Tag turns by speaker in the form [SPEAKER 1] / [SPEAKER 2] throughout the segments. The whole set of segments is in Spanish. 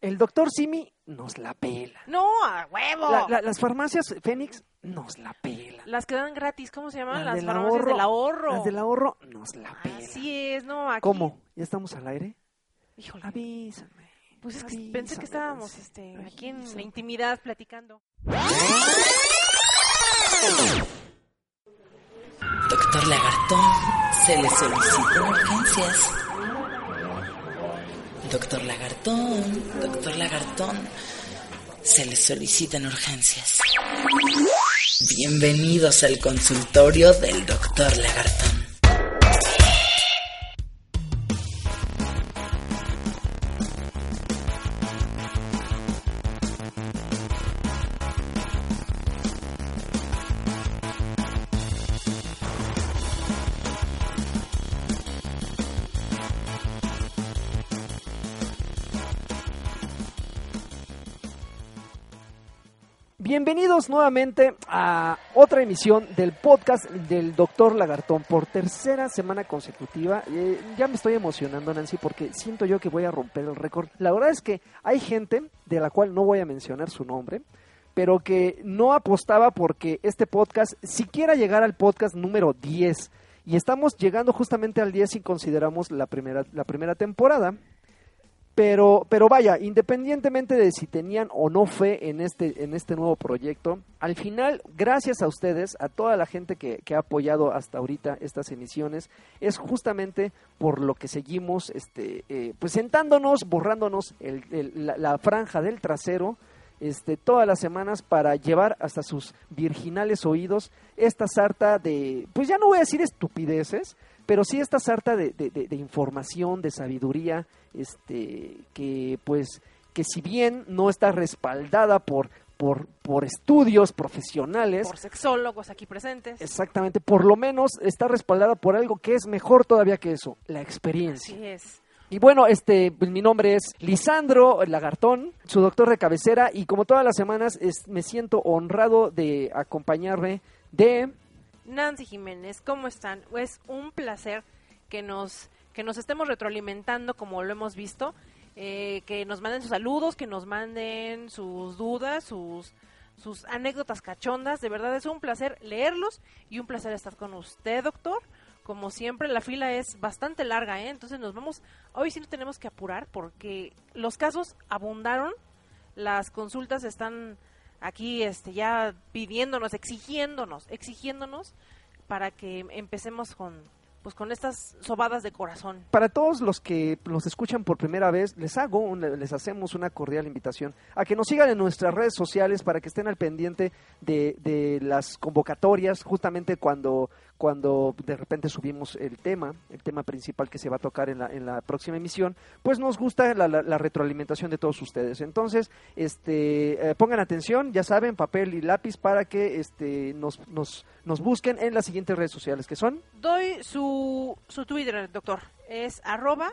[SPEAKER 1] El doctor Simi nos la pela.
[SPEAKER 2] No, a huevo.
[SPEAKER 1] La- la- las farmacias Fénix nos la pela.
[SPEAKER 2] Las que dan gratis, ¿cómo se llaman?
[SPEAKER 1] Las
[SPEAKER 2] Las,
[SPEAKER 1] del
[SPEAKER 2] farmacias
[SPEAKER 1] ahorro.
[SPEAKER 2] del ahorro.
[SPEAKER 1] Las del ahorro nos la pela.
[SPEAKER 2] Así es, no, aquí.
[SPEAKER 1] ¿Cómo? ¿Ya estamos al aire?
[SPEAKER 2] Híjole.
[SPEAKER 1] Avísame.
[SPEAKER 2] Pues es que
[SPEAKER 1] avísame,
[SPEAKER 2] pensé que estábamos este, aquí en la intimidad platicando.
[SPEAKER 3] Doctor Lagartón, se le solicitan urgencias. Doctor Lagartón, doctor Lagartón, se le solicitan urgencias. Bienvenidos al consultorio del doctor Lagartón.
[SPEAKER 1] Nuevamente a otra emisión del podcast del Doctor Lagartón por tercera semana consecutiva. Eh, ya me estoy emocionando, Nancy, porque siento yo que voy a romper el récord. La verdad es que hay gente de la cual no voy a mencionar su nombre, pero que no apostaba porque este podcast siquiera llegara al podcast número 10. Y estamos llegando justamente al 10 si consideramos la primera, la primera temporada. Pero, pero vaya, independientemente de si tenían o no fe en este, en este nuevo proyecto, al final, gracias a ustedes, a toda la gente que, ha apoyado hasta ahorita estas emisiones, es justamente por lo que seguimos, este, eh, pues sentándonos, borrándonos el- el- la, la franja del trasero, este, todas las semanas para llevar hasta sus virginales oídos esta sarta de, pues ya no voy a decir estupideces, pero sí esta sarta de, de- de- de información, de sabiduría, este, que pues, que si bien no está respaldada por, por, por estudios profesionales,
[SPEAKER 2] Por sexólogos aquí presentes.
[SPEAKER 1] exactamente, por lo menos está respaldada por algo que es mejor todavía que eso, la experiencia.
[SPEAKER 2] Así es.
[SPEAKER 1] Y bueno, este, pues, mi nombre es Lisandro Lagartón, su doctor de cabecera, y como todas las semanas es- me siento honrado de acompañarme de...
[SPEAKER 2] Nancy Jiménez, ¿cómo están? Es un placer que nos, que nos estemos retroalimentando como lo hemos visto, eh, que nos manden sus saludos, que nos manden sus dudas, sus, sus anécdotas cachondas. De verdad es un placer leerlos y un placer estar con usted, doctor. Como siempre, la fila es bastante larga, ¿eh? entonces nos vamos, hoy sí nos tenemos que apurar porque los casos abundaron, las consultas están aquí este ya pidiéndonos, exigiéndonos, exigiéndonos para que empecemos con pues con estas sobadas de corazón.
[SPEAKER 1] Para todos los que nos escuchan por primera vez, les hago, un- les hacemos una cordial invitación a que nos sigan en nuestras redes sociales para que estén al pendiente de, de las convocatorias, justamente cuando, cuando de repente subimos el tema, el tema principal que se va a tocar en la, próxima emisión, pues nos gusta la, la- la retroalimentación de todos ustedes. Entonces, este, eh, pongan atención, ya saben, papel y lápiz para que este, nos, nos, nos busquen en las siguientes redes sociales que son.
[SPEAKER 2] Doy su, su Twitter, doctor. Es arroba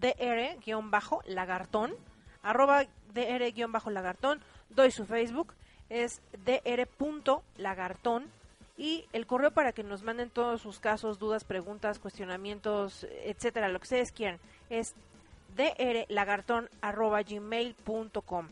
[SPEAKER 2] dr-lagartón. Arroba dr-lagartón. Doy su Facebook. Es dr.lagartón. Y el correo para que nos manden todos sus casos, dudas, preguntas, cuestionamientos, etcétera, lo que ustedes quieran, es drlagartón.gmail.com.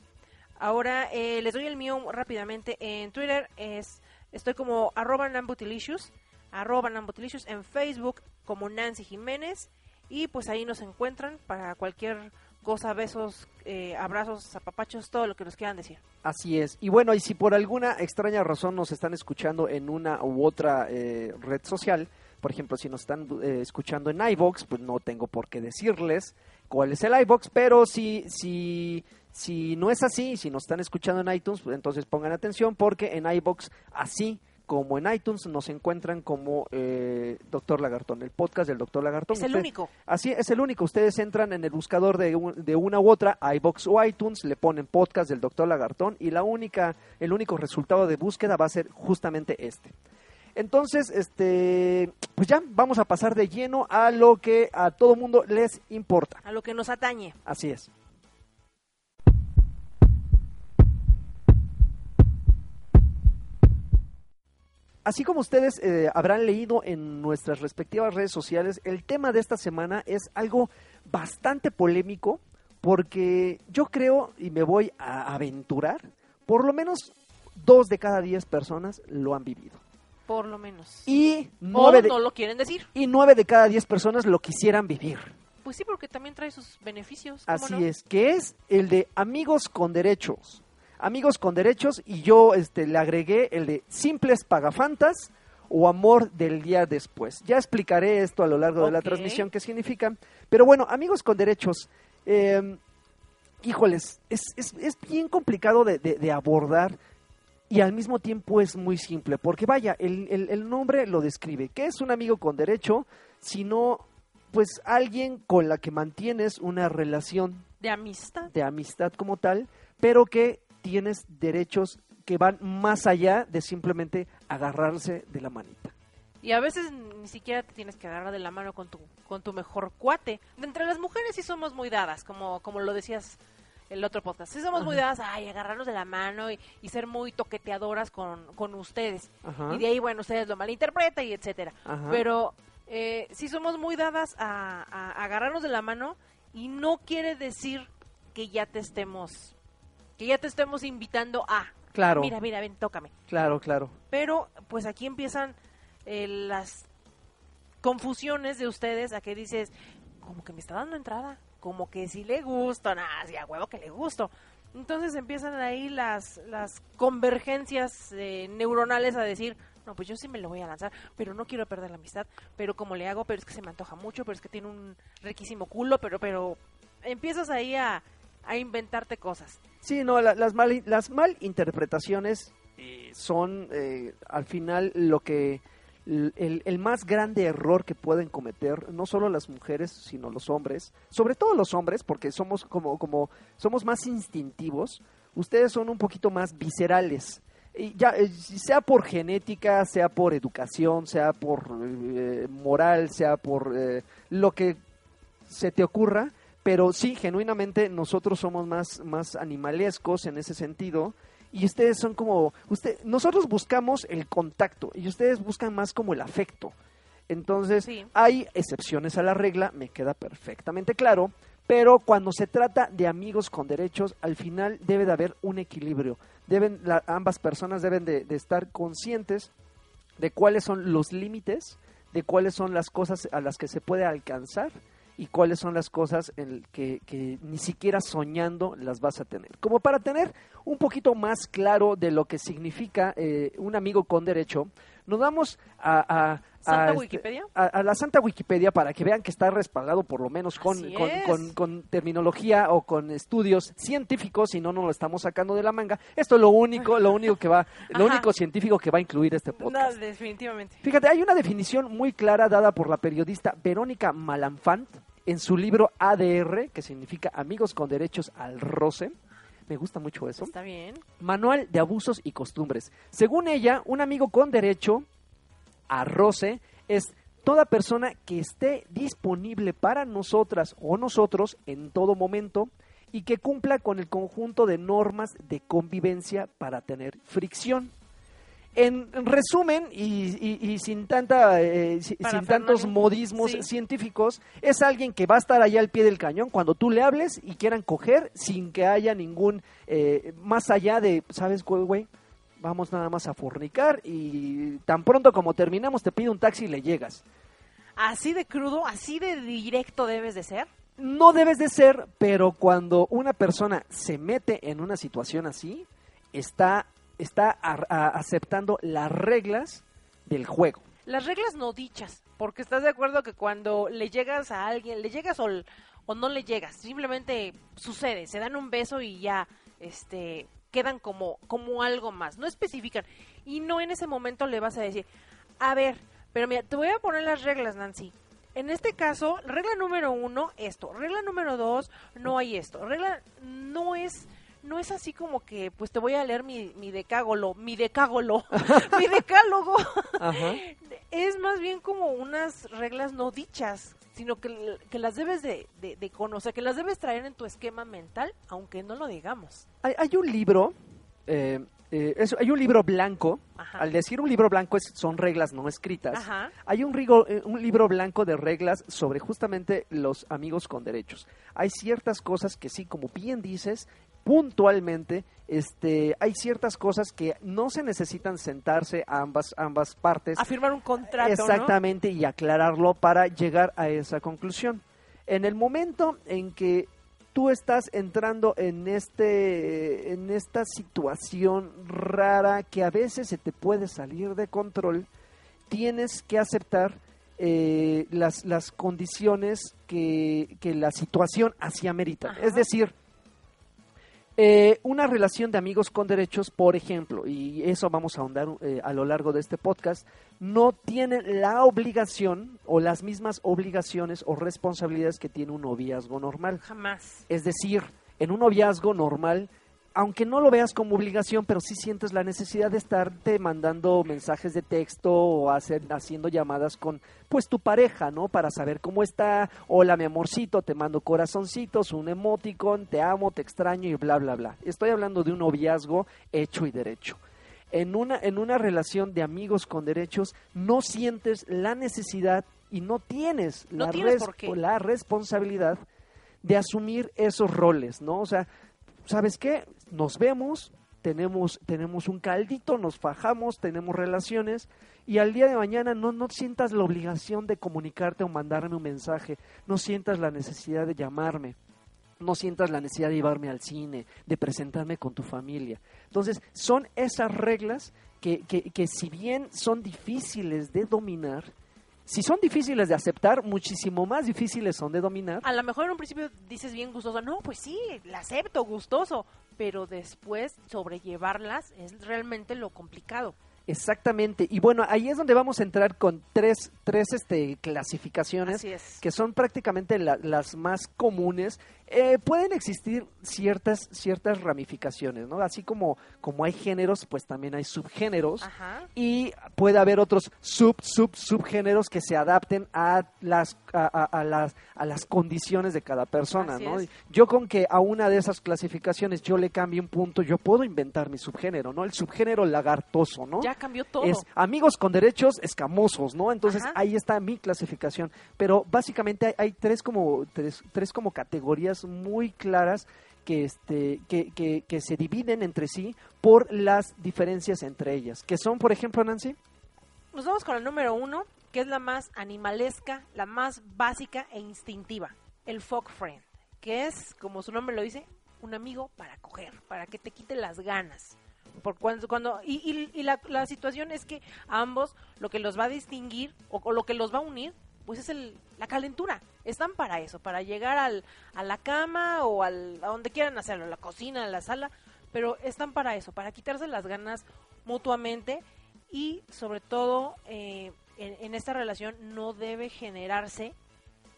[SPEAKER 2] Ahora eh, les doy el mío rápidamente en Twitter. Es, estoy como arroba nambutilicious, arroba nambutilicious en Facebook como Nancy Jiménez. Y pues ahí nos encuentran para cualquier cosa, besos, eh, abrazos, apapachos, todo lo que nos quieran decir.
[SPEAKER 1] Así es. Y bueno, y si por alguna extraña razón nos están escuchando en una u otra eh, red social, por ejemplo, si nos están eh, escuchando en iVox, pues no tengo por qué decirles cuál es el iVox, pero si, si, si no es así, si nos están escuchando en iTunes, pues entonces pongan atención porque en iVox así como en iTunes nos encuentran como eh, Doctor Lagartón, el podcast del Doctor Lagartón.
[SPEAKER 2] Es el único.
[SPEAKER 1] Así es el único. Ustedes entran en el buscador de, un- de una u otra, iBox o iTunes, le ponen podcast del Doctor Lagartón y la única, el único resultado de búsqueda va a ser justamente este. Entonces, este, pues ya vamos a pasar de lleno a lo que a todo mundo les importa.
[SPEAKER 2] A lo que nos atañe.
[SPEAKER 1] Así es. Así como ustedes eh, habrán leído en nuestras respectivas redes sociales, el tema de esta semana es algo bastante polémico porque yo creo y me voy a aventurar, por lo menos dos de cada diez personas lo han vivido.
[SPEAKER 2] Por lo menos.
[SPEAKER 1] Y
[SPEAKER 2] o
[SPEAKER 1] nueve de,
[SPEAKER 2] no lo quieren decir.
[SPEAKER 1] y nueve de cada diez personas lo quisieran vivir.
[SPEAKER 2] Pues sí, porque también trae sus beneficios. ¿cómo
[SPEAKER 1] Así
[SPEAKER 2] no?
[SPEAKER 1] es, que es el de amigos con derechos. Amigos con derechos y yo este, le agregué el de simples pagafantas o amor del día después. Ya explicaré esto a lo largo de la transmisión qué significa. Pero bueno, amigos con derechos, eh, híjoles, es, es, es bien complicado de, de- de abordar y al mismo tiempo es muy simple, porque vaya, el, el- el nombre lo describe. ¿Qué es un amigo con derecho? Sino, pues, alguien con la que mantienes una relación
[SPEAKER 2] De amistad.
[SPEAKER 1] de amistad como tal, pero que tienes derechos que van más allá de simplemente agarrarse de la manita.
[SPEAKER 2] Y a veces ni siquiera te tienes que agarrar de la mano con tu, con tu mejor cuate. Entre las mujeres sí somos muy dadas, como, como lo decías el otro podcast. Sí somos muy dadas, ay, agarrarnos de la mano y, y ser muy toqueteadoras con, con ustedes.
[SPEAKER 1] Ajá.
[SPEAKER 2] Y de ahí, bueno, ustedes lo malinterpretan y etcétera.
[SPEAKER 1] Ajá.
[SPEAKER 2] Pero eh, sí somos muy dadas a, a agarrarnos de la mano y no quiere decir que ya te estemos, que ya te estemos invitando a,
[SPEAKER 1] Claro,
[SPEAKER 2] mira, mira, ven, tócame.
[SPEAKER 1] claro, claro.
[SPEAKER 2] Pero pues aquí empiezan eh, las confusiones de ustedes a que dices, como que me está dando entrada, como que si le gusto, nada, sí, a huevo que le gusto. Entonces empiezan ahí las, las convergencias eh, neuronales a decir, no, pues yo sí me lo voy a lanzar, pero no quiero perder la amistad, pero como le hago, pero es que se me antoja mucho, pero es que tiene un riquísimo culo, pero, pero empiezas ahí a, a inventarte cosas.
[SPEAKER 1] Sí, no, la- las, mal, las malinterpretaciones eh, son eh, al final lo que el, el más grande error que pueden cometer no solo las mujeres sino los hombres, sobre todo los hombres porque somos como como somos más instintivos, ustedes son un poquito más viscerales. Y ya eh, sea por genética, sea por educación, sea por eh, moral, sea por eh, lo que se te ocurra, pero sí, genuinamente nosotros somos más, más animalescos en ese sentido. Y ustedes son como, usted, nosotros buscamos el contacto y ustedes buscan más como el afecto. Entonces,
[SPEAKER 2] Sí.
[SPEAKER 1] hay excepciones a la regla, me queda perfectamente claro, pero cuando se trata de amigos con derechos, al final debe de haber un equilibrio. Deben, la- ambas personas deben de, de estar conscientes de cuáles son los límites, de cuáles son las cosas a las que se puede alcanzar y cuáles son las cosas en que, que ni siquiera soñando las vas a tener. Como para tener un poquito más claro de lo que significa eh, un amigo con derecho, nos vamos a,
[SPEAKER 2] ¿Santa
[SPEAKER 1] este,
[SPEAKER 2] Wikipedia?
[SPEAKER 1] a- a la Santa Wikipedia para que vean que está respaldado por lo menos con,
[SPEAKER 2] Así
[SPEAKER 1] con,
[SPEAKER 2] es.
[SPEAKER 1] con- con terminología o con estudios científicos y no nos lo estamos sacando de la manga. Esto es lo único, lo único que va, lo
[SPEAKER 2] Ajá.
[SPEAKER 1] único científico que va a incluir este podcast.
[SPEAKER 2] No, definitivamente.
[SPEAKER 1] Fíjate, hay una definición muy clara dada por la periodista Verónica Malanfant en su libro ADR, que significa Amigos con Derechos al Roce. Me gusta mucho eso.
[SPEAKER 2] Está bien.
[SPEAKER 1] Manual de Abusos y Costumbres. Según ella, un amigo con derecho a roce es toda persona que esté disponible para nosotras o nosotros en todo momento y que cumpla con el conjunto de normas de convivencia para tener fricción. En resumen, y, y- y sin tanta eh, sin tantos modismos
[SPEAKER 2] sí.
[SPEAKER 1] científicos, es alguien que va a estar allá al pie del cañón cuando tú le hables y quieran coger sin que haya ningún eh, más allá de, ¿sabes, güey, güey? Vamos nada más a fornicar y tan pronto como terminamos te pide un taxi y le llegas.
[SPEAKER 2] Así de crudo, así de directo debes de ser.
[SPEAKER 1] No debes de ser, pero cuando una persona se mete en una situación así, está, está aceptando las reglas del juego.
[SPEAKER 2] Las reglas no dichas, porque estás de acuerdo que cuando le llegas a alguien, le llegas o, o no le llegas, simplemente sucede, se dan un beso y ya, este, quedan como, como algo más, no especifican. Y no en ese momento le vas a decir, a ver, pero mira, te voy a poner las reglas, Nancy. En este caso, regla número uno, esto. Regla número dos, no hay esto. Regla no es no es así como que, pues te voy a leer mi, mi decágolo, mi decágolo, mi decálogo.
[SPEAKER 1] Ajá.
[SPEAKER 2] Es más bien como unas reglas no dichas, sino que, que las debes de, de- de conocer, que las debes traer en tu esquema mental, aunque no lo digamos.
[SPEAKER 1] Hay, hay un libro, eh, eh, es- hay un libro blanco.
[SPEAKER 2] Ajá.
[SPEAKER 1] Al decir un libro blanco es- son reglas no escritas.
[SPEAKER 2] Ajá.
[SPEAKER 1] Hay un, rigo- eh, un libro blanco de reglas sobre justamente los amigos con derechos. Hay ciertas cosas que sí, como bien dices, puntualmente, este, hay ciertas cosas que no se necesitan sentarse a ambas, ambas partes.
[SPEAKER 2] A firmar un contrato, ¿no?
[SPEAKER 1] Exactamente, y aclararlo para llegar a esa conclusión. En el momento en que tú estás entrando en este en esta situación rara que a veces se te puede salir de control, tienes que aceptar eh, las, las condiciones que, que la situación así amerita.
[SPEAKER 2] Ajá.
[SPEAKER 1] Es decir, eh, una relación de amigos con derechos, por ejemplo, y eso vamos a ahondar eh, a lo largo de este podcast, no tiene la obligación o las mismas obligaciones o responsabilidades que tiene un noviazgo normal.
[SPEAKER 2] Jamás.
[SPEAKER 1] Es decir, en un noviazgo normal, aunque no lo veas como obligación, pero sí sientes la necesidad de estarte mandando mensajes de texto o hacer, haciendo llamadas con pues tu pareja, ¿no? Para saber cómo está, hola mi amorcito, te mando corazoncitos, un emoticon, te amo, te extraño y bla, bla, bla. Estoy hablando de un noviazgo hecho y derecho. En una, en una relación de amigos con derechos, no sientes la necesidad y no tienes,
[SPEAKER 2] No
[SPEAKER 1] la,
[SPEAKER 2] tienes
[SPEAKER 1] res-
[SPEAKER 2] por qué.
[SPEAKER 1] la responsabilidad de asumir esos roles, ¿no? O sea, ¿sabes qué? Nos vemos, tenemos, tenemos un caldito, nos fajamos, tenemos relaciones y al día de mañana no, no sientas la obligación de comunicarte o mandarme un mensaje, no sientas la necesidad de llamarme, no sientas la necesidad de llevarme al cine, de presentarme con tu familia. Entonces, son esas reglas que, que, que si bien son difíciles de dominar, si son difíciles de aceptar, muchísimo más difíciles son de dominar.
[SPEAKER 2] A lo mejor en un principio dices bien gustoso, no, pues sí, la acepto, gustoso, pero después sobrellevarlas es realmente lo complicado.
[SPEAKER 1] Exactamente. Y bueno, ahí es donde vamos a entrar con tres, tres este, clasificaciones
[SPEAKER 2] es.
[SPEAKER 1] que son prácticamente la- las más comunes. Eh, pueden existir ciertas, ciertas ramificaciones, ¿no? Así como, como hay géneros, pues también hay subgéneros.
[SPEAKER 2] Ajá.
[SPEAKER 1] y puede haber otros sub sub subgéneros que se adapten a las a, a- a las a las condiciones de cada persona
[SPEAKER 2] Así
[SPEAKER 1] no
[SPEAKER 2] es.
[SPEAKER 1] yo con que a una de esas clasificaciones yo le cambie un punto yo puedo inventar mi subgénero no el subgénero lagartoso no
[SPEAKER 2] Ya cambió todo.
[SPEAKER 1] es amigos con derechos escamosos, ¿no? Entonces
[SPEAKER 2] Ajá.
[SPEAKER 1] ahí está mi clasificación. Pero básicamente hay, hay tres como tres, tres como categorías muy claras que este que, que, se dividen entre sí por las diferencias entre ellas. Que son, por ejemplo, Nancy,
[SPEAKER 2] Nos vamos con el número uno, que es la más animalesca, la más básica e instintiva, el fuck friend, que es, como su nombre lo dice, un amigo para coger, para que te quite las ganas. Por cuando, cuando y, la, la situación es que ambos lo que los va a distinguir o lo que los va a unir, pues es el, la calentura. Están para eso, para llegar al, a la cama o al, a donde quieran hacerlo, la cocina, la sala, pero están para eso, para quitarse las ganas mutuamente y sobre todo eh, en, en esta relación no debe generarse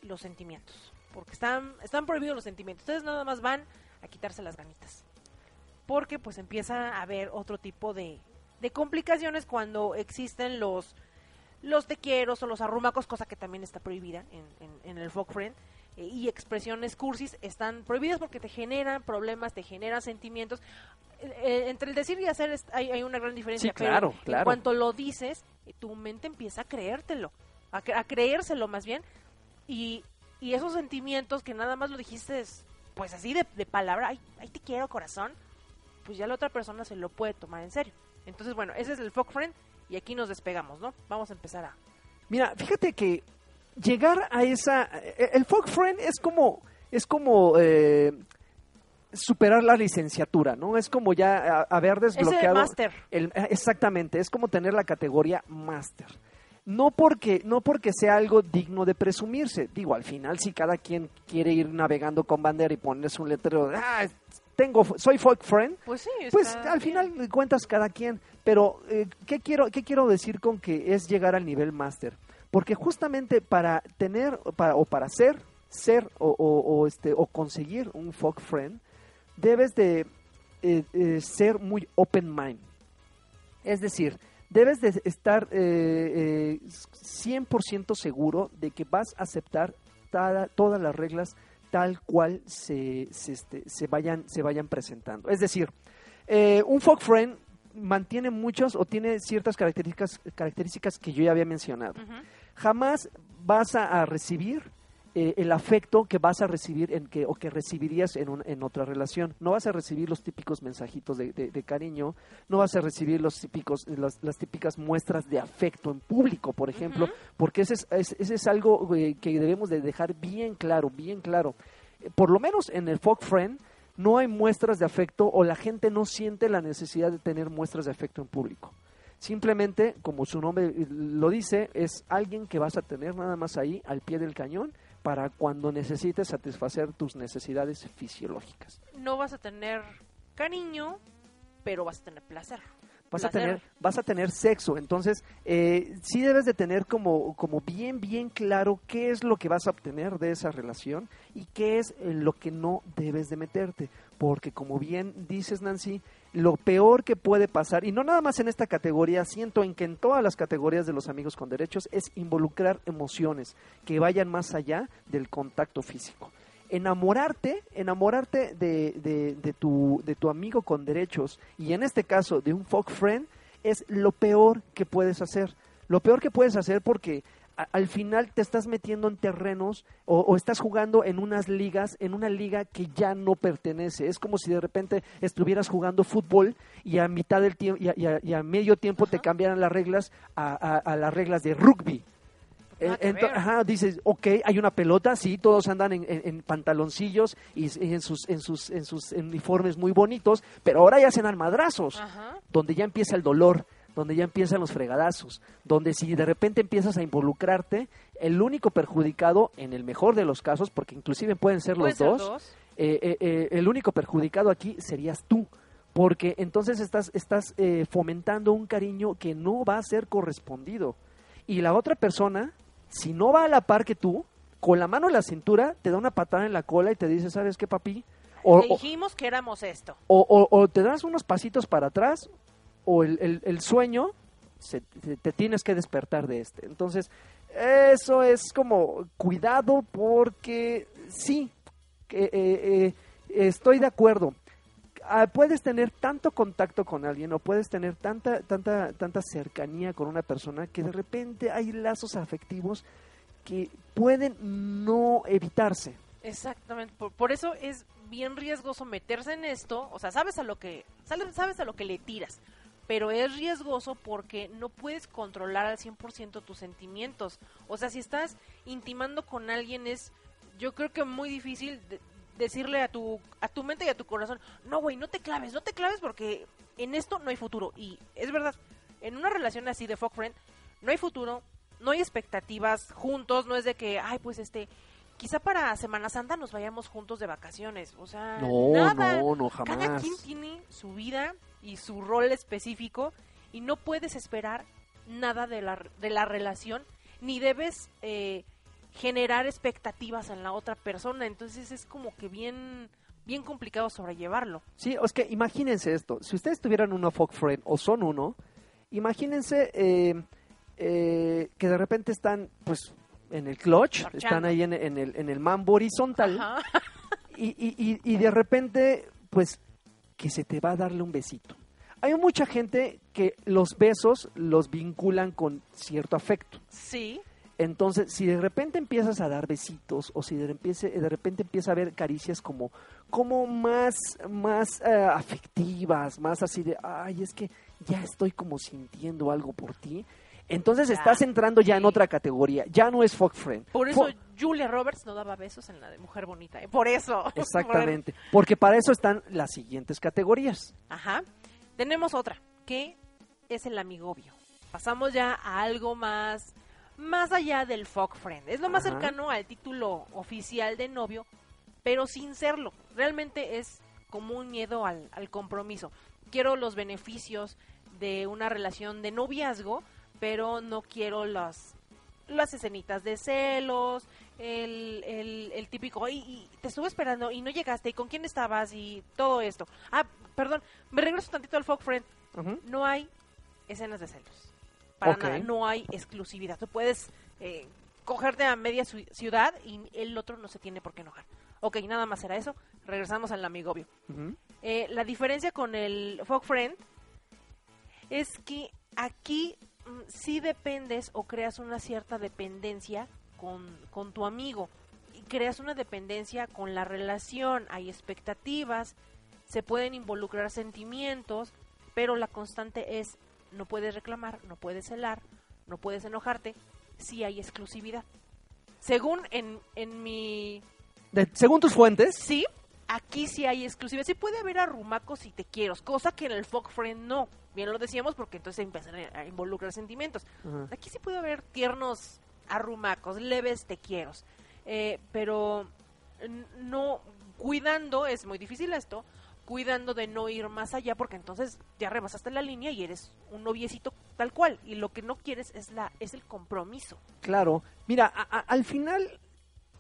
[SPEAKER 2] los sentimientos, porque están, están prohibidos los sentimientos. Ustedes nada más van a quitarse las ganitas, porque pues empieza a haber otro tipo de, de complicaciones cuando existen los los te quiero o los arrumacos, cosa que también está prohibida en, en- en el folk friend, eh, y expresiones cursis están prohibidas porque te generan problemas, te generan sentimientos. Eh, eh, entre el decir y hacer es- hay, hay una gran diferencia,
[SPEAKER 1] Sí, claro,
[SPEAKER 2] pero
[SPEAKER 1] claro.
[SPEAKER 2] en cuanto lo dices, tu mente empieza a creértelo, a, cre- a creérselo más bien, y, y esos sentimientos que nada más lo dijiste, es, pues así de, de palabra, ay, ay, te quiero corazón, pues ya la otra persona se lo puede tomar en serio. Entonces, bueno, ese es el folk friend y aquí nos despegamos, ¿no? Vamos a empezar a...
[SPEAKER 1] mira, fíjate que llegar a esa eh, el folk friend es como es como eh, superar la licenciatura, ¿no? Es como ya a- haber
[SPEAKER 2] Es el
[SPEAKER 1] desbloqueado
[SPEAKER 2] máster.
[SPEAKER 1] El- eh, exactamente, es como tener la categoría máster. No porque, no porque sea algo digno de presumirse. Digo, al final, si cada quien quiere ir navegando con bandera y ponerse un letrero ah, tengo, soy folk friend,
[SPEAKER 2] Pues sí,
[SPEAKER 1] pues al
[SPEAKER 2] bien.
[SPEAKER 1] final de cuentas cada quien. Pero, eh, ¿qué, quiero, ¿qué quiero decir con que es llegar al nivel máster? Porque justamente para tener, para, o para ser, ser o, o- o, este, o conseguir un folk friend, debes de eh, eh, ser muy open mind. Es decir, debes de estar eh, eh, 100% seguro de que vas a aceptar tada- todas las reglas tal cual se, se, este, se vayan, se vayan presentando. Es decir, eh, un folk friend mantiene muchos o tiene ciertas características, características que yo ya había mencionado. Jamás vas a, a recibir eh, el afecto que vas a recibir en que, o que recibirías en, un- en otra relación. No vas a recibir los típicos mensajitos de, de- de cariño, no vas a recibir los típicos, las, las típicas muestras de afecto en público, por ejemplo, porque ese es, es- ese es algo eh, que debemos de dejar bien claro, bien claro. Eh, Por lo menos en el folk friend no hay muestras de afecto o la gente no siente la necesidad de tener muestras de afecto en público. Simplemente, como su nombre eh, lo dice, es alguien que vas a tener nada más ahí al pie del cañón para cuando necesites satisfacer tus necesidades fisiológicas.
[SPEAKER 2] No vas a tener cariño, pero vas a tener placer.
[SPEAKER 1] Vas a tener, vas a tener sexo, entonces eh, sí debes de tener como, como bien, bien claro qué es lo que vas a obtener de esa relación y qué es eh, lo que no debes de meterte, porque como bien dices Nancy, lo peor que puede pasar, y no nada más en esta categoría, siento en que en todas las categorías de los amigos con derechos, es involucrar emociones que vayan más allá del contacto físico. Enamorarte, enamorarte de, de- tu, de tu amigo con derechos, y en este caso de un folk friend, es lo peor que puedes hacer. Lo peor que puedes hacer porque a- al final te estás metiendo en terrenos o, o estás jugando en unas ligas, en una liga que ya no pertenece. Es como si de repente estuvieras jugando fútbol y a mitad del tiempo y a, y a- y a medio tiempo te cambiaran las reglas a, las reglas de rugby. Eh,
[SPEAKER 2] que
[SPEAKER 1] ento-
[SPEAKER 2] ver.
[SPEAKER 1] ajá, dices, ok, hay una pelota, sí, todos andan en, en- en pantaloncillos y, en sus, en sus, en sus uniformes muy bonitos, pero ahora ya hacen madrazos
[SPEAKER 2] Ajá.
[SPEAKER 1] donde ya empieza el dolor, donde ya empiezan los fregadazos, donde si de repente empiezas a involucrarte, el único perjudicado, en el mejor de los casos, porque inclusive pueden ser los
[SPEAKER 2] ser
[SPEAKER 1] dos, eh, eh, eh, el único perjudicado aquí serías tú, porque entonces estás, estás eh, fomentando un cariño que no va a ser correspondido. Y la otra persona, si no va a la par que tú, con la mano en la cintura, te da una patada en la cola y te dice, ¿sabes qué, papi? O,
[SPEAKER 2] Te
[SPEAKER 1] o-
[SPEAKER 2] dijimos que éramos esto.
[SPEAKER 1] o, o- o te das unos pasitos para atrás o el, el- sueño se- te, tienes que despertar de este. Entonces, eso es como cuidado porque sí, eh, eh, estoy de acuerdo. Ah, puedes tener tanto contacto con alguien o puedes tener tanta, tanta, tanta cercanía con una persona que de repente hay lazos afectivos que pueden no evitarse.
[SPEAKER 2] Exactamente. Por, por eso es bien riesgoso meterse en esto. O sea, sabes a lo que sabes a lo que le tiras. Pero es riesgoso porque no puedes controlar al 100% tus sentimientos. O sea, si estás intimando con alguien es, yo creo que muy difícil de- decirle a tu, a tu mente y a tu corazón, no, güey, no te claves, no te claves porque en esto no hay futuro. Y es verdad, en una relación así de fuck friend, no hay futuro, no hay expectativas juntos, no es de que, ay, pues este, quizá para Semana Santa nos vayamos juntos de vacaciones. O sea,
[SPEAKER 1] No,
[SPEAKER 2] nada.
[SPEAKER 1] no, no,
[SPEAKER 2] Cada
[SPEAKER 1] jamás.
[SPEAKER 2] quien tiene su vida y su rol específico y no puedes esperar nada de la, de la relación ni debes eh, generar expectativas en la otra persona. Entonces es como que bien, bien complicado sobrellevarlo.
[SPEAKER 1] Sí, es que imagínense esto. Si ustedes tuvieran uno folk friend o son uno, imagínense eh, eh, que de repente están, pues, en el clutch,
[SPEAKER 2] Marchando.
[SPEAKER 1] están ahí en, en el, en el mambo horizontal y, y, y, y de repente, pues, que se te va a darle un besito. Hay mucha gente que los besos los vinculan con cierto afecto.
[SPEAKER 2] Sí.
[SPEAKER 1] Entonces, si de repente empiezas a dar besitos o si de repente, de repente empieza a haber caricias como, como más, más eh, afectivas, más así de, ay, es que ya estoy como sintiendo algo por ti, entonces
[SPEAKER 2] Ya,
[SPEAKER 1] estás entrando ya en otra categoría, ya no es fuck friend.
[SPEAKER 2] Por eso Julia Roberts no daba besos en la de Mujer Bonita. ¿eh? Por eso.
[SPEAKER 1] Exactamente, porque para eso están las siguientes categorías.
[SPEAKER 2] Ajá. Tenemos otra, que es el amigobio. Pasamos ya a algo más, más allá del fuck friend. Es lo más
[SPEAKER 1] Ajá.
[SPEAKER 2] cercano al título oficial de novio, pero sin serlo. Realmente es como un miedo al, al compromiso. Quiero los beneficios de una relación de noviazgo, pero no quiero las las escenitas de celos, el, el, el típico, y, y te estuve esperando y no llegaste, y con quién estabas, y todo esto. Ah, perdón, me regreso tantito al Folk Friend. No hay escenas de celos. Para nada, no hay exclusividad. Tú puedes eh, cogerte a media ci- ciudad y el otro no se tiene por qué enojar. Ok, nada más era eso. Regresamos al amigobio.
[SPEAKER 1] Ujú.
[SPEAKER 2] Eh, la diferencia con el Folk Friend es que aquí sí dependes o creas una cierta dependencia con, con tu amigo. Y creas una dependencia con la relación, hay expectativas, se pueden involucrar sentimientos, pero la constante es no puedes reclamar, no puedes celar, no puedes enojarte, sí hay exclusividad. Según en, en mi
[SPEAKER 1] De- según tus fuentes,
[SPEAKER 2] Sí, aquí sí hay exclusividad. Sí puede haber arrumacos y te quiero, cosa que en el Folk Friend no. Bien lo decíamos porque entonces empiezan a involucrar sentimientos. Aquí sí puede haber tiernos arrumacos, leves te quiero. Eh, pero no, cuidando, es muy difícil esto, cuidando de no ir más allá porque entonces ya rebasaste la línea y eres un noviecito tal cual. Y lo que no quieres es, la, es el compromiso.
[SPEAKER 1] Claro, mira, a- a- al final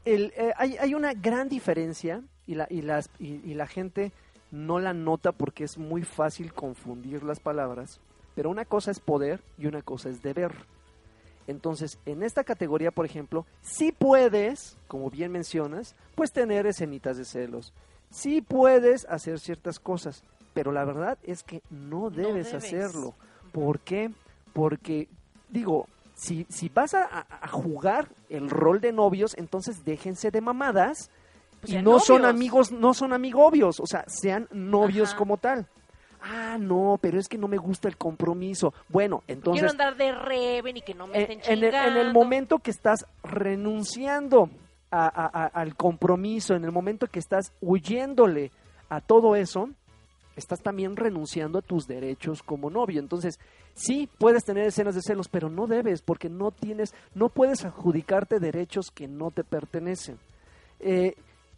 [SPEAKER 1] el, eh, hay, hay una gran diferencia y la, y, las, y, y la gente no la nota porque es muy fácil confundir las palabras, pero una cosa es poder y una cosa es deber. Entonces, en esta categoría, por ejemplo, sí puedes, como bien mencionas, pues tener escenitas de celos. Sí puedes hacer ciertas cosas, pero la verdad es que no debes,
[SPEAKER 2] debes.
[SPEAKER 1] hacerlo. ¿Por qué? Porque, digo, si, si vas a- a jugar el rol de novios, entonces déjense de mamadas
[SPEAKER 2] Pues
[SPEAKER 1] y no son amigos, no son amigobios, o sea, sean novios
[SPEAKER 2] Ajá.
[SPEAKER 1] como tal. Ah, no, pero es que no me gusta el compromiso. Bueno, entonces
[SPEAKER 2] Quiero andar de reven y que no me
[SPEAKER 1] en,
[SPEAKER 2] estén
[SPEAKER 1] en el, en el
[SPEAKER 2] chingando.
[SPEAKER 1] momento que estás renunciando a- a- a- al compromiso, en el momento que estás huyéndole a todo eso, estás también renunciando a tus derechos como novio. Entonces, sí puedes tener escenas de celos, pero no debes, porque no tienes, no puedes adjudicarte derechos que no te pertenecen. Eh,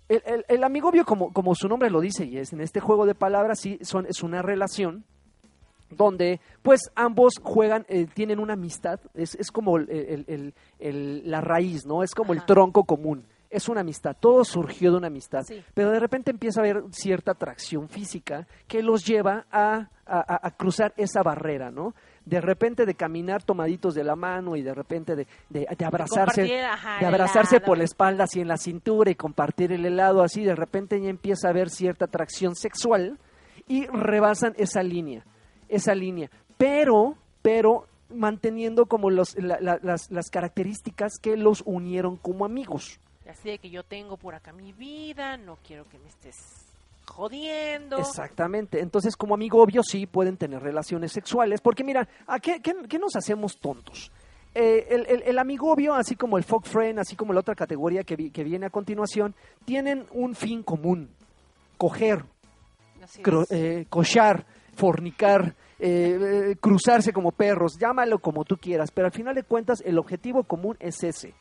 [SPEAKER 1] el, el, el amigobio, como, como su nombre lo dice, y es en este juego de palabras, sí, son, es una relación donde pues ambos juegan, eh, tienen una amistad, es, es como el- el- la raíz, ¿no? Es como el tronco común, es una amistad, todo surgió de una amistad,
[SPEAKER 2] Sí.
[SPEAKER 1] pero de repente empieza a haber cierta atracción física que los lleva a- a cruzar esa barrera, ¿no? De repente de caminar tomaditos de la mano y de repente de, de- de abrazarse,
[SPEAKER 2] ajá,
[SPEAKER 1] de abrazarse
[SPEAKER 2] helado.
[SPEAKER 1] por la espalda así en la cintura y compartir el helado así, de repente ya empieza a haber cierta atracción sexual y rebasan esa línea, esa línea, pero, pero manteniendo como los, la- la- las, las características que los unieron como amigos.
[SPEAKER 2] Así de que yo tengo por acá mi vida, no quiero que me estés jodiendo.
[SPEAKER 1] Exactamente. Entonces, como amigo obvio, sí pueden tener relaciones sexuales. Porque mira, ¿a qué, qué- qué nos hacemos tontos? Eh, el, el, el amigo obvio, así como el folk friend, así como la otra categoría que, vi- que viene a continuación, tienen un fin común. Coger, cro- eh, cochar, fornicar, eh, eh, cruzarse como perros, llámalo como tú quieras, pero al final de cuentas el objetivo común es ese.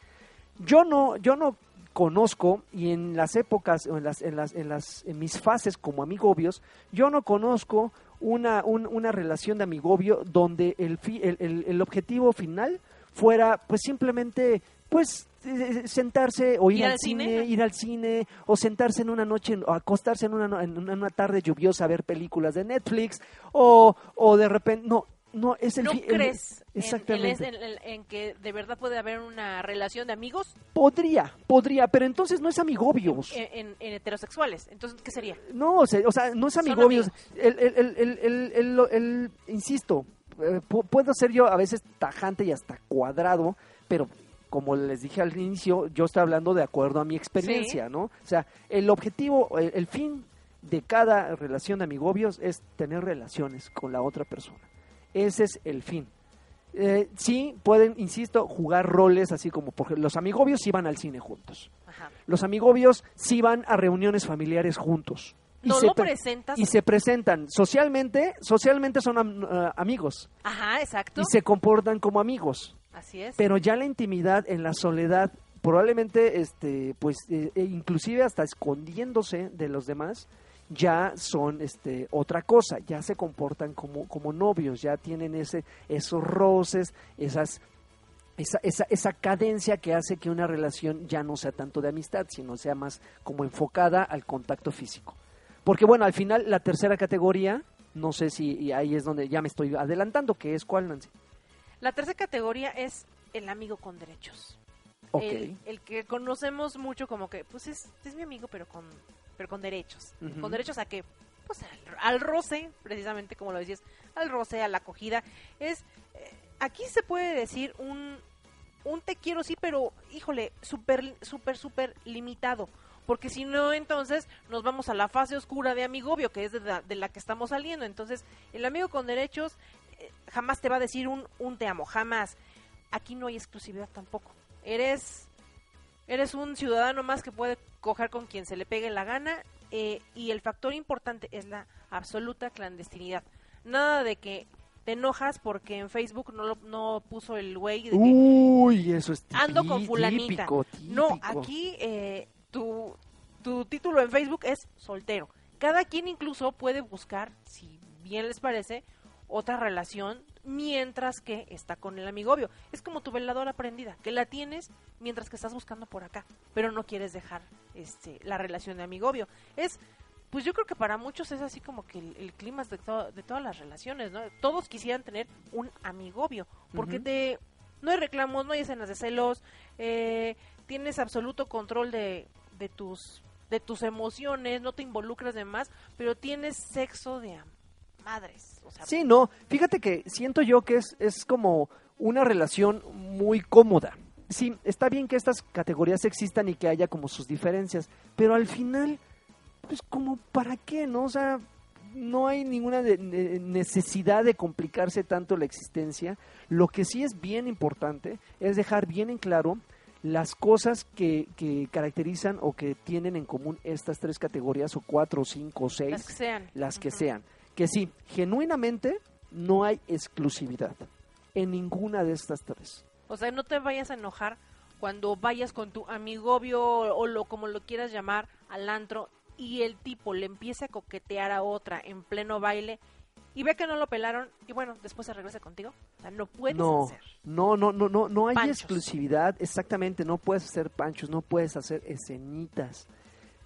[SPEAKER 1] Yo no, yo no conozco y en las épocas o en las, en las, en las, en mis fases como amigobios, yo no conozco una, un- una relación de amigobio donde el, fi- el, el- el objetivo final fuera pues simplemente pues eh, sentarse o ir,
[SPEAKER 2] Ir
[SPEAKER 1] al
[SPEAKER 2] al
[SPEAKER 1] cine,
[SPEAKER 2] cine.
[SPEAKER 1] ir al cine o sentarse en una noche o acostarse en una, en una, una tarde lluviosa a ver películas de Netflix o, o de repente no no es el
[SPEAKER 2] ¿No
[SPEAKER 1] el-
[SPEAKER 2] crees en- en,
[SPEAKER 1] exactamente
[SPEAKER 2] en- en- en que de verdad puede haber una relación de amigos
[SPEAKER 1] podría podría pero entonces no es amigobios
[SPEAKER 2] en, en- heterosexuales? Entonces, ¿qué sería?
[SPEAKER 1] No, o sea, o sea, no es amigobios. El, el, el, el, el- el- el- insisto, eh, pu- puedo ser yo a veces tajante y hasta cuadrado, pero como les dije al inicio, yo estoy hablando de acuerdo a mi experiencia, ¿no? O sea, el objetivo, el, el fin de cada relación de amigobios es tener relaciones con la otra persona. Ese es el fin. Eh, sí, pueden, insisto, jugar roles así como, por ejemplo, los amigobios sí van al cine juntos.
[SPEAKER 2] Ajá.
[SPEAKER 1] Los amigobios sí van a reuniones familiares juntos.
[SPEAKER 2] No
[SPEAKER 1] se
[SPEAKER 2] lo
[SPEAKER 1] pre-
[SPEAKER 2] presentas.
[SPEAKER 1] y se presentan socialmente, socialmente son am- eh, amigos
[SPEAKER 2] Ajá, exacto.
[SPEAKER 1] y se comportan como amigos,
[SPEAKER 2] Así es.
[SPEAKER 1] pero ya la intimidad en la soledad probablemente este pues eh, e inclusive hasta escondiéndose de los demás ya son este otra cosa, ya se comportan como, como novios, ya tienen ese, esos roces, esas esa, esa, esa cadencia que hace que una relación ya no sea tanto de amistad, sino sea más como enfocada al contacto físico. Porque bueno, al final la tercera categoría, no sé si y ahí es donde ya me estoy adelantando, que es cuál, Nancy.
[SPEAKER 2] La tercera categoría es el amigo con derechos.
[SPEAKER 1] Ok.
[SPEAKER 2] El, el que conocemos mucho como que, pues es, es mi amigo, pero con, pero con derechos. ¿Con derechos a qué? Pues al, al roce, precisamente como lo decías, al roce, a la acogida. Es, eh, aquí se puede decir un, un te quiero sí, pero híjole, súper, súper, súper limitado. Porque si no, entonces nos vamos a la fase oscura de amigobio, que es de la, de la que estamos saliendo. Entonces, el amigo con derechos eh, jamás te va a decir un, un te amo, jamás. Aquí no hay exclusividad tampoco. Eres, eres un ciudadano más que puede coger con quien se le pegue la gana eh, y el factor importante es la absoluta clandestinidad. Nada de que te enojas porque en Facebook no, lo- no puso el güey de que
[SPEAKER 1] Uy, eso es típico,
[SPEAKER 2] ando con fulanita.
[SPEAKER 1] típico,
[SPEAKER 2] No, aquí eh, tu, tu título en Facebook es soltero. Cada quien incluso puede buscar, si bien les parece, otra relación mientras que está con el amigobio. Es como tu veladora prendida, que la tienes mientras que estás buscando por acá, pero no quieres dejar este la relación de amigobio. Es pues yo creo que para muchos es así como que el, el clima de, to- de todas las relaciones, ¿no? Todos quisieran tener un amigobio, porque
[SPEAKER 1] Ujú.
[SPEAKER 2] te no hay reclamos, no hay escenas de celos, eh, tienes absoluto control de, de tus de tus emociones, no te involucras de más, pero tienes sexo de am- madres, o sea,
[SPEAKER 1] Sí, no, fíjate que siento yo que es, es como una relación muy cómoda. Sí, está bien que estas categorías existan y que haya como sus diferencias, pero al final, pues como para qué, ¿no? O sea, no hay ninguna necesidad de complicarse tanto la existencia. Lo que sí es bien importante es dejar bien en claro las cosas que, que caracterizan o que tienen en común estas tres categorías, o cuatro, cinco, seis
[SPEAKER 2] las que sean.
[SPEAKER 1] las que sean. Que sí, genuinamente no hay exclusividad en ninguna de estas tres.
[SPEAKER 2] O sea, no te vayas a enojar cuando vayas con tu amigobio o, o lo como lo quieras llamar al antro y el tipo le empiece a coquetear a otra en pleno baile y ve que no lo pelaron y bueno, después se regresa contigo. O sea, no puedes
[SPEAKER 1] no,
[SPEAKER 2] hacer.
[SPEAKER 1] no, no, no, no, no hay
[SPEAKER 2] Panchos.
[SPEAKER 1] exclusividad, exactamente, no puedes hacer panchos, no puedes hacer escenitas.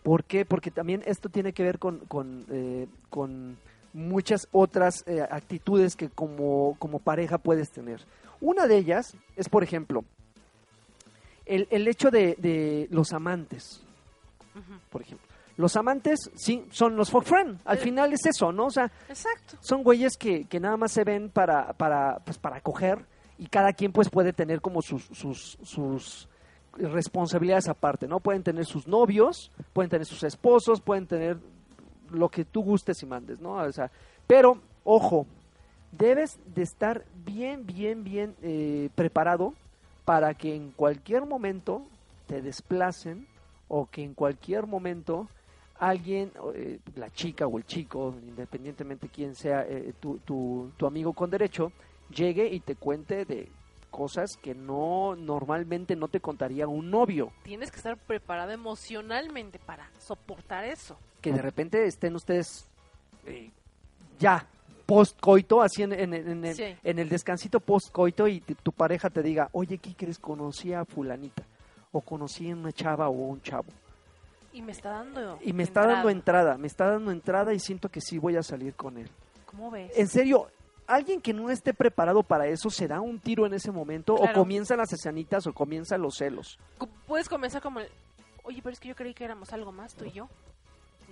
[SPEAKER 1] ¿Por qué? Porque también esto tiene que ver con, con, eh, con muchas otras eh, actitudes que como, como pareja puedes tener. Una de ellas es, por ejemplo, el, el hecho de, de los amantes. Por ejemplo. Los amantes, sí, son los fuck friend. Al
[SPEAKER 2] Eh.
[SPEAKER 1] final es eso, ¿no? O sea,
[SPEAKER 2] Exacto.
[SPEAKER 1] son güeyes que, que nada más se ven para, para, pues, para coger y cada quien pues puede tener como sus, sus, sus responsabilidades aparte, ¿no? Pueden tener sus novios, pueden tener sus esposos, pueden tener lo que tú gustes y mandes, ¿no? O sea, pero, ojo, debes de estar bien, bien, bien eh, preparado para que en cualquier momento te desplacen o que en cualquier momento alguien, eh, la chica o el chico, independientemente quién sea eh, tu, tu, tu amigo con derecho, llegue y te cuente de cosas que no normalmente no te contaría un novio,
[SPEAKER 2] Tienes que estar preparado emocionalmente para soportar eso.
[SPEAKER 1] Que de repente estén ustedes eh, ya post coito, así en, en- en el,
[SPEAKER 2] Sí.
[SPEAKER 1] en el descansito post coito y tu pareja te diga, oye, ¿qué crees? Conocí a fulanita o conocí a una chava o un chavo.
[SPEAKER 2] Y me está dando.
[SPEAKER 1] Y me está dando entrada, me está dando entrada y siento que sí voy a salir con él.
[SPEAKER 2] ¿Cómo ves?
[SPEAKER 1] En serio, alguien que no esté preparado para eso se da un tiro en ese momento o comienzan las escenitas o comienzan los celos.
[SPEAKER 2] Puedes comenzar como, el, oye, pero es que yo creí que éramos algo más, tú y yo.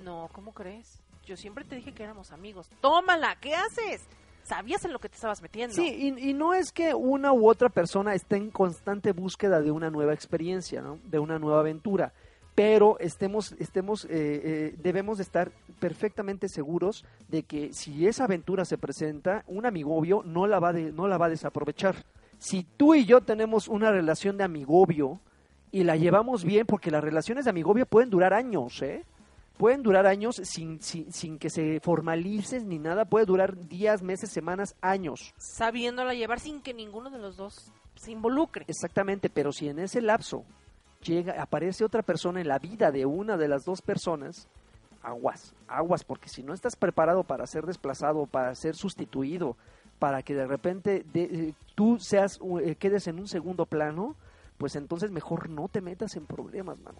[SPEAKER 2] No, ¿cómo crees? Yo siempre te dije que éramos amigos. Tómala, ¿qué haces? Sabías en lo que te estabas metiendo.
[SPEAKER 1] Sí, y, y no es que una u otra persona esté en constante búsqueda de una nueva experiencia, ¿no? de una nueva aventura, pero estemos, estemos, eh, eh, debemos de estar perfectamente seguros de que si esa aventura se presenta, un amigobio no la va, no la va a desaprovechar. Si tú y yo tenemos una relación de amigobio y la llevamos bien, porque las relaciones de amigobio pueden durar años, ¿eh? Pueden durar años sin, sin, sin que se formalicen ni nada, puede durar días, meses, semanas, años.
[SPEAKER 2] Sabiéndola llevar sin que ninguno de los dos se involucre.
[SPEAKER 1] Exactamente, pero si en ese lapso llega, aparece otra persona en la vida de una de las dos personas, aguas, aguas, porque si no estás preparado para ser desplazado, para ser sustituido, para que de repente de- eh, tú seas, eh, quedes en un segundo plano, pues entonces mejor no te metas en problemas, mano.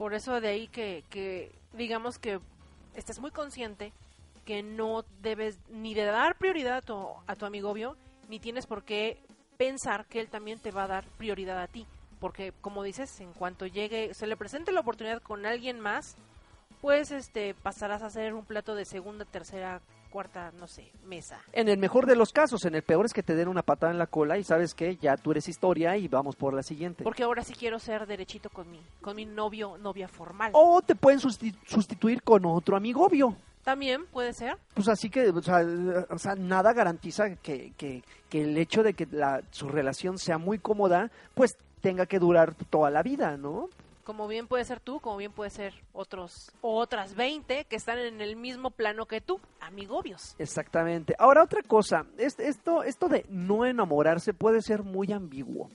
[SPEAKER 2] Por eso de ahí que, que digamos que estés muy consciente que no debes ni de dar prioridad a tu, a tu amigo obvio, ni tienes por qué pensar que él también te va a dar prioridad a ti. Porque, como dices, en cuanto llegue, se le presente la oportunidad con alguien más, pues este pasarás a ser un plato de segunda, tercera, cuarta, no sé, mesa.
[SPEAKER 1] En el mejor de los casos, en el peor es que te den una patada en la cola y sabes que ya tú eres historia y vamos por la siguiente.
[SPEAKER 2] Porque ahora sí quiero ser derechito con mi, con mi novio, novia formal.
[SPEAKER 1] O te pueden susti- sustituir con otro amigo obvio.
[SPEAKER 2] También puede ser.
[SPEAKER 1] Pues así que, o sea, o sea, nada garantiza que, que, que el hecho de que la, su relación sea muy cómoda, pues tenga que durar toda la vida, ¿no?
[SPEAKER 2] Como bien puede ser tú, como bien puede ser otros o otras 20 que están en el mismo plano que tú, amigobios.
[SPEAKER 1] Exactamente. Ahora otra cosa, es- esto, esto de no enamorarse puede ser muy ambiguo.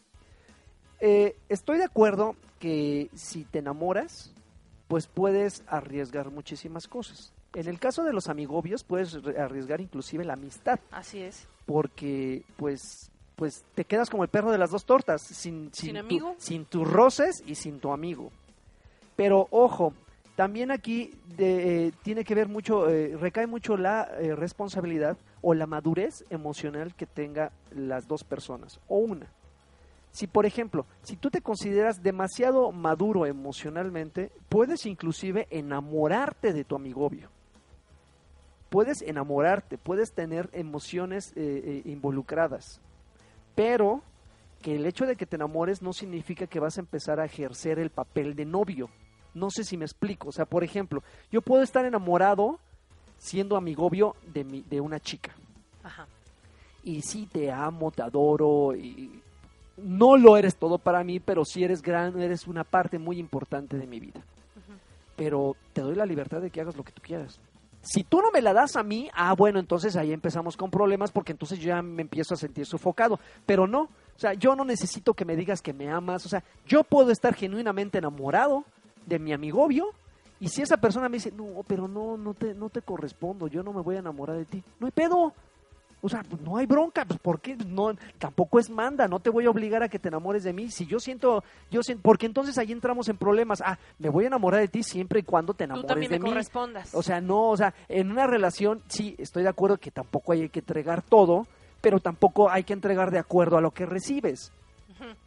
[SPEAKER 1] Eh, estoy de acuerdo que si te enamoras, pues puedes arriesgar muchísimas cosas. En el caso de los amigobios, puedes arriesgar inclusive la amistad.
[SPEAKER 2] Así es.
[SPEAKER 1] porque pues pues te quedas como el perro de las dos tortas, sin,
[SPEAKER 2] ¿Sin
[SPEAKER 1] tu-
[SPEAKER 2] amigo?
[SPEAKER 1] sin tus roces y sin tu amigo. Pero ojo, también aquí de- eh, tiene que ver mucho, eh, recae mucho la eh, responsabilidad o la madurez emocional que tenga las dos personas o una. Si por ejemplo, si tú te consideras demasiado maduro emocionalmente, puedes inclusive enamorarte de tu amigobio puedes enamorarte, puedes tener emociones eh, involucradas, pero que el hecho de que te enamores no significa que vas a empezar a ejercer el papel de novio. No sé si me explico. O sea, por ejemplo, yo puedo estar enamorado siendo amigobio de, mi, de una chica.
[SPEAKER 2] Ajá.
[SPEAKER 1] Y sí, te amo, te adoro. Y no lo eres todo para mí, pero sí eres gran, eres una parte muy importante de mi vida pero te doy la libertad de que hagas lo que tú quieras. Si tú no me la das a mí, ah, bueno, entonces ahí empezamos con problemas porque entonces yo ya me empiezo a sentir sofocado. Pero no, o sea, yo no necesito que me digas que me amas. O sea, yo puedo estar genuinamente enamorado de mi amigobio y si esa persona me dice, no, pero no, no te, no te correspondo, yo no me voy a enamorar de ti, no hay pedo. O sea, pues, no hay bronca, pues ¿por qué? No, tampoco es manda, no te voy a obligar a que te enamores de mí. Si yo siento, yo siento, porque entonces ahí entramos en problemas. Ah, me voy a enamorar de ti siempre y cuando te
[SPEAKER 2] Tú
[SPEAKER 1] enamores
[SPEAKER 2] también
[SPEAKER 1] de
[SPEAKER 2] me
[SPEAKER 1] mí.
[SPEAKER 2] correspondas.
[SPEAKER 1] O sea, no, o sea, en una relación sí estoy de acuerdo que tampoco hay que entregar todo, pero tampoco hay que entregar de acuerdo a lo que recibes.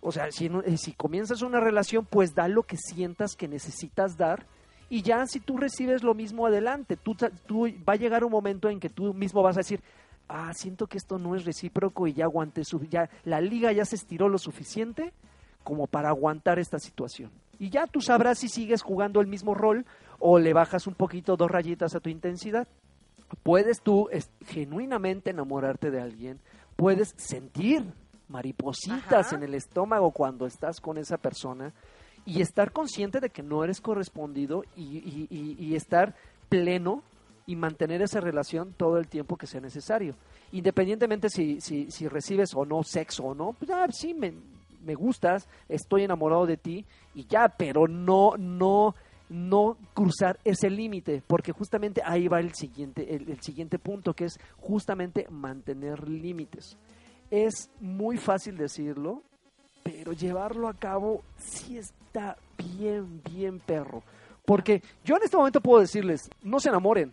[SPEAKER 1] O sea, si, eh, si comienzas una relación, pues da lo que sientas que necesitas dar y ya si tú recibes lo mismo adelante, tú, tú va a llegar un momento en que tú mismo vas a decir, ah, siento que esto no es recíproco y ya aguanté, su, ya la liga ya se estiró lo suficiente como para aguantar esta situación. Y ya tú sabrás si sigues jugando el mismo rol o le bajas un poquito dos rayitas a tu intensidad. Puedes tú es- genuinamente enamorarte de alguien, puedes sentir maripositas
[SPEAKER 2] Ajá.
[SPEAKER 1] en el estómago cuando estás con esa persona y estar consciente de que no eres correspondido y, y- y- y estar pleno y mantener esa relación todo el tiempo que sea necesario. Independientemente si, si, si recibes o no sexo o no, pues ah, sí, me, me gustas, estoy enamorado de ti y ya, pero no, no, no cruzar ese límite, porque justamente ahí va el siguiente, el, el siguiente punto, que es justamente mantener límites. Es muy fácil decirlo, pero llevarlo a cabo sí está bien, bien perro. Porque yo en este momento puedo decirles, no se enamoren,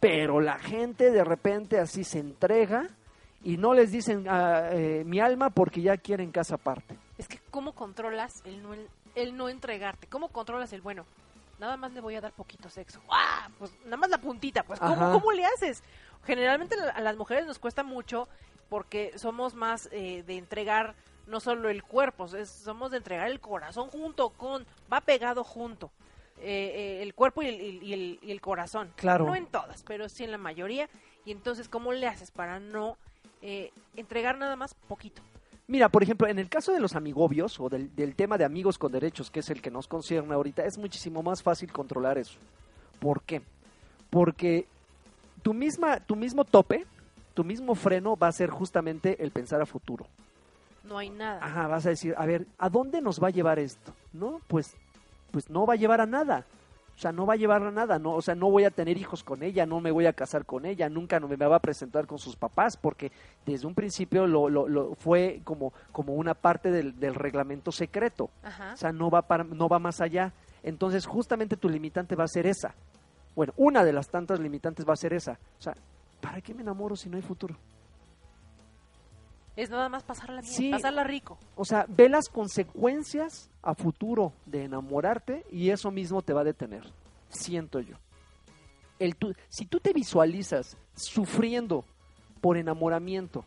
[SPEAKER 1] pero la gente de repente así se entrega y no les dicen ah, eh, mi alma porque ya quieren casa aparte.
[SPEAKER 2] Es que ¿cómo controlas el no, el no entregarte? ¿Cómo controlas el bueno? Nada más le voy a dar poquito sexo. ¡Ah! Pues nada más la puntita. Pues ¿cómo. ¿cómo le haces? Generalmente a las mujeres nos cuesta mucho porque somos más eh, de entregar no solo el cuerpo, es- somos de entregar el corazón junto con, va pegado junto. Eh, el cuerpo y el, y el- y el corazón.
[SPEAKER 1] Claro.
[SPEAKER 2] No en todas, pero sí en la mayoría. Y entonces, ¿cómo le haces para no eh, entregar nada más poquito?
[SPEAKER 1] Mira, por ejemplo, en el caso de los amigobios o del, del tema de amigos con derechos, que es el que nos concierne ahorita, es muchísimo más fácil controlar eso. ¿Por qué? Porque tu, misma, tu mismo tope, tu mismo freno va a ser justamente el pensar a futuro.
[SPEAKER 2] No hay nada.
[SPEAKER 1] Ajá, vas a decir, a ver, ¿a dónde nos va a llevar esto? ¿No? Pues, pues no va a llevar a nada. O sea, no va a llevar a nada, no, o sea, no voy a tener hijos con ella, no me voy a casar con ella, nunca me va a presentar con sus papás, porque desde un principio lo, lo, lo fue como, como una parte del, del reglamento secreto.
[SPEAKER 2] Ajá.
[SPEAKER 1] O sea, no va, para, no va más allá. Entonces, justamente tu limitante va a ser esa. Bueno, una de las tantas limitantes va a ser esa. O sea, ¿para qué me enamoro si no hay futuro?
[SPEAKER 2] Es nada más pasarla bien,
[SPEAKER 1] Sí.
[SPEAKER 2] pasarla rico.
[SPEAKER 1] O sea, ve las consecuencias a futuro de enamorarte y eso mismo te va a detener, siento yo. El tú- si tú te visualizas sufriendo por enamoramiento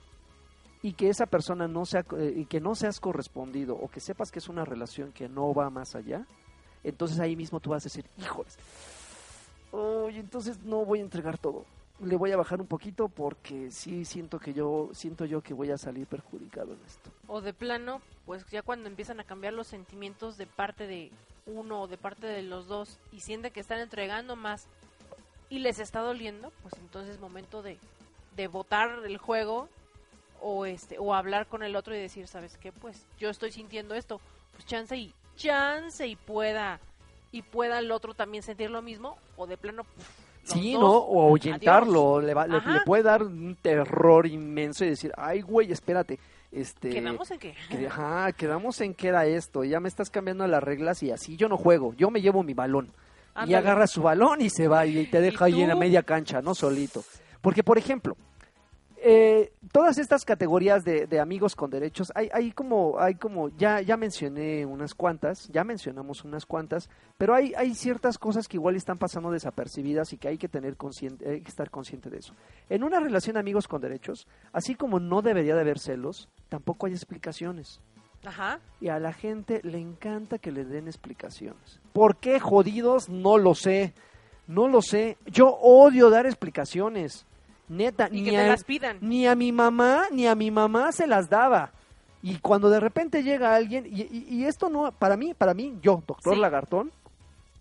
[SPEAKER 1] y que esa persona no sea eh, y que no seas correspondido o que sepas que es una relación que no va más allá, entonces ahí mismo tú vas a decir, híjoles, oye, entonces no voy a entregar todo. Le voy a bajar un poquito porque sí siento que yo siento yo que voy a salir perjudicado en esto.
[SPEAKER 2] O de plano, pues ya cuando empiezan a cambiar los sentimientos de parte de uno o de parte de los dos y sienten que están entregando más y les está doliendo, pues entonces es momento de, de votar el juego o este o hablar con el otro y decir, ¿sabes qué? Pues yo estoy sintiendo esto, pues chance y chance y pueda y pueda el otro también sentir lo mismo o de plano puf,
[SPEAKER 1] Sí,
[SPEAKER 2] dos,
[SPEAKER 1] ¿no? O ahuyentarlo, le, va- le- le puede dar un terror inmenso y decir, ay, güey, espérate, este...
[SPEAKER 2] ¿Quedamos en qué?
[SPEAKER 1] que- ajá, quedamos en que era esto, ya me estás cambiando las reglas y así yo no juego, yo me llevo mi balón. Y agarra su balón y se va y te deja ahí en la media cancha, no solito. Porque, por ejemplo, eh, todas estas categorías de, de amigos con derechos, hay, hay como, hay como, ya, ya mencioné unas cuantas, ya mencionamos unas cuantas, pero hay, hay ciertas cosas que igual están pasando desapercibidas y que hay que tener consciente, hay que estar consciente de eso. En una relación de amigos con derechos, así como no debería de haber celos, tampoco hay explicaciones.
[SPEAKER 2] Ajá.
[SPEAKER 1] Y a la gente le encanta que le den explicaciones. ¿Por qué jodidos? No lo sé. No lo sé. Yo odio dar explicaciones. Neta,
[SPEAKER 2] Y
[SPEAKER 1] ni
[SPEAKER 2] que te
[SPEAKER 1] a,
[SPEAKER 2] las pidan.
[SPEAKER 1] ni a mi mamá, ni a mi mamá se las daba. Y cuando de repente llega alguien, y, y- y esto no, para mí, para mí, yo, doctor
[SPEAKER 2] Sí.
[SPEAKER 1] Lagartón,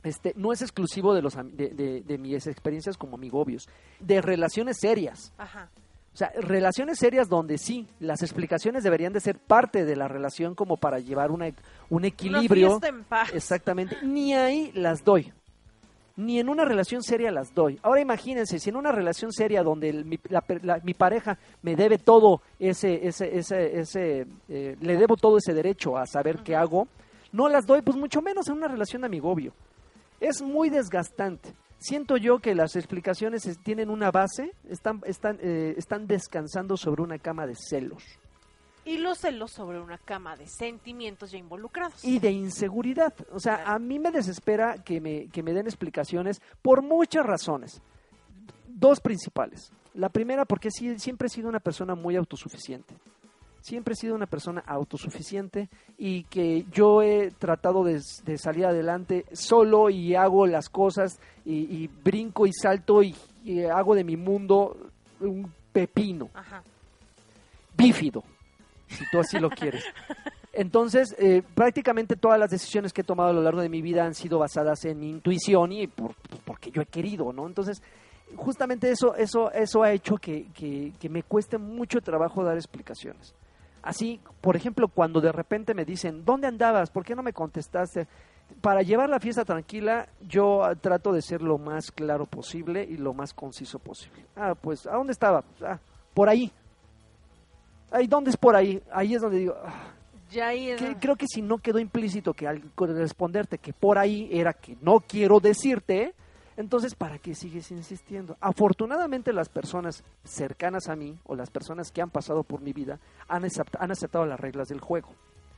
[SPEAKER 1] este, no es exclusivo de, los, de, de- de mis experiencias como amigobios, de relaciones serias.
[SPEAKER 2] Ajá.
[SPEAKER 1] O sea, relaciones serias donde sí, las explicaciones deberían de ser parte de la relación como para llevar una, un equilibrio.
[SPEAKER 2] Una en paz.
[SPEAKER 1] Exactamente. Ni ahí las doy. Ni en una relación seria las doy. Ahora imagínense, si en una relación seria donde el- mi, la mi pareja me debe todo ese, ese, ese, ese eh, le debo todo ese derecho a saber qué hago, no las doy, pues mucho menos en una relación de amigobio. Es muy desgastante. Siento yo que las explicaciones es- tienen una base, están, están, eh, están descansando sobre una cama de celos
[SPEAKER 2] Y los celos sobre una cama de sentimientos ya involucrados.
[SPEAKER 1] y de inseguridad. O sea, a mí me desespera que me, que me den explicaciones por muchas razones. Dos principales. La primera, porque sí, siempre he sido una persona muy autosuficiente. Siempre he sido una persona autosuficiente y que yo he tratado de, de salir adelante solo y hago las cosas y, y brinco y salto y, y hago de mi mundo un pepino
[SPEAKER 2] Ajá.
[SPEAKER 1] bífido, si tú así lo quieres. Entonces, eh, prácticamente todas las decisiones que he tomado a lo largo de mi vida han sido basadas en intuición y por, porque yo he querido, ¿no? Entonces, justamente eso, eso, eso ha hecho que, que, me cueste mucho trabajo dar explicaciones. Así, por ejemplo, cuando de repente me dicen, ¿dónde andabas? ¿Por qué no me contestaste? Para llevar la fiesta tranquila, yo trato de ser lo más claro posible y lo más conciso posible. Ah, pues, ¿a dónde estaba? Ah, por ahí. Ay, ¿dónde es por ahí? Ahí es donde digo, ah,
[SPEAKER 2] Ya ahí es.
[SPEAKER 1] que- creo que si no quedó implícito que al responderte que por ahí era que no quiero decirte, entonces ¿para qué sigues insistiendo? Afortunadamente las personas cercanas a mí o las personas que han pasado por mi vida han, acept- han aceptado las reglas del juego.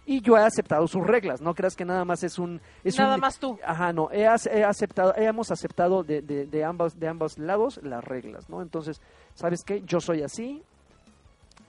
[SPEAKER 1] Y yo he aceptado sus reglas, no creas que nada más es un... Es
[SPEAKER 2] Nada
[SPEAKER 1] un-
[SPEAKER 2] más tú.
[SPEAKER 1] Ajá, no, he, ac- he aceptado, hemos aceptado de, de, de, ambos, de ambos lados las reglas, ¿no? Entonces, ¿sabes qué? Yo soy así,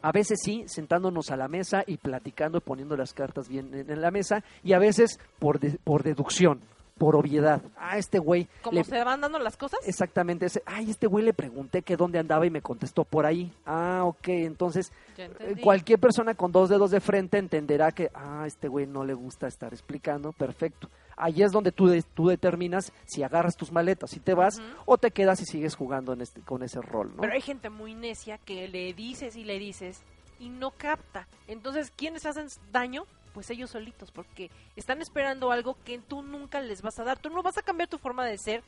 [SPEAKER 1] a veces sí, sentándonos a la mesa y platicando y poniendo las cartas bien en, en la mesa, y a veces por, de- por deducción, por obviedad. Ah, este güey...
[SPEAKER 2] Como
[SPEAKER 1] le-
[SPEAKER 2] se van dando las cosas.
[SPEAKER 1] Exactamente, ese, ay, este güey le pregunté que dónde andaba y me contestó por ahí. Ah, ok, entonces eh, cualquier persona con dos dedos de frente entenderá que, ah, este güey no le gusta estar explicando, perfecto. Ahí es donde tú, de- tú determinas si agarras tus maletas y te vas o te quedas y sigues jugando en este, con ese rol, ¿no?
[SPEAKER 2] Pero hay gente muy necia que le dices y le dices y no capta. Entonces, ¿quiénes hacen daño? pues ellos solitos, porque están esperando algo que tú nunca les vas a dar. Tú no vas a cambiar tu forma de ser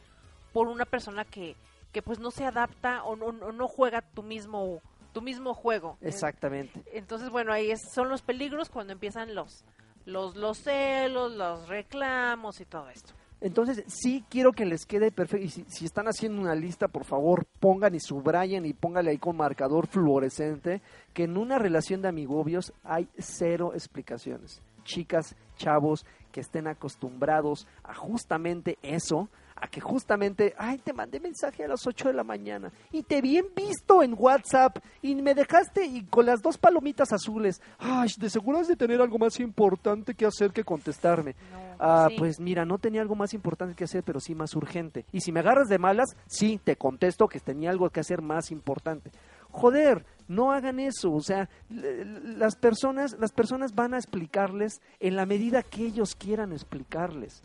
[SPEAKER 2] por una persona que, que pues no se adapta o no, no, no juega tu mismo tu mismo juego.
[SPEAKER 1] Exactamente.
[SPEAKER 2] Entonces, bueno, ahí es- son los peligros cuando empiezan los los los celos, los reclamos y todo esto.
[SPEAKER 1] Entonces, sí quiero que les quede perfecto. Y si, si están haciendo una lista, por favor, pongan y subrayen y póngale ahí con marcador fluorescente que en una relación de amigobios hay cero explicaciones. Chicas, chavos, que estén acostumbrados a justamente eso, a que justamente, ay, te mandé mensaje a las 8 de la mañana y te bien visto en WhatsApp y me dejaste y con las dos palomitas azules. Ay, de seguro has de tener algo más importante que hacer que contestarme.
[SPEAKER 2] No,
[SPEAKER 1] Ah,
[SPEAKER 2] sí.
[SPEAKER 1] pues mira, no tenía algo más importante que hacer, pero sí más urgente. Y si me agarras de malas, sí, te contesto que tenía algo que hacer más importante. Joder, no hagan eso, o sea, las personas, las personas van a explicarles en la medida que ellos quieran explicarles.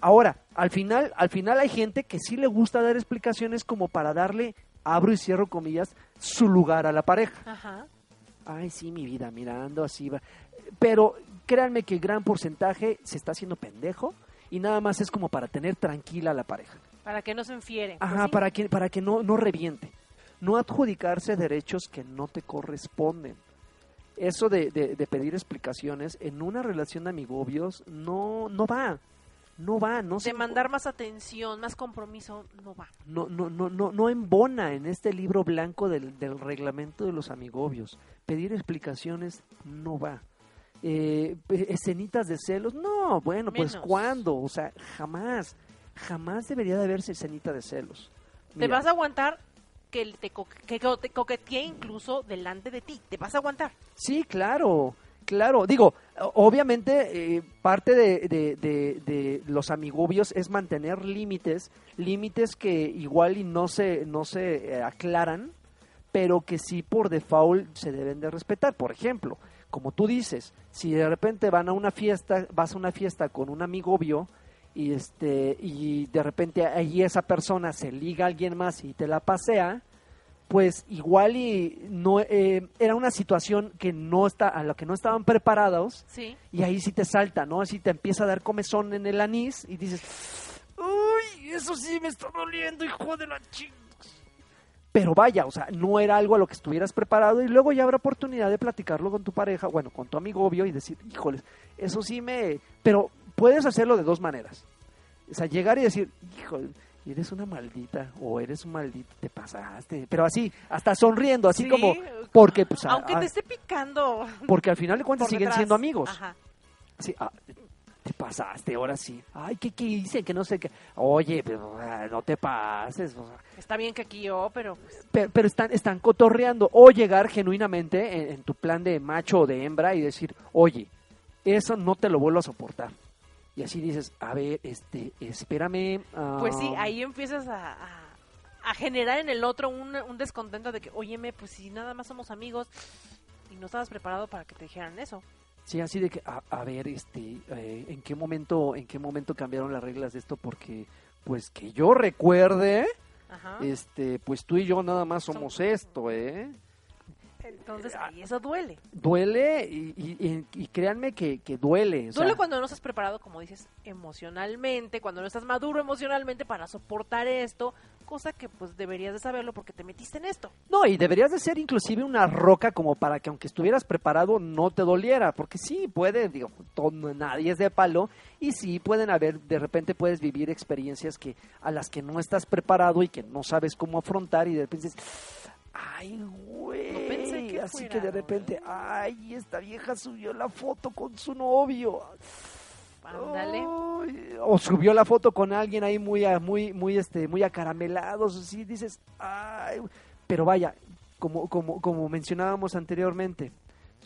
[SPEAKER 1] Ahora, al final, al final hay gente que sí le gusta dar explicaciones como para darle, abro y cierro comillas, su lugar a la pareja.
[SPEAKER 2] Ajá.
[SPEAKER 1] Ay, sí, mi vida, mirando así va. Pero créanme que el gran porcentaje se está haciendo pendejo y nada más es como para tener tranquila a la pareja.
[SPEAKER 2] Para que no se enfieren. pues
[SPEAKER 1] Ajá,
[SPEAKER 2] sí.
[SPEAKER 1] para que, para que no, no reviente. No adjudicarse derechos que no te corresponden. Eso de, de- de pedir explicaciones en una relación de amigobios no, no va. No va, no se
[SPEAKER 2] Demandar más atención, más compromiso, no va.
[SPEAKER 1] no, no, no, no, no embona en este libro blanco del, del reglamento de los amigobios. Pedir explicaciones no va. Eh, escenitas de celos, no, bueno, pues. ¿cuándo? O sea, jamás, jamás debería de haberse escenita de celos.
[SPEAKER 2] Te vas a aguantar que te, co- que te coquetee incluso delante de ti. Te vas a aguantar.
[SPEAKER 1] Sí, claro, claro. Digo, obviamente eh, parte de, de- de- de los amigobios es mantener límites, límites que igual y no se, no se eh, aclaran, pero que sí por default se deben de respetar. Por ejemplo, como tú dices, si de repente van a una fiesta, vas a una fiesta con un amigobio y este y de repente ahí esa persona se liga a alguien más y te la pasea, pues igual y no eh, era una situación que no está a la que no estaban preparados
[SPEAKER 2] Sí.
[SPEAKER 1] y ahí sí te salta, ¿no? Así te empieza a dar comezón en el anís y dices, uy, eso sí me está doliendo, hijo de la ching. Pero vaya, o sea, no era algo a lo que estuvieras preparado y luego ya habrá oportunidad de platicarlo con tu pareja, bueno, con tu amigo obvio y decir, híjoles, eso sí me... Pero puedes hacerlo de dos maneras. O sea, llegar y decir, híjole, eres una maldita o eres un maldito, te pasaste. Pero así, hasta sonriendo, así
[SPEAKER 2] Sí,
[SPEAKER 1] como, porque pues...
[SPEAKER 2] Aunque
[SPEAKER 1] a-
[SPEAKER 2] te esté picando.
[SPEAKER 1] porque al final de cuentas siguen
[SPEAKER 2] detrás.
[SPEAKER 1] siendo amigos.
[SPEAKER 2] Ajá.
[SPEAKER 1] Ah, te pasaste, ahora sí. Ay, ¿qué, qué hice? Que no sé qué. Oye, pero ah, no te pases.
[SPEAKER 2] Está bien que aquí yo, pero pues,
[SPEAKER 1] pero, pero están, están cotorreando. O llegar genuinamente en, en tu plan de macho o de hembra y decir, oye, eso no te lo vuelvo a soportar. Y así dices, a ver, este, espérame.
[SPEAKER 2] pues sí,
[SPEAKER 1] ah,
[SPEAKER 2] ahí empiezas a, a- a generar en el otro un, un descontento de que, óyeme, pues si nada más somos amigos y no estabas preparado para que te dijeran eso.
[SPEAKER 1] Sí, así de que, a, a ver, este, eh, ¿en qué momento, en qué momento cambiaron las reglas de esto? Porque, pues que yo recuerde,
[SPEAKER 2] Ajá.
[SPEAKER 1] este, pues tú y yo nada más somos
[SPEAKER 2] Somos-
[SPEAKER 1] esto, ¿eh?
[SPEAKER 2] Entonces ahí eso duele.
[SPEAKER 1] Duele y, y- y- créanme que, que duele. o
[SPEAKER 2] Duele
[SPEAKER 1] sea,
[SPEAKER 2] cuando no estás preparado, como dices, emocionalmente, cuando no estás maduro emocionalmente para soportar esto, cosa que pues deberías de saberlo porque te metiste en esto.
[SPEAKER 1] No, y deberías de ser inclusive una roca como para que aunque estuvieras preparado no te doliera, porque sí puede, digo, todo- nadie es de palo y sí pueden haber, de repente puedes vivir experiencias que a las que no estás preparado y que no sabes cómo afrontar y de repente dices, ay, güey, así que de repente, ay, esta vieja subió la foto con su novio.
[SPEAKER 2] Ándale.
[SPEAKER 1] Ay, o subió la foto con alguien ahí muy, a- muy, muy, este, muy acaramelados, así dices, ay, pero vaya, como, como, como mencionábamos anteriormente,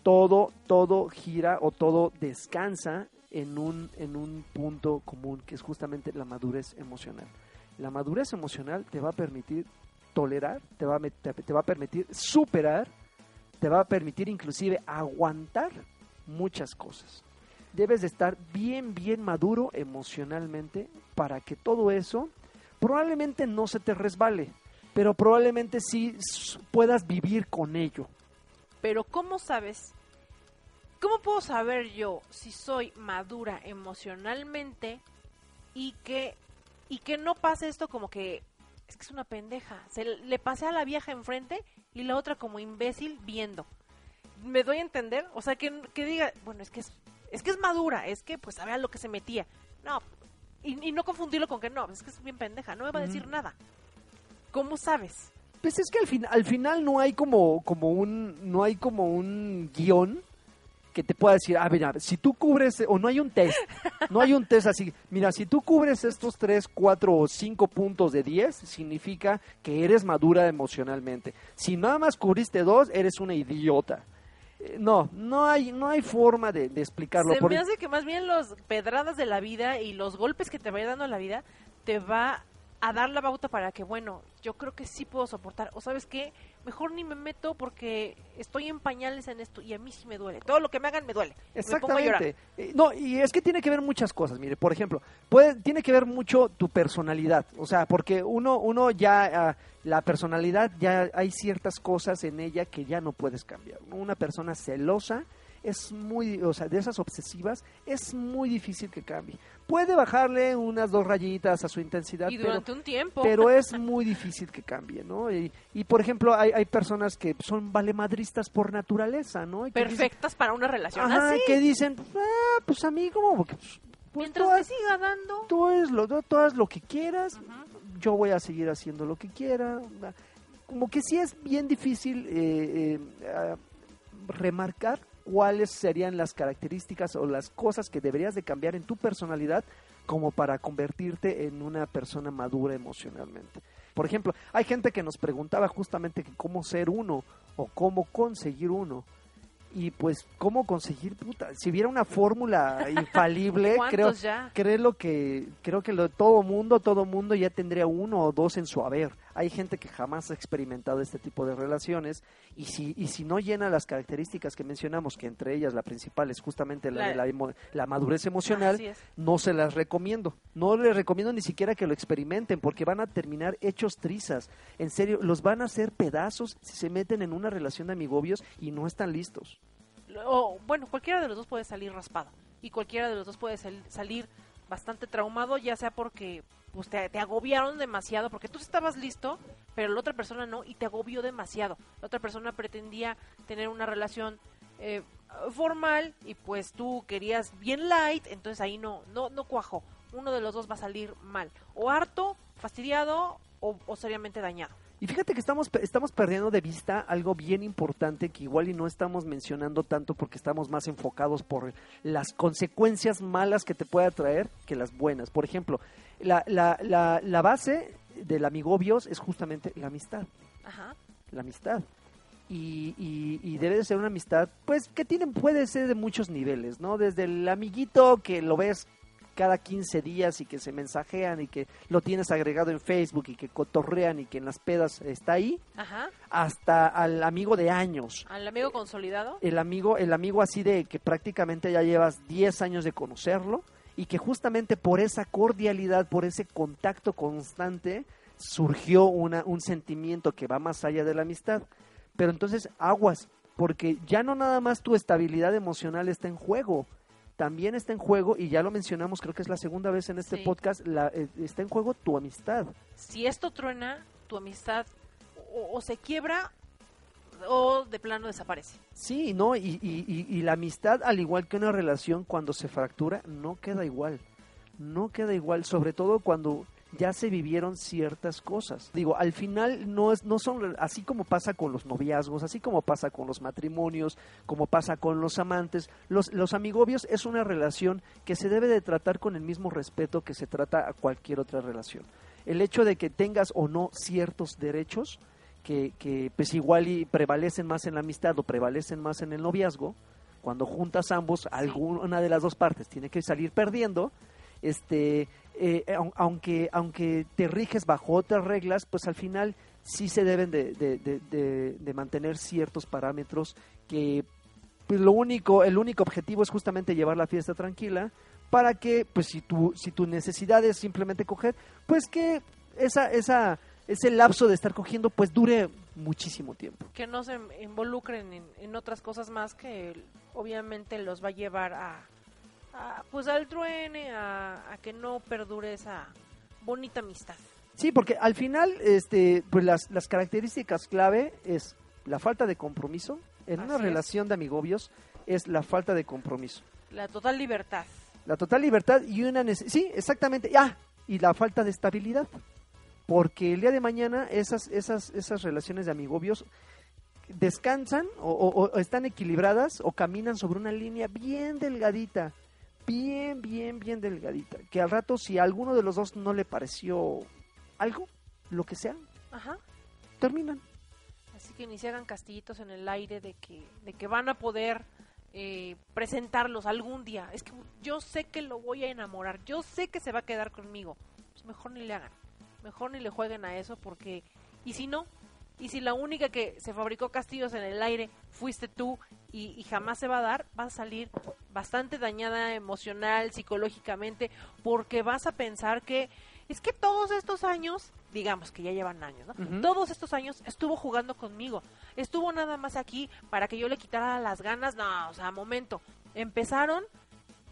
[SPEAKER 1] todo, todo gira o todo descansa en un, en un punto común que es justamente la madurez emocional. La madurez emocional te va a permitir tolerar, te va a, te va a permitir superar, te va a permitir inclusive aguantar muchas cosas debes de estar bien, bien maduro emocionalmente para que todo eso probablemente no se te resbale, pero probablemente sí puedas vivir con ello.
[SPEAKER 2] Pero ¿cómo sabes? ¿cómo puedo saber yo si soy madura emocionalmente y que y que no pase esto como que es que es una pendeja. Se le pasé a la vieja enfrente y la otra como imbécil viendo. ¿Me doy a entender? O sea, que, que diga, bueno, es que es, es que es madura, es que pues sabe a lo que se metía. No, y, y no confundirlo con que no, es que es bien pendeja, no me va a decir nada. ¿Cómo sabes?
[SPEAKER 1] Pues es que al, fin, al final no hay como, como un no hay como un guion que te pueda decir, ah, mira, si tú cubres, o no hay un test, no hay un test así, mira, si tú cubres estos 3, 4 o 5 puntos de 10, significa que eres madura emocionalmente. Si nada más cubriste dos, eres una idiota. Eh, No, no hay, no hay forma de, de explicarlo.
[SPEAKER 2] Se
[SPEAKER 1] por-
[SPEAKER 2] me hace que más bien los pedradas de la vida y los golpes que te vaya dando la vida te va a dar la bauta para que, bueno, yo creo que sí puedo soportar. O sabes qué, mejor ni me meto porque estoy en pañales en esto y a mí sí me duele. Todo lo que me hagan me duele.
[SPEAKER 1] Exactamente. Eh, No, y es que tiene que ver muchas cosas. Mire, por ejemplo, puede, tiene que ver mucho tu personalidad. O sea, porque uno, uno ya, ah, la personalidad, ya hay ciertas cosas en ella que ya no puedes cambiar. Una persona celosa es muy, o sea, de esas obsesivas, es muy difícil que cambie. Puede bajarle unas dos rayitas a su intensidad,
[SPEAKER 2] Y
[SPEAKER 1] pero,
[SPEAKER 2] durante un tiempo.
[SPEAKER 1] pero es muy difícil que cambie, ¿no? Y, y, por ejemplo, hay, hay personas que son valemadristas por naturaleza, ¿no? Y que dicen,
[SPEAKER 2] perfectas para una relación
[SPEAKER 1] Ajá,
[SPEAKER 2] así.
[SPEAKER 1] que dicen, ah, pues a mí como, porque, pues, pues,
[SPEAKER 2] Mientras me siga dando.
[SPEAKER 1] tú haz lo, tú haz lo que quieras, yo voy a seguir haciendo lo que quiera. Como que sí es bien difícil eh, eh, ah, remarcar cuáles serían las características o las cosas que deberías de cambiar en tu personalidad como para convertirte en una persona madura emocionalmente. Por ejemplo, hay gente que nos preguntaba justamente que cómo ser uno o cómo conseguir uno. Y pues, ¿cómo conseguir puta? Si hubiera una fórmula infalible,
[SPEAKER 2] ¿Cuántos
[SPEAKER 1] creo,
[SPEAKER 2] ya?
[SPEAKER 1] creo que creo que lo, todo mundo todo mundo ya tendría uno o dos en su haber hay gente que jamás ha experimentado este tipo de relaciones y si y si no llena las características que mencionamos que entre ellas la principal es justamente la,
[SPEAKER 2] La-
[SPEAKER 1] de la, emo- la madurez emocional no se las recomiendo. No les recomiendo ni siquiera que lo experimenten porque van a terminar hechos trizas. En serio los van a hacer pedazos si se meten en una relación de amigobios y no están listos.
[SPEAKER 2] O bueno, cualquiera de los dos puede salir raspado y cualquiera de los dos puede sal- salir bastante traumado, ya sea porque pues, te, agobiaron demasiado, porque tú estabas listo, pero la otra persona no y te agobió demasiado. La otra persona pretendía tener una relación eh, formal y pues tú querías bien light, entonces ahí no, no, no cuajó. Uno de los dos va a salir mal, o harto, fastidiado o, o seriamente dañado.
[SPEAKER 1] Y fíjate que estamos, estamos perdiendo de vista algo bien importante que igual y no estamos mencionando tanto porque estamos más enfocados por las consecuencias malas que te pueda traer que las buenas. Por ejemplo, la, la, la, la base del amigobios es justamente la amistad.
[SPEAKER 2] Ajá.
[SPEAKER 1] La amistad. Y, y, y debe de ser una amistad, pues, que tiene, puede ser de muchos niveles, ¿no? Desde el amiguito que lo ves cada 15 días y que se mensajean y que lo tienes agregado en Facebook y que cotorrean y que en las pedas está ahí,
[SPEAKER 2] Ajá.
[SPEAKER 1] hasta al amigo de años.
[SPEAKER 2] Al amigo consolidado.
[SPEAKER 1] El amigo, el amigo así de que prácticamente ya llevas 10 años de conocerlo y que justamente por esa cordialidad, por ese contacto constante, surgió una, un sentimiento que va más allá de la amistad. Pero entonces aguas, porque ya no nada más tu estabilidad emocional está en juego, también está en juego, y ya lo mencionamos, creo que es la segunda vez en este
[SPEAKER 2] Sí.
[SPEAKER 1] podcast, la, eh, está en juego tu amistad.
[SPEAKER 2] si esto truena, tu amistad o, o se quiebra o de plano desaparece.
[SPEAKER 1] Sí, ¿no? Y, y, y, y la amistad, al igual que una relación, cuando se fractura, no queda igual. No queda igual, sobre todo cuando ya se vivieron ciertas cosas. Digo, al final no es, no son así como pasa con los noviazgos, así como pasa con los matrimonios, como pasa con los amantes. Los, los amigobios es una relación que se debe de tratar con el mismo respeto que se trata a cualquier otra relación. El hecho de que tengas o no ciertos derechos que, que pues igual y prevalecen más en la amistad o prevalecen más en el noviazgo, cuando juntas ambos, alguna de las dos partes tiene que salir perdiendo, este, eh, au- aunque, aunque te riges bajo otras reglas, pues al final sí se deben de, de- de- de- de mantener ciertos parámetros que pues lo único, el único objetivo es justamente llevar la fiesta tranquila para que, pues si tu, si tu necesidad es simplemente coger, pues que esa, esa, ese lapso de estar cogiendo, pues dure muchísimo tiempo.
[SPEAKER 2] Que no se involucren en, en otras cosas más que obviamente los va a llevar a, a, pues al truene, a, a que no perdure esa bonita amistad.
[SPEAKER 1] Sí, porque al final, este, pues las, las características clave es la falta de compromiso. En una
[SPEAKER 2] es.
[SPEAKER 1] relación de amigobios es la falta de compromiso.
[SPEAKER 2] La total libertad.
[SPEAKER 1] La total libertad y una nece- sí, exactamente. Ah, y la falta de estabilidad. Porque el día de mañana esas esas esas relaciones de amigobios descansan o, o- o están equilibradas o caminan sobre una línea bien delgadita, bien bien bien delgadita, que al rato si a alguno de los dos no le pareció algo, lo que sea,
[SPEAKER 2] Ajá.
[SPEAKER 1] terminan.
[SPEAKER 2] Así que ni se hagan castillitos en el aire de que, de que van a poder eh, presentarlos algún día. Es que yo sé que lo voy a enamorar, yo sé que se va a quedar conmigo. Pues mejor ni le hagan, mejor ni le jueguen a eso porque... Y si no, y si la única que se fabricó castillos en el aire fuiste tú y, y jamás se va a dar, vas a salir bastante dañada emocional, psicológicamente, porque vas a pensar que es que todos estos años, digamos que ya llevan años, ¿no? Todos estos años estuvo jugando conmigo. Estuvo nada más aquí para que yo le quitara las ganas. No, o sea, momento. Empezaron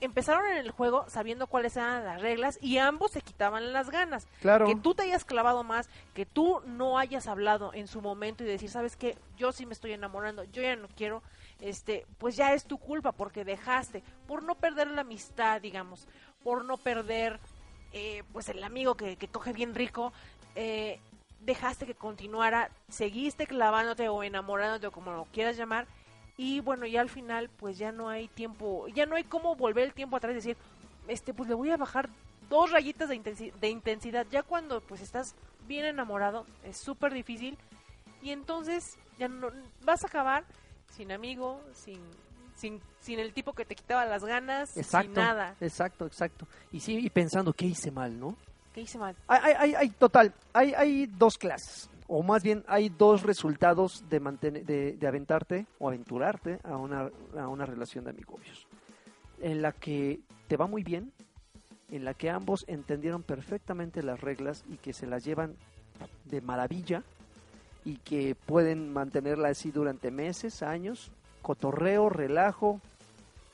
[SPEAKER 2] empezaron en el juego sabiendo cuáles eran las reglas y ambos se quitaban las ganas.
[SPEAKER 1] Claro.
[SPEAKER 2] Que tú te hayas clavado más, que tú no hayas hablado en su momento y decir, ¿sabes qué? Yo sí me estoy enamorando, yo ya no quiero, este, pues ya es tu culpa porque dejaste, por no perder la amistad, digamos, por no perder, eh, pues el amigo que, que coge bien rico, eh, dejaste que continuara, seguiste clavándote o enamorándote o como lo quieras llamar y bueno, ya al final pues ya no hay tiempo, ya no hay cómo volver el tiempo atrás y decir, este, pues le voy a bajar dos rayitas de, intensi- de intensidad. Ya cuando pues estás bien enamorado es súper difícil y entonces ya no vas a acabar sin amigo, sin sin, sin el tipo que te quitaba las ganas,
[SPEAKER 1] Exacto.
[SPEAKER 2] sin nada.
[SPEAKER 1] Exacto, exacto. Y sí, y pensando qué hice mal, ¿no?
[SPEAKER 2] ¿Qué hice mal?
[SPEAKER 1] Hay, hay, hay, hay- total, hay, hay dos clases, o más bien hay dos resultados de, mantener, de, aventarte o aventurarte a una, a una relación de amigobios. En la que te va muy bien, en la que ambos entendieron perfectamente las reglas y que se las llevan de maravilla y que pueden mantenerla así durante meses, años, cotorreo, relajo,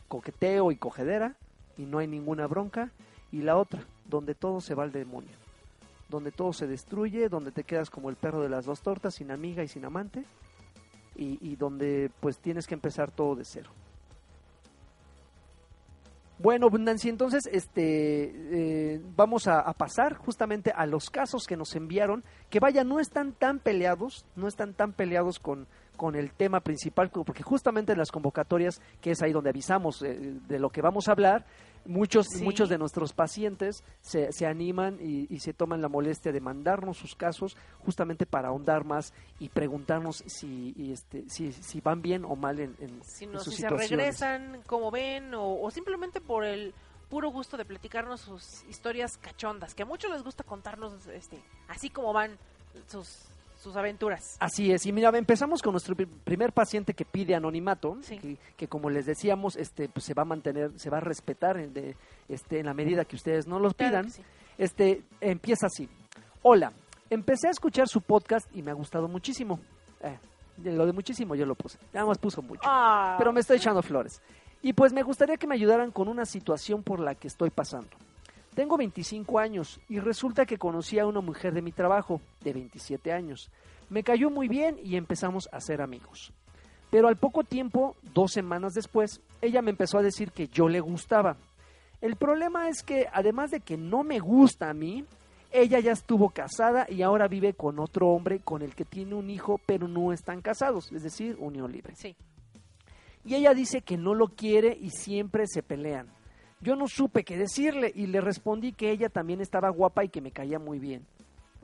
[SPEAKER 1] coqueteo y cogedera y no hay ninguna bronca. Y la otra, donde todo se va al demonio, donde todo se destruye, donde te quedas como el perro de las dos tortas, sin amiga y sin amante, y, y donde pues tienes que empezar todo de cero. Bueno, Nancy, entonces este, eh, vamos a, pasar justamente a los casos que nos enviaron, que vaya, no están tan peleados, no están tan peleados con, con el tema principal, porque justamente en las convocatorias, que es ahí donde avisamos eh, de lo que vamos a hablar, muchos,
[SPEAKER 2] Sí.
[SPEAKER 1] muchos de nuestros pacientes se, se animan y, y se toman la molestia de mandarnos sus casos justamente para ahondar más y preguntarnos si, y este, si, si van bien o mal en, en-
[SPEAKER 2] Si,
[SPEAKER 1] en sus
[SPEAKER 2] si se
[SPEAKER 1] situaciones.
[SPEAKER 2] regresan, como ven, o, o simplemente por el puro gusto de platicarnos sus historias cachondas, que a muchos les gusta contarnos este, así como van sus, sus aventuras.
[SPEAKER 1] Así es, y mira, empezamos con nuestro pri- primer paciente que pide anonimato,
[SPEAKER 2] Sí.
[SPEAKER 1] que, que como les decíamos, este, pues se va a mantener, se va a respetar en, de- este, en la medida que ustedes no los
[SPEAKER 2] Claro
[SPEAKER 1] pidan.
[SPEAKER 2] sí.
[SPEAKER 1] Este empieza así. Hola, empecé a escuchar su podcast y me ha gustado muchísimo. Eh, lo de muchísimo yo lo puse, nada más puso mucho.
[SPEAKER 2] Ah,
[SPEAKER 1] Pero me estoy echando flores. Y pues me gustaría que me ayudaran con una situación por la que estoy pasando. Tengo 25 años y resulta que conocí a una mujer de mi trabajo, de 27 años. Me cayó muy bien y empezamos a ser amigos. Pero al poco tiempo, dos semanas después, ella me empezó a decir que yo le gustaba. El problema es que, además de que no me gusta a mí, ella ya estuvo casada y ahora vive con otro hombre con el que tiene un hijo, pero no están casados, es decir, unión libre.
[SPEAKER 2] Sí.
[SPEAKER 1] Y ella dice que no lo quiere y siempre se pelean. Yo no supe qué decirle y le respondí que ella también estaba guapa y que me caía muy bien.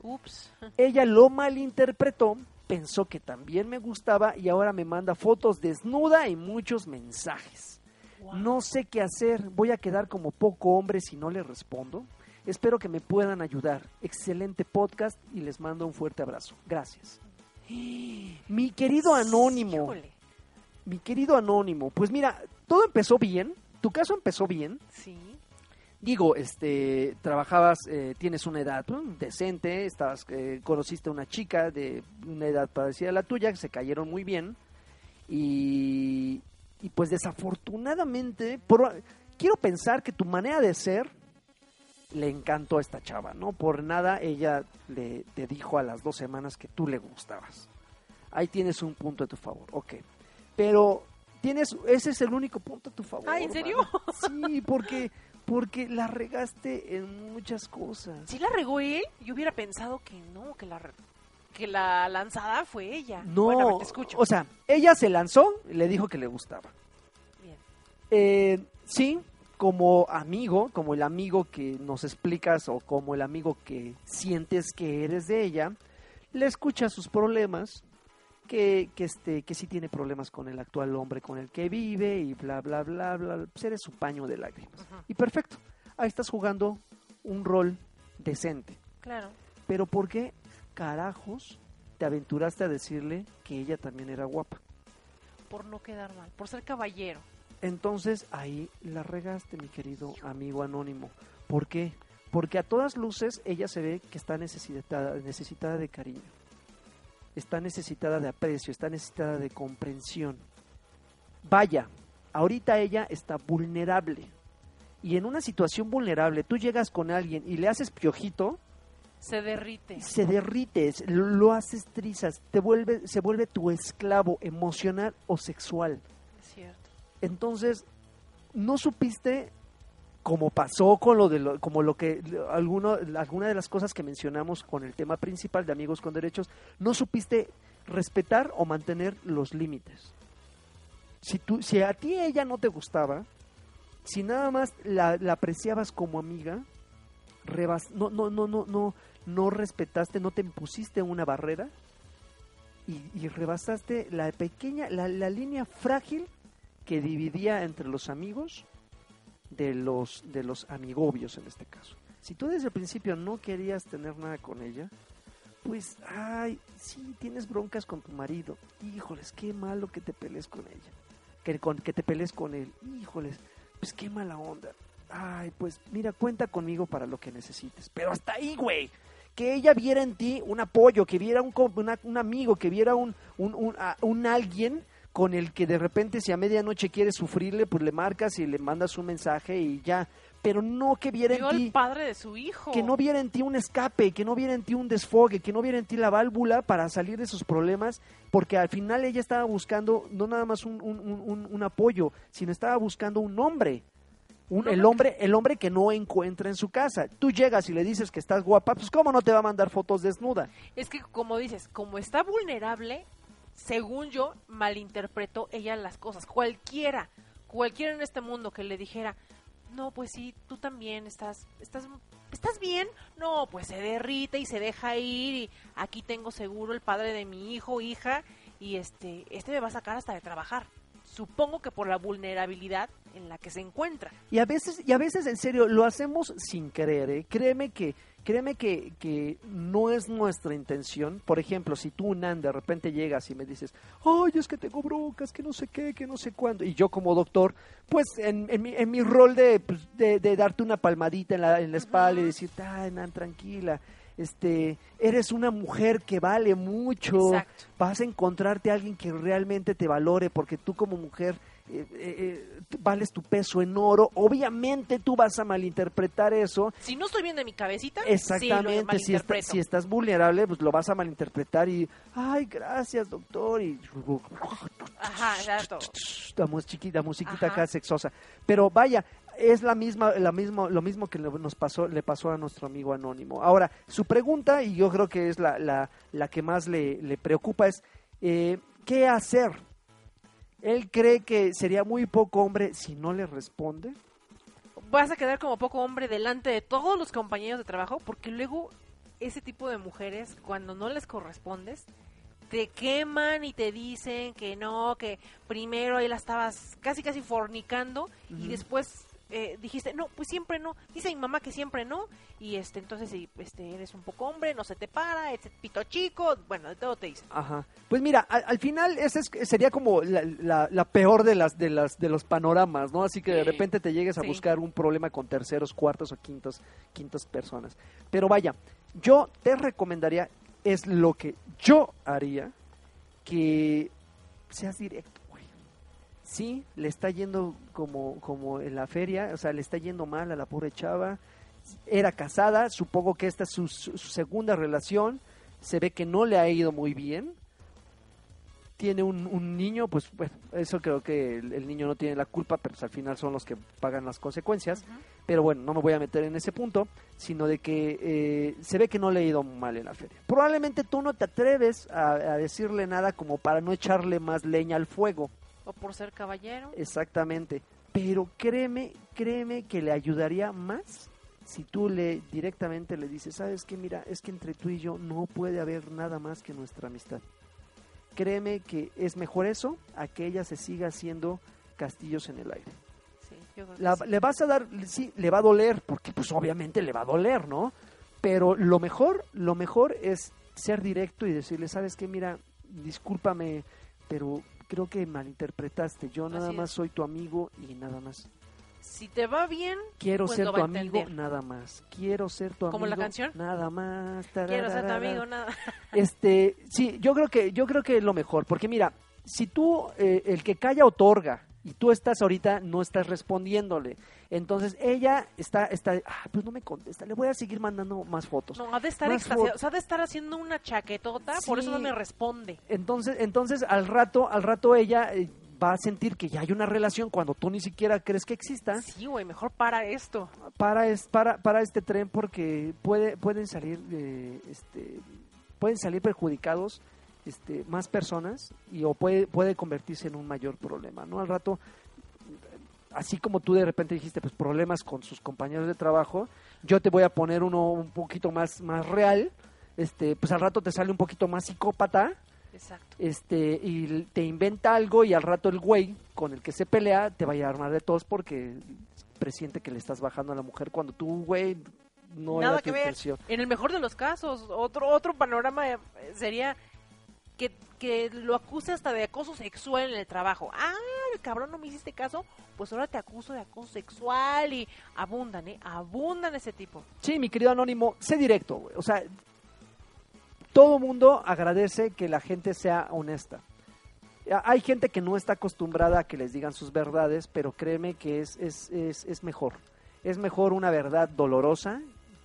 [SPEAKER 2] Ups.
[SPEAKER 1] Ella lo malinterpretó, pensó que también me gustaba y ahora me manda fotos desnuda y muchos mensajes.
[SPEAKER 2] Wow.
[SPEAKER 1] No sé qué hacer, voy a quedar como poco hombre si no le respondo. Espero que me puedan ayudar. Excelente podcast y les mando un fuerte abrazo. Gracias. Mi querido anónimo,
[SPEAKER 2] Híjole.
[SPEAKER 1] mi querido anónimo, pues mira, todo empezó bien, tu caso empezó bien,
[SPEAKER 2] Sí.
[SPEAKER 1] digo, este, trabajabas, eh, tienes una edad ¿no? decente, estabas, eh, conociste a una chica de una edad parecida a la tuya, que se cayeron muy bien, y, y pues desafortunadamente, por- quiero pensar que tu manera de ser le encantó a esta chava, ¿no? Por nada ella le te dijo a las dos semanas que tú le gustabas. Ahí tienes un punto a tu favor, ok. Pero tienes, ese es el único punto a tu favor.
[SPEAKER 2] Ah, ¿en serio?
[SPEAKER 1] mano. Sí, porque, porque la regaste en muchas cosas.
[SPEAKER 2] Si la regó él, yo hubiera pensado que no, que la, que la lanzada fue ella.
[SPEAKER 1] No,
[SPEAKER 2] Bueno, a ver, te escucho.
[SPEAKER 1] o sea, ella se lanzó y le dijo que le gustaba.
[SPEAKER 2] Bien.
[SPEAKER 1] Eh, sí, como amigo, como el amigo que nos explicas o como el amigo que sientes que eres de ella, le escuchas sus problemas, que, que, este, que sí tiene problemas con el actual hombre con el que vive y bla, bla, bla, bla. Pues eres su paño de lágrimas. Y perfecto, ahí estás jugando un rol decente.
[SPEAKER 2] Claro.
[SPEAKER 1] Pero ¿por qué carajos te aventuraste a decirle que ella también era guapa?
[SPEAKER 2] Por no quedar mal, por ser caballero.
[SPEAKER 1] Entonces ahí la regaste, mi querido amigo anónimo. ¿Por qué? Porque a todas luces ella se ve que está necesitada, necesitada de cariño. Está necesitada de aprecio, está necesitada de comprensión. Vaya, ahorita ella está vulnerable. Y en una situación vulnerable, tú llegas con alguien y le haces piojito,
[SPEAKER 2] Se derrite.
[SPEAKER 1] se derrite, lo haces trizas, te vuelve, se vuelve tu esclavo emocional o sexual.
[SPEAKER 2] Es cierto.
[SPEAKER 1] Entonces, no supiste como pasó con lo de lo, como lo que alguno, alguna de las cosas que mencionamos con el tema principal de amigos con derechos, no supiste respetar o mantener los límites. Si tú, si a ti ella no te gustaba, si nada más la, apreciabas como amiga, rebas, no, no, no, no, no, no respetaste, no te impusiste una barrera y, y rebasaste la pequeña, la, la línea frágil que dividía entre los amigos de los de los amigobios en este caso. Si tú desde el principio no querías tener nada con ella, pues ay, sí tienes broncas con tu marido. Híjoles, qué malo que te pelees con ella. Que con que te pelees con él. Híjoles, pues qué mala onda. Ay, pues mira, cuenta conmigo para lo que necesites. Pero hasta ahí, güey. Que ella viera en ti un apoyo, que viera un, una- un amigo, que viera un, un, un, a- un alguien con el que de repente si a medianoche quieres sufrirle, pues le marcas y le mandas un mensaje y ya. Pero no que viera en ti,
[SPEAKER 2] padre de su hijo.
[SPEAKER 1] que no viera en ti un escape, que no viera en ti un desfogue, que no viera en ti la válvula para salir de sus problemas, porque al final ella estaba buscando no nada más un, un- un- un- apoyo, sino estaba buscando un hombre. Un- el
[SPEAKER 2] hombre
[SPEAKER 1] el hombre que no encuentra en su casa. Tú llegas y le dices que estás guapa, pues cómo no te va a mandar fotos desnuda.
[SPEAKER 2] Es que, como dices, como está vulnerable, según yo, malinterpretó ella las cosas. Cualquiera, cualquiera en este mundo que le dijera, no, pues sí, tú también estás, estás, estás bien. No, pues se derrite y se deja ir y aquí tengo seguro el padre de mi hijo, hija y este, este me va a sacar hasta de trabajar. Supongo que por la vulnerabilidad en la que se encuentra.
[SPEAKER 1] Y a veces, y a veces en serio, lo hacemos sin querer, ¿eh? Créeme que, créeme que, que no es nuestra intención. Por ejemplo, si tú, Nan, de repente llegas y me dices, ay, es que tengo broncas, que no sé qué, que no sé cuándo. Y yo como doctor, pues en, en, mi, en mi rol de, pues, de, de darte una palmadita en la, en la espalda y decirte, ay, Nan, tranquila. Este, eres una mujer que vale mucho,
[SPEAKER 2] Exacto.
[SPEAKER 1] vas a encontrarte a alguien que realmente te valore, porque tú como mujer eh, eh, eh, vales tu peso en oro. Obviamente tú vas a malinterpretar eso.
[SPEAKER 2] Si no estoy bien de mi cabecita,
[SPEAKER 1] Exactamente,
[SPEAKER 2] sí
[SPEAKER 1] si, está- si estás vulnerable, pues lo vas a malinterpretar y, ay, gracias, doctor, y
[SPEAKER 2] Ajá, exacto.
[SPEAKER 1] la, mus- chiquita, musiquita
[SPEAKER 2] Ajá.
[SPEAKER 1] acá sexosa. Pero vaya, es la misma, la mismo, lo mismo que le- nos pasó, le pasó a nuestro amigo anónimo. Ahora, su pregunta, y yo creo que es la, la, la que más le, le preocupa, es eh, ¿qué hacer? Él cree que sería muy poco hombre si no le responde.
[SPEAKER 2] vas a quedar como poco hombre delante de todos los compañeros de trabajo, porque luego ese tipo de mujeres, cuando no les correspondes, te queman y te dicen que no, que primero ahí la estabas casi casi fornicando y después eh, dijiste, no, pues siempre no, dice mi mamá que siempre no, y este, entonces si este, eres un poco hombre, no se te para, este pito chico, bueno, de todo te dice.
[SPEAKER 1] Ajá. Pues mira, al, al final ese es- sería como la, la- la peor de las de las de los panoramas, ¿no? Así que de repente te llegues a
[SPEAKER 2] Sí.
[SPEAKER 1] buscar un problema con terceros, cuartos o quintos, quintas personas. Pero vaya, yo te recomendaría es lo que yo haría que seas directo. Sí, le está yendo como como en la feria, o sea, le está yendo mal a la pobre chava. Era casada, supongo que esta es su, su- su segunda relación. Se ve que no le ha ido muy bien tiene un, un niño, pues bueno, eso creo que el, el niño no tiene la culpa, pero pues, al final son los que pagan las consecuencias. Pero bueno, no me voy a meter en ese punto, sino de que eh, se ve que no le ha ido mal en la feria. Probablemente tú no te atreves a, a decirle nada como para no echarle más leña al fuego,
[SPEAKER 2] O por ser caballero.
[SPEAKER 1] exactamente. Pero créeme, créeme que le ayudaría más si tú le directamente le dices, sabes que mira, es que entre tú y yo no puede haber nada más que nuestra amistad. Créeme que es mejor eso a que ella se siga haciendo castillos en el aire.
[SPEAKER 2] Sí, yo creo que
[SPEAKER 1] La-
[SPEAKER 2] sí.
[SPEAKER 1] le vas a dar, sí, le va a doler, porque pues obviamente le va a doler, ¿no? Pero lo mejor, lo mejor es ser directo y decirle, sabes qué, mira, discúlpame, pero creo que malinterpretaste. Yo nada más soy tu amigo y nada más.
[SPEAKER 2] Si te va bien,
[SPEAKER 1] Quiero
[SPEAKER 2] Pues
[SPEAKER 1] ser
[SPEAKER 2] lo
[SPEAKER 1] tu
[SPEAKER 2] va
[SPEAKER 1] amigo,
[SPEAKER 2] entender.
[SPEAKER 1] nada más. Quiero ser tu amigo.
[SPEAKER 2] ¿Como la canción?
[SPEAKER 1] Nada más.
[SPEAKER 2] quiero ser tu amigo, nada.
[SPEAKER 1] Este, sí, yo creo que yo creo que es lo mejor, porque mira, si tú eh, el que calla otorga y tú estás ahorita no estás respondiéndole, entonces ella está está, ah, pues no me contesta, le voy a seguir mandando más fotos.
[SPEAKER 2] No, ha de estar o sea, ha de estar haciendo una chaquetota, por eso no me responde.
[SPEAKER 1] Entonces, entonces al rato al rato ella eh, va a sentir que ya hay una relación cuando tú ni siquiera crees que exista.
[SPEAKER 2] Sí, güey, mejor para esto.
[SPEAKER 1] para, es, para, para este tren porque puede, pueden salir eh, este, pueden salir perjudicados este, más personas y o puede, puede convertirse en un mayor problema, ¿no? Al rato, así como tú de repente dijiste, pues problemas con sus compañeros de trabajo, yo te voy a poner uno un poquito más, más real, este, pues al rato te sale un poquito más psicópata,
[SPEAKER 2] Exacto.
[SPEAKER 1] este y te inventa algo y al rato el güey con el que se pelea te vaya a armar de tos porque presiente que le estás bajando a la mujer cuando tú, güey, no
[SPEAKER 2] Nada
[SPEAKER 1] era tu
[SPEAKER 2] que ver.
[SPEAKER 1] intención.
[SPEAKER 2] En el mejor de los casos, otro otro panorama eh, sería que, que lo acuse hasta de acoso sexual en el trabajo. Ah, cabrón no me hiciste caso, pues ahora te acuso de acoso sexual y abundan, ¿eh? Abundan ese tipo.
[SPEAKER 1] Sí, mi querido Anónimo, sé directo. O sea, todo mundo agradece que la gente sea honesta. Hay gente que no está acostumbrada a que les digan sus verdades, pero créeme que es, es, es, es mejor. Es mejor una verdad dolorosa,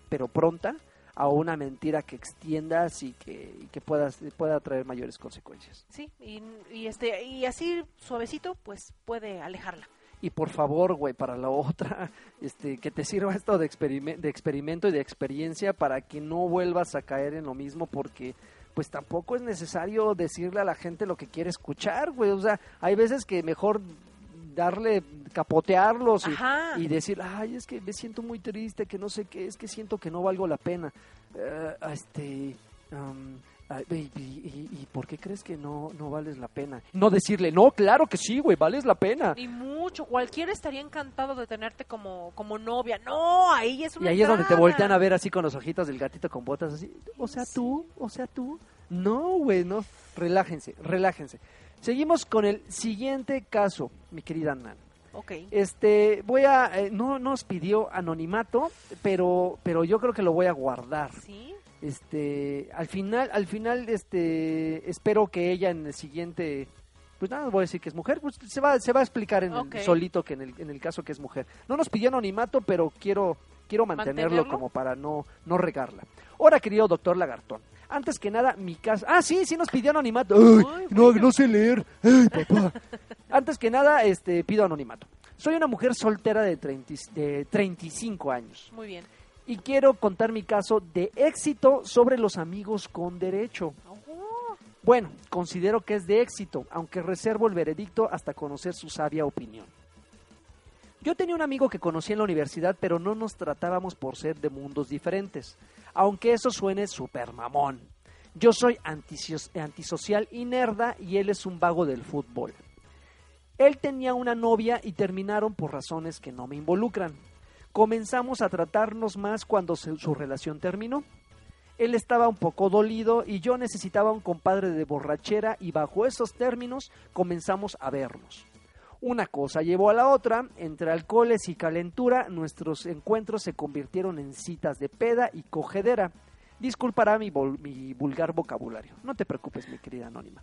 [SPEAKER 1] pero pronta, a una mentira que extiendas y que, y que pueda, pueda traer mayores consecuencias.
[SPEAKER 2] Sí, y, y este y así suavecito, pues puede alejarla.
[SPEAKER 1] Y por favor, güey, para la otra, este, que te sirva esto de, experimen- de experimento y de experiencia para que no vuelvas a caer en lo mismo, porque pues tampoco es necesario decirle a la gente lo que quiere escuchar, güey. O sea, hay veces que mejor darle, capotearlos y, y decir, ay, es que me siento muy triste, que no sé qué, es que siento que no valgo la pena. Eh, este, y, y- y- ¿y por qué crees que no, no vales la pena? No decirle, no, claro que sí, güey, vales la pena.
[SPEAKER 2] Y mucho, cualquiera estaría encantado de tenerte como, como novia. No, ahí es
[SPEAKER 1] Y
[SPEAKER 2] una
[SPEAKER 1] ahí es donde te voltean a ver así con los ojitos del gatito con botas así. O sea, tú, o sea, tú. No, güey, no. Relájense, relájense. Seguimos con el siguiente caso, mi querida Nan.
[SPEAKER 2] Ok.
[SPEAKER 1] Este, voy a, eh, no nos pidió anonimato, pero, pero yo creo que lo voy a guardar.
[SPEAKER 2] Sí.
[SPEAKER 1] Este, al final, al final, este, espero que ella en el siguiente, pues nada, voy a decir que es mujer, pues se va, se va a explicar en el solito que en el, en el caso que es mujer. No nos pidió anonimato, pero quiero, quiero mantenerlo,
[SPEAKER 2] ¿Mantenerlo?
[SPEAKER 1] como para no, no regarla. Ahora, querido doctor Lagartón, antes que nada, mi caso, ah, sí, sí nos pidió anonimato. Ay,
[SPEAKER 2] Ay,
[SPEAKER 1] no,
[SPEAKER 2] bueno.
[SPEAKER 1] no sé leer. Ay, papá. antes que nada, este, pido anonimato. Soy una mujer soltera de, 30 y- de 35 años
[SPEAKER 2] Muy bien.
[SPEAKER 1] y quiero contar mi caso de éxito sobre los amigos con derecho.
[SPEAKER 2] Oh,
[SPEAKER 1] Bueno, considero que es de éxito, aunque reservo el veredicto hasta conocer su sabia opinión. Yo tenía un amigo que conocí en la universidad, pero no nos tratábamos por ser de mundos diferentes, aunque eso suene súper mamón. Yo soy antiso- antisocial y nerda y él es un vago del fútbol. Él tenía una novia y terminaron por razones que no me involucran. Comenzamos a tratarnos más cuando su relación terminó. Él estaba un poco dolido y yo necesitaba un compadre de borrachera y bajo esos términos comenzamos a vernos. Una cosa llevó a la otra, entre alcoholes y calentura, nuestros encuentros se convirtieron en citas de peda y cogedera. Disculpará mi, vulgar vocabulario. No te preocupes, mi querida anónima.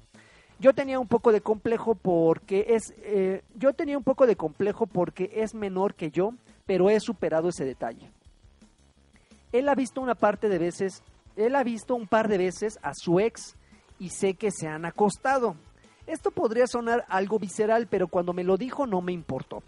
[SPEAKER 1] Yo tenía un poco de complejo porque es, eh, yo tenía un poco de complejo porque es menor que yo, pero he superado ese detalle. Él ha visto una parte de veces, él ha visto un par de veces a su ex y sé que se han acostado. Esto podría sonar algo visceral, pero cuando me lo dijo no me importó.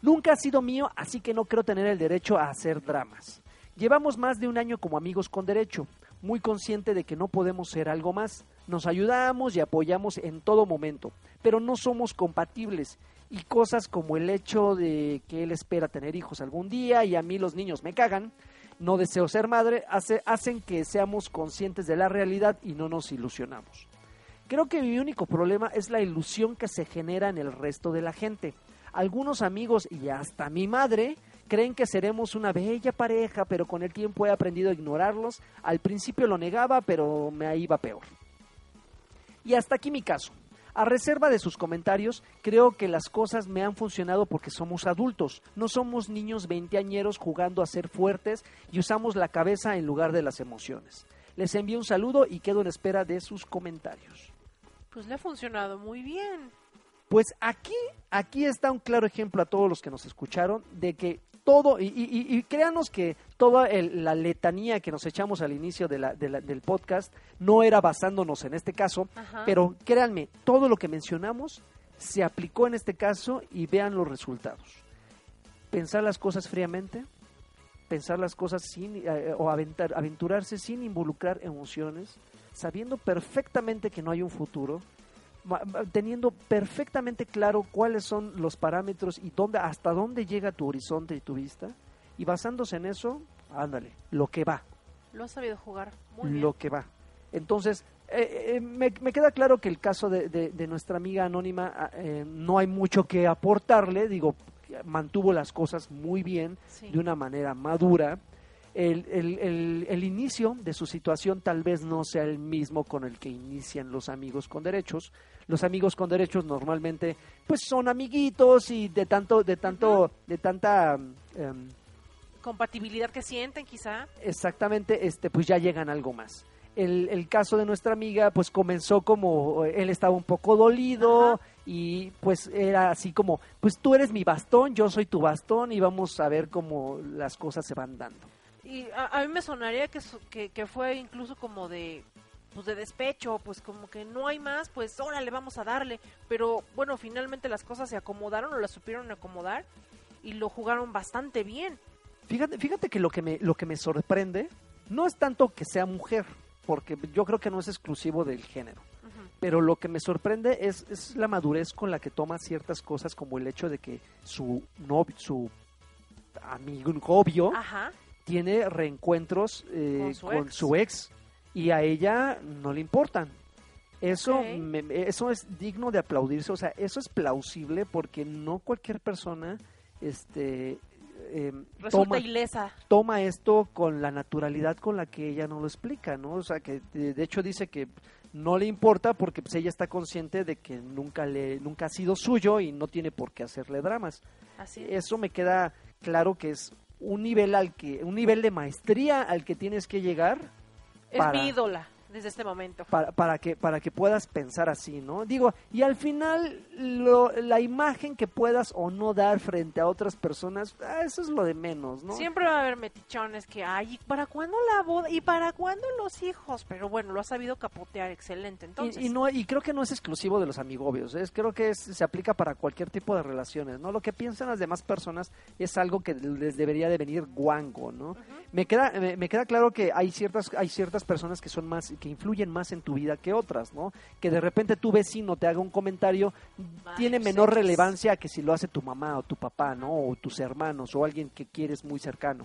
[SPEAKER 1] Nunca ha sido mío, así que no creo tener el derecho a hacer dramas. Llevamos más de un año como amigos con derecho, muy consciente de que no podemos ser algo más. Nos ayudamos y apoyamos en todo momento, pero no somos compatibles. Y cosas como el hecho de que él espera tener hijos algún día y a mí los niños me cagan, no deseo ser madre, hace- hacen que seamos conscientes de la realidad y no nos ilusionamos. Creo que mi único problema es la ilusión que se genera en el resto de la gente. Algunos amigos y hasta mi madre creen que seremos una bella pareja, pero con el tiempo he aprendido a ignorarlos. Al principio lo negaba, pero me iba peor. Y hasta aquí mi caso. A reserva de sus comentarios, creo que las cosas me han funcionado porque somos adultos, no somos niños veinteañeros jugando a ser fuertes y usamos la cabeza en lugar de las emociones. Les envío un saludo y quedo en espera de sus comentarios.
[SPEAKER 2] Pues le ha funcionado muy bien.
[SPEAKER 1] Pues aquí, aquí está un claro ejemplo a todos los que nos escucharon de que todo, y, y- créanos que toda el- la letanía que nos echamos al inicio de la- de la- del podcast no era basándonos en este caso,
[SPEAKER 2] Ajá.
[SPEAKER 1] pero créanme, todo lo que mencionamos se aplicó en este caso y vean los resultados. Pensar las cosas fríamente, pensar las cosas sin, eh, o aventar- aventurarse sin involucrar emociones, sabiendo perfectamente que no hay un futuro, teniendo perfectamente claro cuáles son los parámetros y dónde, hasta dónde llega tu horizonte y tu vista, y basándose en eso, ándale, lo que va
[SPEAKER 2] Lo ha sabido jugar muy bien.
[SPEAKER 1] lo que va. Entonces, eh, eh, me, me queda claro que el caso de, de- de nuestra amiga anónima ah, eh, no hay mucho que aportarle, digo, mantuvo las cosas muy bien,
[SPEAKER 2] Sí.
[SPEAKER 1] de una manera madura. El, el- el- el inicio de su situación tal vez no sea el mismo con el que inician los amigos con derechos. Los amigos con derechos normalmente pues son amiguitos y de tanto, de tanto, de tanta em,
[SPEAKER 2] Compatibilidad que sienten, quizá.
[SPEAKER 1] exactamente, este, pues ya llegan a algo más. El, el caso de nuestra amiga, pues comenzó como eh, él estaba un poco dolido
[SPEAKER 2] Ajá.
[SPEAKER 1] y pues era así como, pues tú eres mi bastón, yo soy tu bastón y vamos a ver cómo las cosas se van dando.
[SPEAKER 2] Y a, a mí me sonaría que, su- que, que fue incluso como de pues de despecho, pues como que no hay más, pues órale, vamos a darle. Pero bueno, finalmente las cosas se acomodaron o las supieron acomodar y lo jugaron bastante bien.
[SPEAKER 1] Fíjate, fíjate que lo que me, lo que me sorprende no es tanto que sea mujer, porque yo creo que no es exclusivo del género. Pero lo que me sorprende es, es la madurez con la que toma ciertas cosas, como el hecho de que su novio, su amigo, novio,
[SPEAKER 2] Ajá.
[SPEAKER 1] Tiene reencuentros eh,
[SPEAKER 2] Con su
[SPEAKER 1] con
[SPEAKER 2] ex.
[SPEAKER 1] su ex y a ella no le importan. Eso, me- eso es digno de aplaudirse, o sea, eso es plausible porque no cualquier persona este,
[SPEAKER 2] Resulta
[SPEAKER 1] toma,
[SPEAKER 2] ilesa.
[SPEAKER 1] toma esto con la naturalidad con la que ella no lo explica, ¿no? O sea, que de, de hecho dice que no le importa porque pues, ella está consciente de que nunca le nunca ha sido suyo y no tiene por qué hacerle dramas
[SPEAKER 2] Así es.
[SPEAKER 1] eso me queda claro que es un nivel al que un nivel de maestría al que tienes que llegar
[SPEAKER 2] Es
[SPEAKER 1] para-
[SPEAKER 2] mi ídola desde este momento.
[SPEAKER 1] para, para que para que puedas pensar así no digo y al final lo- la imagen que puedas o no dar frente a otras personas ah, eso es lo de menos no
[SPEAKER 2] Siempre va a haber metichones que, ay, ¿y para cuándo la boda? ¿Y para cuándo los hijos? Pero bueno, lo ha sabido capotear excelente. Entonces,
[SPEAKER 1] y, y no y creo que no es exclusivo de los amigobios es creo que es- se aplica para cualquier tipo de relaciones no lo que piensan las demás personas es algo que les debería de venir guango no me queda me, me queda claro que hay ciertas hay ciertas personas que son más que influyen más en tu vida que otras no que de repente tu vecino te haga un comentario
[SPEAKER 2] Ay,
[SPEAKER 1] tiene
[SPEAKER 2] pues,
[SPEAKER 1] menor
[SPEAKER 2] X.
[SPEAKER 1] relevancia que si lo hace tu mamá o tu papá no o tus hermanos o alguien que quieres muy cercano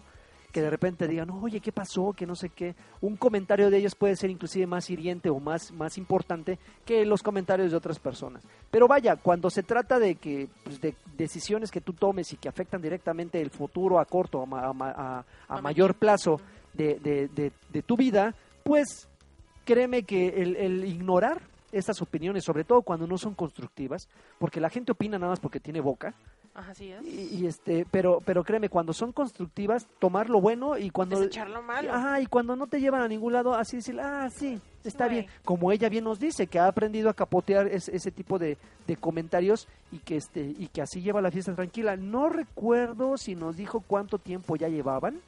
[SPEAKER 1] que de repente digan, oye, ¿qué pasó? Que no sé qué. Un comentario de ellos puede ser inclusive más hiriente o más, más importante que los comentarios de otras personas. Pero vaya, cuando se trata de que pues, de decisiones que tú tomes y que afectan directamente el futuro a corto, a, a ma- a- a
[SPEAKER 2] A
[SPEAKER 1] mayor
[SPEAKER 2] mayor.
[SPEAKER 1] plazo de, de- de- de tu vida, pues créeme que el, el ignorar estas opiniones, sobre todo cuando no son constructivas, porque la gente opina nada más porque tiene boca,
[SPEAKER 2] Así es.
[SPEAKER 1] y, y, este, pero, pero créeme, cuando son constructivas, tomar lo bueno y cuando...
[SPEAKER 2] Desechar lo malo.
[SPEAKER 1] Ajá, y cuando no te llevan a ningún lado, así decir, ah, sí, está bien. Como ella bien nos dice, que ha aprendido a capotear es- ese tipo de, de comentarios y que, este, y que así lleva la fiesta tranquila. No recuerdo si nos dijo cuánto tiempo ya llevaban,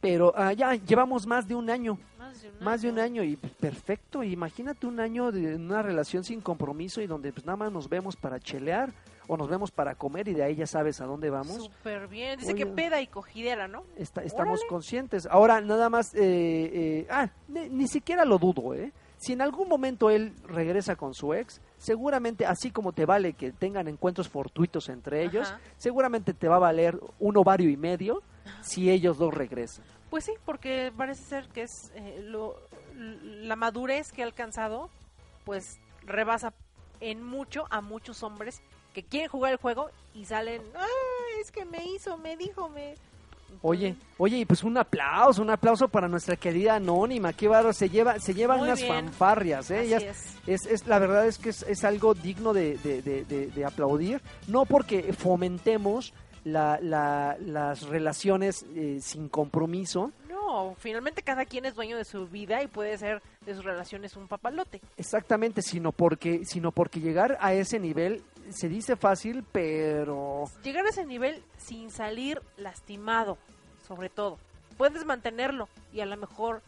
[SPEAKER 1] pero ah, ya llevamos más de un año.
[SPEAKER 2] Más de un
[SPEAKER 1] Más de un año y perfecto. Imagínate un año de una relación sin compromiso y donde pues nada más nos vemos para chelear o nos vemos para comer y de ahí ya sabes a dónde vamos.
[SPEAKER 2] Súper bien. Dice
[SPEAKER 1] Oye.
[SPEAKER 2] que peda y cogidera, ¿no?
[SPEAKER 1] Está- estamos
[SPEAKER 2] Órale.
[SPEAKER 1] conscientes. Ahora nada más, eh, eh, ah, ni, ni siquiera lo dudo, ¿eh? Si en algún momento él regresa con su ex, seguramente así como te vale que tengan encuentros fortuitos entre ellos,
[SPEAKER 2] Ajá.
[SPEAKER 1] seguramente te va a valer un ovario y medio si ellos dos regresan.
[SPEAKER 2] Pues sí, porque parece ser que es eh, lo, la madurez que ha alcanzado, pues rebasa en mucho a muchos hombres que quieren jugar el juego y salen, ah, es que me hizo, me dijo, me...
[SPEAKER 1] Oye, oye, y pues un aplauso, un aplauso para nuestra querida Anónima, qué bárbaro, se lleva, se llevan
[SPEAKER 2] Muy
[SPEAKER 1] unas
[SPEAKER 2] bien.
[SPEAKER 1] fanfarrias, ¿eh? Ya
[SPEAKER 2] es.
[SPEAKER 1] es, es- la verdad es que es, es algo digno de, de- de- de- de aplaudir, no porque fomentemos la- la- las relaciones eh, sin compromiso,
[SPEAKER 2] No, finalmente cada quien es dueño de su vida y puede ser de sus relaciones un papalote.
[SPEAKER 1] exactamente, sino porque, sino porque llegar a ese nivel se dice fácil, pero
[SPEAKER 2] Llegar a ese nivel sin salir lastimado, sobre todo. Puedes mantenerlo y a lo mejor,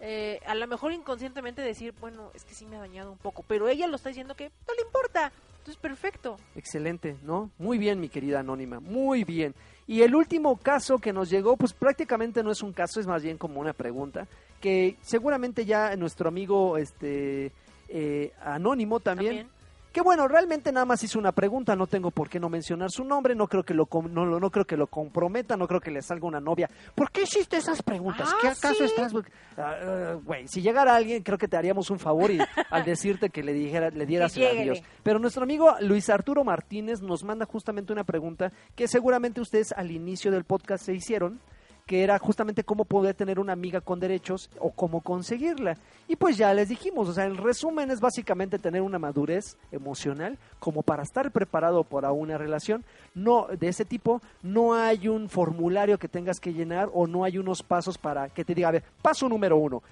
[SPEAKER 2] eh, a lo mejor inconscientemente decir, bueno, es que sí me ha dañado un poco, pero ella lo está diciendo que no le importa. Entonces, perfecto.
[SPEAKER 1] Excelente, ¿no? Muy bien, mi querida Anónima, muy bien. Y el último caso que nos llegó, pues prácticamente no es un caso, es más bien como una pregunta, que seguramente ya nuestro amigo este eh, Anónimo también,
[SPEAKER 2] También.
[SPEAKER 1] Que bueno, realmente nada más hizo una pregunta, no tengo por qué no mencionar su nombre, no creo que lo no, lo- no creo que lo comprometa, no creo que le salga una novia. ¿Por qué hiciste esas preguntas?
[SPEAKER 2] Ah,
[SPEAKER 1] ¿Qué acaso
[SPEAKER 2] ¿sí?
[SPEAKER 1] estás Ah, ah, güey, si llegara alguien, creo que te haríamos un favor y al decirte que le dijera le dieras el adiós. Pero nuestro amigo Luis Arturo Martínez nos manda justamente una pregunta que seguramente ustedes al inicio del podcast se hicieron, que era justamente cómo poder tener una amiga con derechos o cómo conseguirla. Y pues ya les dijimos, o sea, el resumen es básicamente tener una madurez emocional como para estar preparado para una relación. No de ese tipo, no hay un formulario que tengas que llenar o no hay unos pasos para que te diga, a ver, paso número uno,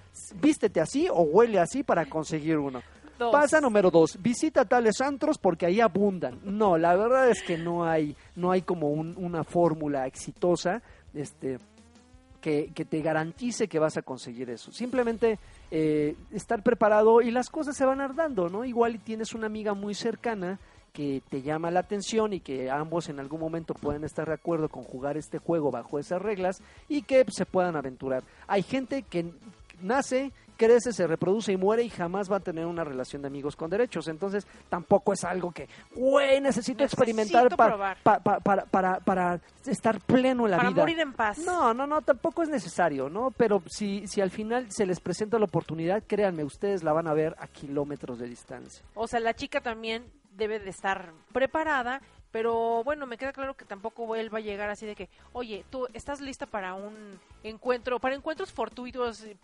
[SPEAKER 1] vístete así o huele así para conseguir uno.
[SPEAKER 2] Dos.
[SPEAKER 1] Pasa número dos, visita tales antros porque ahí abundan. No, la verdad es que no hay, no hay como un- una fórmula exitosa, este, que, que te garantice que vas a conseguir eso. Simplemente eh, estar preparado y las cosas se van a ir dando, ¿no? Igual y tienes una amiga muy cercana que te llama la atención y que ambos en algún momento pueden estar de acuerdo con jugar este juego bajo esas reglas y que se puedan aventurar. Hay gente que nace, crece, se reproduce y muere y jamás va a tener una relación de amigos con derechos. Entonces tampoco es algo que, güey, necesito,
[SPEAKER 2] Necesito
[SPEAKER 1] experimentar pa-
[SPEAKER 2] probar.
[SPEAKER 1] pa- pa- para, para, para estar pleno en la
[SPEAKER 2] Para
[SPEAKER 1] vida.
[SPEAKER 2] morir en paz.
[SPEAKER 1] No, no, no, tampoco es necesario, ¿no? Pero si, si al final se les presenta la oportunidad, créanme, ustedes la van a ver a kilómetros de distancia.
[SPEAKER 2] O sea, la chica también debe de estar preparada, pero bueno, me queda claro que tampoco él va a llegar así de que, oye, tú estás lista para un encuentro, para encuentros fortuitos, eh,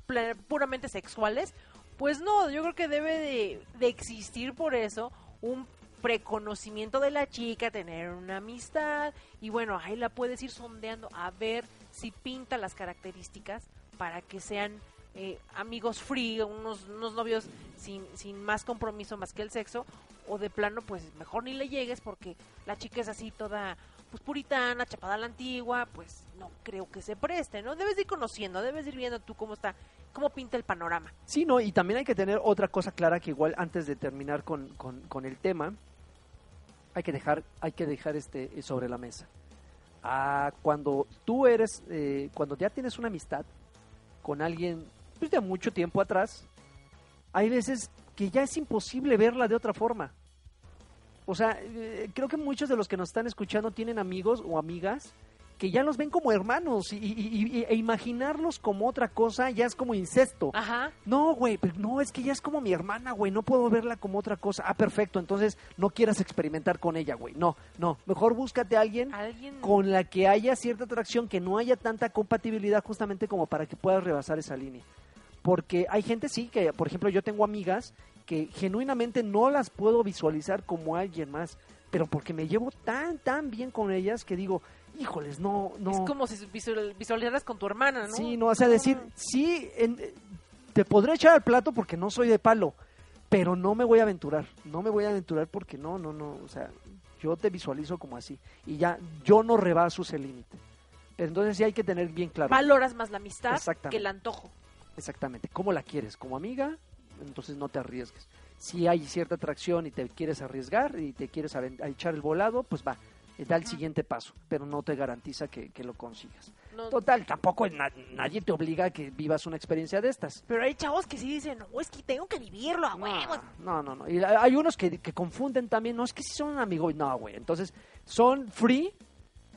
[SPEAKER 2] puramente sexuales. Pues no, yo creo que debe de, de existir por eso un preconocimiento de la chica, tener una amistad y bueno, ahí la puedes ir sondeando a ver si pinta las características para que sean eh, amigos free, unos, unos novios sin, sin más compromiso más que el sexo, o de plano, pues mejor ni le llegues porque la chica es así toda pues puritana, chapada a la antigua, pues no creo que se preste, ¿no? Debes de ir conociendo, debes de ir viendo tú cómo está, cómo pinta el panorama.
[SPEAKER 1] Sí, no, y también hay que tener otra cosa clara que igual antes de terminar con, con, el tema, hay que dejar, hay que dejar este sobre la mesa. Ah, cuando tú eres, eh, cuando ya tienes una amistad con alguien pues, de mucho tiempo atrás, hay veces que ya es imposible verla de otra forma. O sea, eh, creo que muchos de los que nos están escuchando tienen amigos o amigas que ya los ven como hermanos y, y- y- e imaginarlos como otra cosa ya es como incesto.
[SPEAKER 2] Ajá.
[SPEAKER 1] No, güey, no, es que ya es como mi hermana, güey, no puedo verla como otra cosa. Ah, perfecto, entonces no quieras experimentar con ella, güey. No, no, mejor búscate a alguien
[SPEAKER 2] Alguien.
[SPEAKER 1] con la que haya cierta atracción, que no haya tanta compatibilidad justamente como para que puedas rebasar esa línea. Porque hay gente, sí, que por ejemplo yo tengo amigas que genuinamente no las puedo visualizar como alguien más, pero porque me llevo tan, tan bien con ellas que digo, híjoles, no, no.
[SPEAKER 2] Es como si visual- visualizaras con tu hermana, ¿no?
[SPEAKER 1] Sí, no, o sea, decir, sí, en- te podré echar al plato porque no soy de palo, pero no me voy a aventurar, no me voy a aventurar porque no, no, no, o sea, yo te visualizo como así y ya, yo no rebaso ese límite. Entonces sí hay que tener bien claro,
[SPEAKER 2] Valoras más la amistad que el antojo.
[SPEAKER 1] Exactamente, cómo la quieres, como amiga, entonces no te arriesgues. Si hay cierta atracción y te quieres arriesgar y te quieres echar el volado, pues va, eh, da el siguiente paso, pero no te garantiza que, que lo consigas.
[SPEAKER 2] No-
[SPEAKER 1] Total, tampoco na- nadie te obliga a que vivas una experiencia de estas.
[SPEAKER 2] Pero hay chavos que sí dicen, no, es que tengo que vivirlo a huevos.
[SPEAKER 1] No, no, no. Y hay unos que, que confunden también, no, es que si son amigos, no, güey. Entonces, son free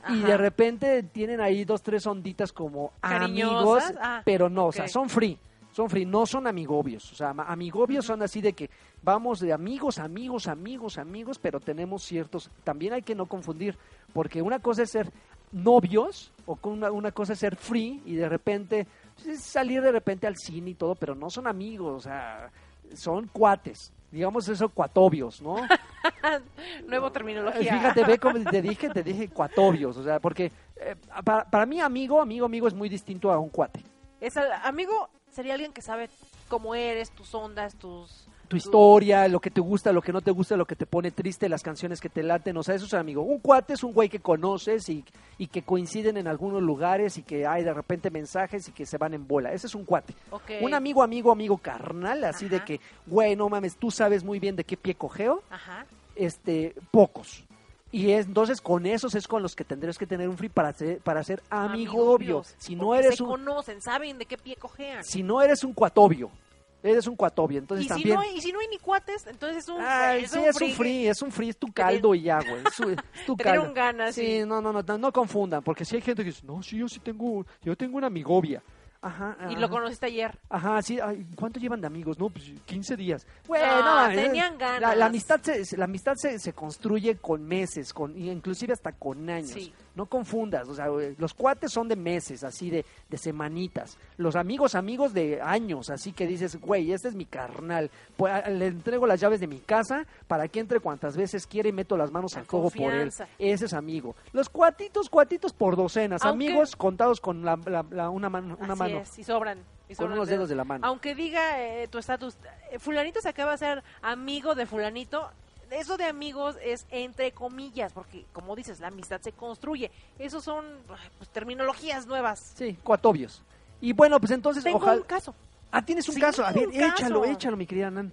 [SPEAKER 1] y de repente tienen ahí dos, tres onditas como amigos,
[SPEAKER 2] ah,
[SPEAKER 1] pero no, o sea, son free. Son free, no son amigobios. O sea, amigobios son así de que vamos de amigos, amigos, amigos, amigos, pero tenemos ciertos. También hay que no confundir, porque una cosa es ser novios, o con una, una cosa es ser free y de repente pues, es salir de repente al cine y todo, pero no son amigos, o sea, son cuates. Digamos eso, cuatobios, ¿no?
[SPEAKER 2] Nuevo terminología.
[SPEAKER 1] Fíjate, ve como te dije, te dije cuatobios, o sea, porque eh, para, para mí amigo, amigo, amigo es muy distinto a un cuate.
[SPEAKER 2] Es al- amigo sería alguien que sabe cómo eres, tus ondas, tus...
[SPEAKER 1] Tu historia, lo que te gusta, lo que no te gusta, lo que te pone triste, las canciones que te laten, o sea, eso es amigo. Un cuate es un güey que conoces y, y que coinciden en algunos lugares y que hay de repente mensajes y que se van en bola. Ese es un cuate. Un amigo, amigo, amigo carnal, así de que, güey, no mames, tú sabes muy bien de qué pie cogeo,
[SPEAKER 2] Ajá.
[SPEAKER 1] este, pocos. Y es, entonces con esos es con los que tendrías que tener un free para ser, para ser amigobio.
[SPEAKER 2] Amigobios,
[SPEAKER 1] Si no eres
[SPEAKER 2] se
[SPEAKER 1] un,
[SPEAKER 2] conocen, saben de qué pie cojean.
[SPEAKER 1] si no eres un cuatobio, eres un cuatobio, entonces
[SPEAKER 2] y, si
[SPEAKER 1] también.
[SPEAKER 2] no hay, y si no hay ni cuates, entonces es un...
[SPEAKER 1] Ay, sí, es un
[SPEAKER 2] free
[SPEAKER 1] es un free, es tu caldo y ya, güey. Es, es tu caldo.
[SPEAKER 2] ganas.
[SPEAKER 1] Sí,
[SPEAKER 2] y-
[SPEAKER 1] no, no, no, no, no confundan, porque si hay gente que dice, no, sí, yo sí tengo, yo tengo una amigobia. Ajá,
[SPEAKER 2] Y lo conociste ayer.
[SPEAKER 1] Ajá, sí, ay, ¿cuánto llevan de amigos? No, pues 15 días. Güey,
[SPEAKER 2] Ah,
[SPEAKER 1] no, mames,
[SPEAKER 2] tenían ganas.
[SPEAKER 1] La, amistad, se, la amistad se, se construye con meses, con inclusive hasta con años.
[SPEAKER 2] Sí.
[SPEAKER 1] No confundas, o sea, los cuates son de meses, así de, de semanitas. Los amigos, amigos de años, así que dices, güey, este es mi carnal. Pues, a- le entrego las llaves de mi casa para que entre cuantas veces quiere y meto las manos al fuego por él. Ese es amigo. Los cuatitos, cuatitos por docenas.
[SPEAKER 2] Aunque-
[SPEAKER 1] amigos contados con la, la- la- una mano. Una
[SPEAKER 2] Así
[SPEAKER 1] mano.
[SPEAKER 2] es, y sobran.
[SPEAKER 1] Con unos dedos de la mano.
[SPEAKER 2] Aunque diga eh, tu estatus, eh, fulanito se acaba de ser amigo de fulanito, eso de amigos es entre comillas, porque como dices, la amistad se construye. Esos son pues, terminologías nuevas.
[SPEAKER 1] Sí, cuatobios. Y bueno, pues entonces,
[SPEAKER 2] Tengo
[SPEAKER 1] ojalá.
[SPEAKER 2] un caso.
[SPEAKER 1] Ah, tienes un
[SPEAKER 2] Sí,
[SPEAKER 1] caso. A ver,
[SPEAKER 2] un
[SPEAKER 1] échalo,
[SPEAKER 2] caso.
[SPEAKER 1] échalo, mi querida Nan.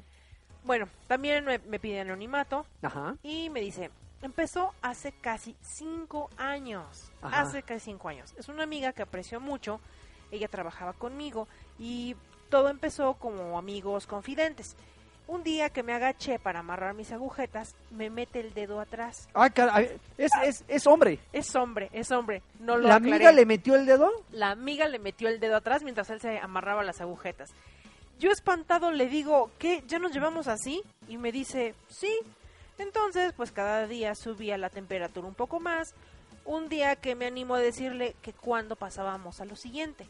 [SPEAKER 2] Bueno, también me, me pide anonimato
[SPEAKER 1] Ajá.
[SPEAKER 2] y me dice, empezó hace casi cinco años.
[SPEAKER 1] Ajá.
[SPEAKER 2] Hace casi cinco años. Es una amiga que aprecio mucho. Ella trabajaba conmigo y todo empezó como amigos confidentes. Un día que me agaché para amarrar mis agujetas, me mete el dedo atrás.
[SPEAKER 1] Ah, es, es, es hombre.
[SPEAKER 2] Es hombre, es hombre. No lo
[SPEAKER 1] ¿La
[SPEAKER 2] aclaré.
[SPEAKER 1] amiga le metió el dedo?
[SPEAKER 2] La amiga le metió el dedo atrás mientras él se amarraba las agujetas. Yo espantado le digo, ¿qué? ¿Ya nos llevamos así? Y me dice, sí. Entonces, pues cada día subía la temperatura un poco más. Un día que me animo a decirle que cuando pasábamos a lo siguiente.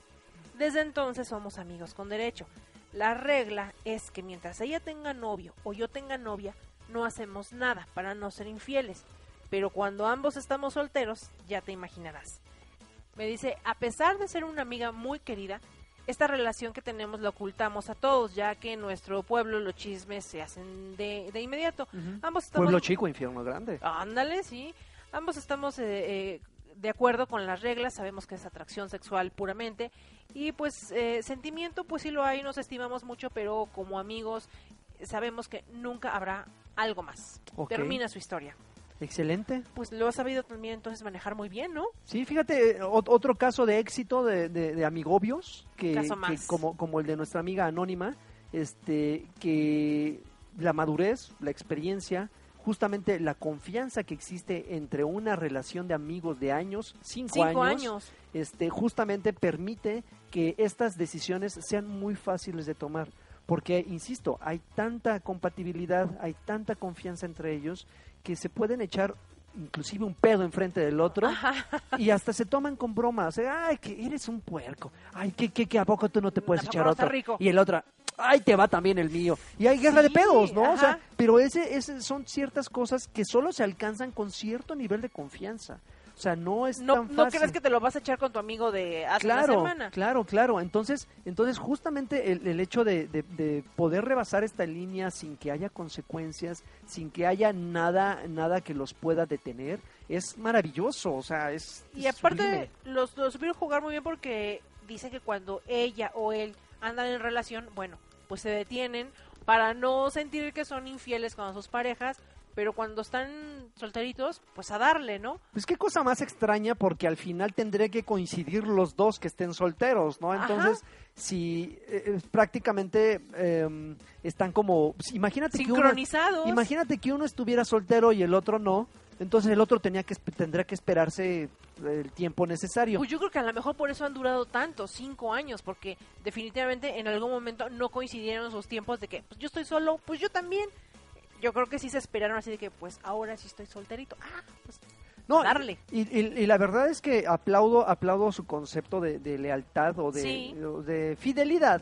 [SPEAKER 2] Desde entonces somos amigos con derecho. La regla es que mientras ella tenga novio o yo tenga novia, no hacemos nada para no ser infieles. Pero cuando ambos estamos solteros, ya te imaginarás. Me dice, a pesar de ser una amiga muy querida, esta relación que tenemos la ocultamos a todos, ya que en nuestro pueblo los chismes se hacen de, de inmediato. Ambos estamos...
[SPEAKER 1] Pueblo chico, infierno grande.
[SPEAKER 2] Ándale, sí. Ambos estamos eh, eh, de acuerdo con las reglas, sabemos que es atracción sexual puramente. Y pues eh, sentimiento, pues sí lo hay, nos estimamos mucho, pero como amigos eh, sabemos que nunca habrá algo más. Termina su historia.
[SPEAKER 1] Excelente.
[SPEAKER 2] Pues lo ha sabido también entonces manejar muy bien, ¿no?
[SPEAKER 1] Sí, fíjate, ot- otro caso de éxito de, de, de amigobios, que,
[SPEAKER 2] Caso
[SPEAKER 1] que
[SPEAKER 2] más.
[SPEAKER 1] como, como el de nuestra amiga anónima, este, que la madurez, la experiencia, justamente la confianza que existe entre una relación de amigos de años, cinco,
[SPEAKER 2] Cinco
[SPEAKER 1] años,
[SPEAKER 2] años.
[SPEAKER 1] este, justamente permite que estas decisiones sean muy fáciles de tomar. Porque, insisto, hay tanta compatibilidad, hay tanta confianza entre ellos que se pueden echar inclusive un pedo enfrente del otro y hasta se toman con bromas. eh, Ay, que eres un puerco. Ay, que, que, que a poco tú no te puedes
[SPEAKER 2] ¿A poco
[SPEAKER 1] echar otro.
[SPEAKER 2] rico?
[SPEAKER 1] Y el otro, ay, te va también el mío. Y hay guerra de pedos, ¿no? O sea, pero ese, ese son ciertas cosas que solo se alcanzan con cierto nivel de confianza. O sea, no es
[SPEAKER 2] No,
[SPEAKER 1] tan
[SPEAKER 2] no
[SPEAKER 1] fácil.
[SPEAKER 2] crees que te lo vas a echar con tu amigo de hace una
[SPEAKER 1] Claro,
[SPEAKER 2] semana.
[SPEAKER 1] claro, claro. Entonces, entonces justamente el, el hecho de, de- de poder rebasar esta línea sin que haya consecuencias, sin que haya nada, nada que los pueda detener, es maravilloso. O sea, es
[SPEAKER 2] Y
[SPEAKER 1] es
[SPEAKER 2] aparte,
[SPEAKER 1] sublime.
[SPEAKER 2] los, los supieron jugar muy bien porque dicen que cuando ella o él andan en relación, bueno, pues se detienen para no sentir que son infieles con sus parejas, pero cuando están solteritos, pues a darle, ¿no?
[SPEAKER 1] Pues qué cosa más extraña porque al final tendría que coincidir los dos que estén solteros, ¿no?
[SPEAKER 2] Ajá.
[SPEAKER 1] Entonces, si eh, eh, prácticamente eh, están como, imagínate que uno, imagínate que uno estuviera soltero y el otro no, entonces el otro tenía que tendría que esperarse el tiempo necesario.
[SPEAKER 2] Pues yo creo que a lo mejor por eso han durado tanto, cinco años, porque definitivamente en algún momento no coincidieron sus tiempos de que pues yo estoy solo, pues yo también. Yo creo que sí se esperaron así de que pues ahora sí estoy solterito. Ah, pues
[SPEAKER 1] No,
[SPEAKER 2] darle.
[SPEAKER 1] Y, y- y la verdad es que aplaudo, aplaudo su concepto de, de lealtad o de,
[SPEAKER 2] Sí.
[SPEAKER 1] de fidelidad.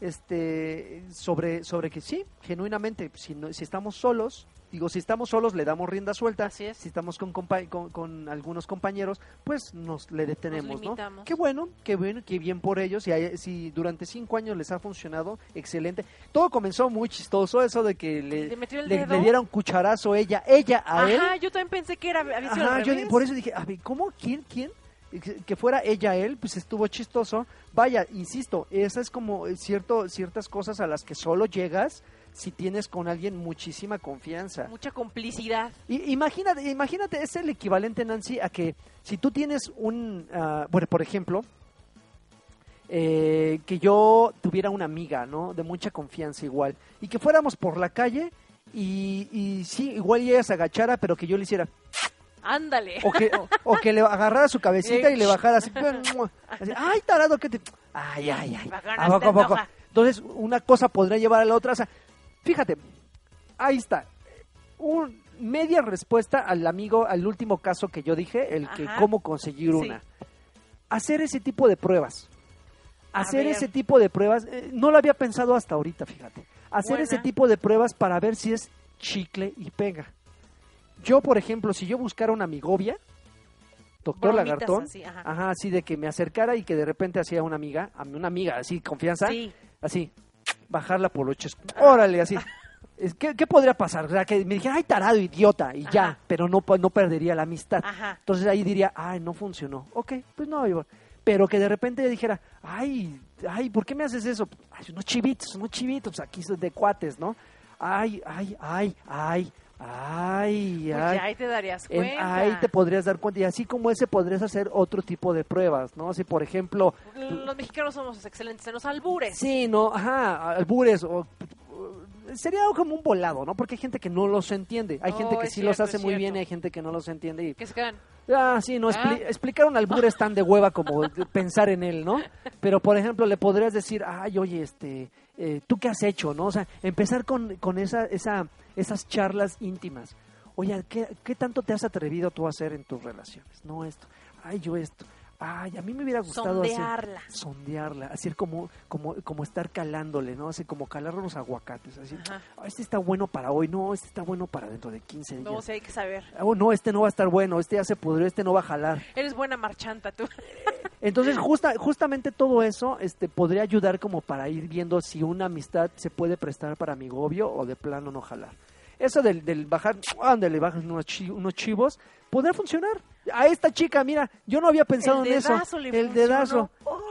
[SPEAKER 1] Este, sobre, sobre que sí, genuinamente, si, no- si estamos solos, digo, si estamos solos le damos rienda suelta,
[SPEAKER 2] Así es.
[SPEAKER 1] si estamos con, compa- con, con algunos compañeros, pues nos le detenemos, ¿no? Qué bueno, qué bueno, qué bien por ellos, si, hay- si durante cinco años les ha funcionado, excelente. Todo comenzó muy chistoso, eso de que le,
[SPEAKER 2] ¿Le
[SPEAKER 1] le, un cucharazo ella, ella a él.
[SPEAKER 2] Ajá, yo también pensé que era había sido
[SPEAKER 1] Ajá,
[SPEAKER 2] al
[SPEAKER 1] yo
[SPEAKER 2] revés.
[SPEAKER 1] por eso dije, a ver, ¿cómo? ¿Quién? ¿Quién? Que fuera ella él, pues estuvo chistoso. Vaya, insisto, esa es como cierto, ciertas cosas a las que solo llegas si tienes con alguien muchísima confianza.
[SPEAKER 2] mucha complicidad.
[SPEAKER 1] Y, imagínate, imagínate, es el equivalente, Nancy, a que si tú tienes un, ah, bueno, por ejemplo, eh, que yo tuviera una amiga, ¿no? De mucha confianza igual, y que fuéramos por la calle y, y sí, igual ella se agachara, pero que yo le hiciera,
[SPEAKER 2] Ándale.
[SPEAKER 1] o que, o, o que le agarrara su cabecita y le bajara así, así, ay, tarado, que te, ay, ay, ay,
[SPEAKER 2] Bajón,
[SPEAKER 1] ¿a poco, a poco? Entonces, una cosa podría llevar a la otra, o sea, fíjate, ahí está, un, media respuesta al amigo, al último caso que yo dije, el que
[SPEAKER 2] Ajá.
[SPEAKER 1] cómo conseguir
[SPEAKER 2] Sí.
[SPEAKER 1] una. Hacer ese tipo de pruebas. Hacer ese tipo de pruebas, eh, no lo había pensado hasta ahorita, fíjate. Hacer
[SPEAKER 2] Buena.
[SPEAKER 1] ese tipo de pruebas para ver si es chicle y pega. Yo, por ejemplo, si yo buscara una amigovia, doctor
[SPEAKER 2] Bromitas
[SPEAKER 1] Lagartón,
[SPEAKER 2] así, ajá.
[SPEAKER 1] ajá, así de que me acercara y que de repente hacía una amiga, una amiga, así, confianza,
[SPEAKER 2] Sí.
[SPEAKER 1] así, bajarla por los chescos. Órale, así. Es- ¿Qué, qué podría pasar? O sea, que me dijera, ay, tarado, idiota, y ya,
[SPEAKER 2] Ajá.
[SPEAKER 1] pero no, no perdería la amistad.
[SPEAKER 2] Ajá.
[SPEAKER 1] Entonces ahí diría, ay, no funcionó. Ok, pues no, pero que de repente dijera, ay, ay, ¿por qué me haces eso? Ay, unos chivitos, unos chivitos, aquí son de cuates, ¿no? Ay, ay, ay, ay, ay,
[SPEAKER 2] Pues
[SPEAKER 1] ay.
[SPEAKER 2] ahí te darías
[SPEAKER 1] En-
[SPEAKER 2] cuenta.
[SPEAKER 1] ahí te podrías dar cuenta y así como ese podrías hacer otro tipo de pruebas, ¿no? Si por ejemplo,
[SPEAKER 2] Los mexicanos somos excelentes en los albures.
[SPEAKER 1] sí, no, ajá, albures o sería como un volado, ¿no? Porque hay gente que no los entiende, hay
[SPEAKER 2] Oh,
[SPEAKER 1] gente que
[SPEAKER 2] es
[SPEAKER 1] sí los hace muy bien y hay gente que no los entiende y
[SPEAKER 2] Que se quedan.
[SPEAKER 1] Ah, sí, no, expli- explicar un albur es tan de hueva como pensar en él, ¿no? Pero, por ejemplo, le podrías decir, ay, oye, este, eh, ¿tú qué has hecho, no? O sea, empezar con, con esa, esa, esas charlas íntimas. Oye, ¿qué, ¿qué tanto te has atrevido tú a hacer en tus relaciones? No esto, ay, yo esto. Ay, a mí me hubiera gustado hacer-
[SPEAKER 2] Sondearla.
[SPEAKER 1] sondearla, así como, como, como estar calándole, ¿no? Así como calar los aguacates, así. "Ah, este está bueno para hoy, no, este está bueno para dentro de 15 días.
[SPEAKER 2] No, sí hay que saber.
[SPEAKER 1] Oh, no, este no va a estar bueno, este ya se pudrió, este no va a jalar.
[SPEAKER 2] Eres buena marchanta tú.
[SPEAKER 1] Entonces, justa, justamente todo eso este, podría ayudar como para ir viendo si una amistad se puede prestar para amigobio o de plano no jalar. Eso del, del bajar, ándale, bajas unos, chi- unos chivos, podría funcionar. A esta chica, mira, yo no había pensado
[SPEAKER 2] El
[SPEAKER 1] en eso.
[SPEAKER 2] le
[SPEAKER 1] El
[SPEAKER 2] funcionó.
[SPEAKER 1] dedazo.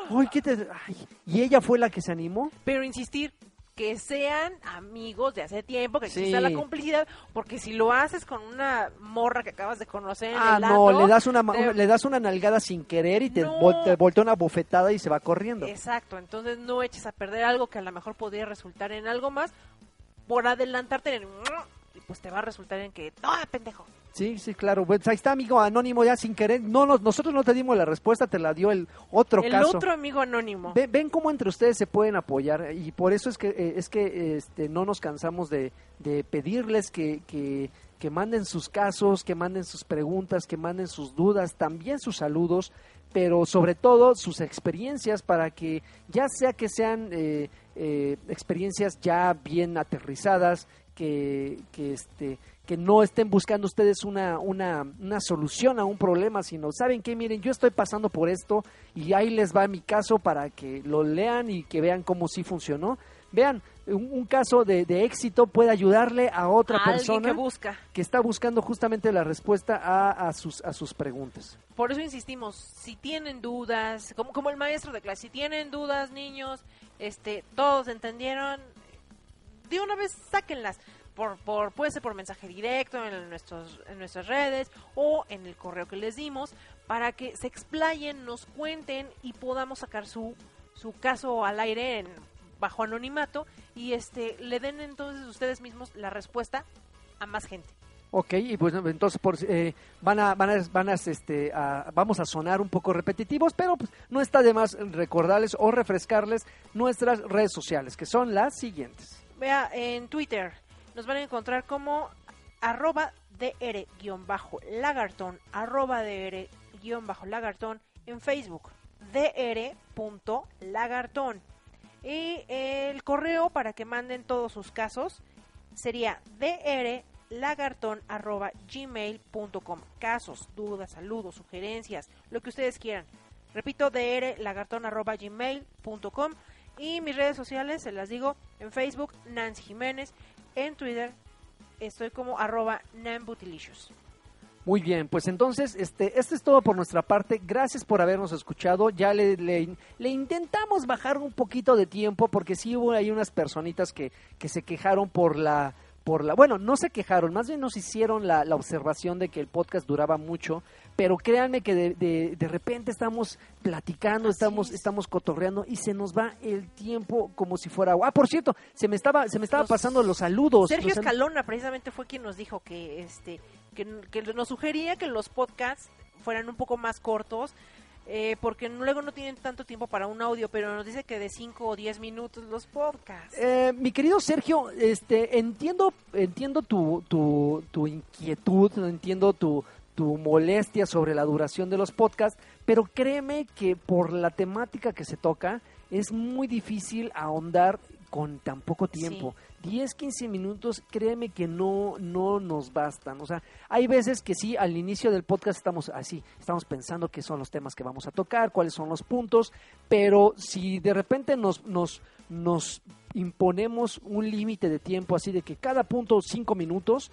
[SPEAKER 1] Uy, ¿qué te... ay, y ella fue la que se animó.
[SPEAKER 2] Pero insistir, que sean amigos de hace tiempo, que
[SPEAKER 1] Sí.
[SPEAKER 2] exista la complicidad, porque si lo haces con una morra que acabas de conocer en
[SPEAKER 1] Ah,
[SPEAKER 2] el
[SPEAKER 1] no, le das una,
[SPEAKER 2] te-
[SPEAKER 1] le das una nalgada sin querer y te,
[SPEAKER 2] No.
[SPEAKER 1] vol- te voltea una bofetada y se va corriendo.
[SPEAKER 2] Exacto, entonces no eches a perder algo que a lo mejor podría resultar en algo más por adelantarte en el... pues te va a resultar en que, no, pendejo.
[SPEAKER 1] Sí, sí, claro. Pues ahí está, amigo anónimo, ya sin querer. No, no, nosotros no te dimos la respuesta, te la dio el otro
[SPEAKER 2] el
[SPEAKER 1] caso.
[SPEAKER 2] otro amigo anónimo.
[SPEAKER 1] Ven, ven cómo entre ustedes se pueden apoyar y por eso es que eh, es que este, no nos cansamos de, de pedirles que, que, que manden sus casos, que manden sus preguntas, que manden sus dudas, también sus saludos, pero sobre todo sus experiencias para que ya sea que sean eh, eh, experiencias ya bien aterrizadas, que, que este que no estén buscando ustedes una, una, una solución a un problema, sino, ¿saben qué? Miren, yo estoy pasando por esto y ahí les va mi caso para que lo lean y que vean cómo sí funcionó. Vean, un, un caso de, de éxito puede ayudarle a otra
[SPEAKER 2] A
[SPEAKER 1] persona
[SPEAKER 2] que busca.
[SPEAKER 1] que está buscando justamente la respuesta a, a, sus, a sus preguntas.
[SPEAKER 2] Por eso insistimos, si tienen dudas, como, como el maestro de clase, si tienen dudas, niños, este, todos entendieron, de una vez sáquenlas. Por, por, puede ser por mensaje directo en, nuestros, en nuestras redes o en el correo que les dimos para que se explayen, nos cuenten y podamos sacar su, su caso al aire en, bajo anonimato y este le den entonces ustedes mismos la respuesta a más gente.
[SPEAKER 1] Ok, y pues entonces por, eh, van a, van a, van a, este, a- vamos a sonar un poco repetitivos, pero pues, no está de más recordarles o refrescarles nuestras redes sociales, que son las siguientes.
[SPEAKER 2] Vea, en Twitter nos van a encontrar como arroba dr-lagartón, arroba dr-lagartón en Facebook, dr.lagartón. Y el correo para que manden todos sus casos sería drlagartón.gmail.com. Casos, dudas, saludos, sugerencias, lo que ustedes quieran. Repito, drlagartón.gmail.com. Y mis redes sociales, se las digo, en Facebook, Nancy Jiménez, en Twitter, estoy como arroba nambutilicious.
[SPEAKER 1] Muy bien, pues entonces, este, esto es todo por nuestra parte. Gracias por habernos escuchado. Ya le, le, intentamos bajar un poquito de tiempo porque sí hubo ahí unas personitas que, que se quejaron por la, por la, bueno, no se quejaron, más bien nos hicieron la, la observación de que el podcast duraba mucho, pero créanme que de, de, de repente estamos platicando,
[SPEAKER 2] Así
[SPEAKER 1] estamos,
[SPEAKER 2] es.
[SPEAKER 1] estamos cotorreando y se nos va el tiempo como si fuera agua. Ah, por cierto, se me estaba, se me estaba
[SPEAKER 2] Los-
[SPEAKER 1] pasando los saludos.
[SPEAKER 2] Sergio
[SPEAKER 1] Los
[SPEAKER 2] Escalona precisamente fue quien nos dijo que este que, que nos sugería que los podcasts fueran un poco más cortos eh, porque luego no tienen tanto tiempo para un audio, pero nos dice que de 5 o 10 minutos los podcasts.
[SPEAKER 1] Eh, mi querido Sergio, este, entiendo, entiendo tu, tu, tu inquietud, entiendo tu, tu molestia sobre la duración de los podcasts, pero créeme que por la temática que se toca es muy difícil ahondar con tan poco tiempo. 10, 15 minutos, créeme que no, no nos bastan. O sea, hay veces que sí, al inicio del podcast estamos así, estamos pensando qué son los temas que vamos a tocar, cuáles son los puntos, pero si de repente nos, nos, nos imponemos un límite de tiempo así de que cada punto cinco minutos,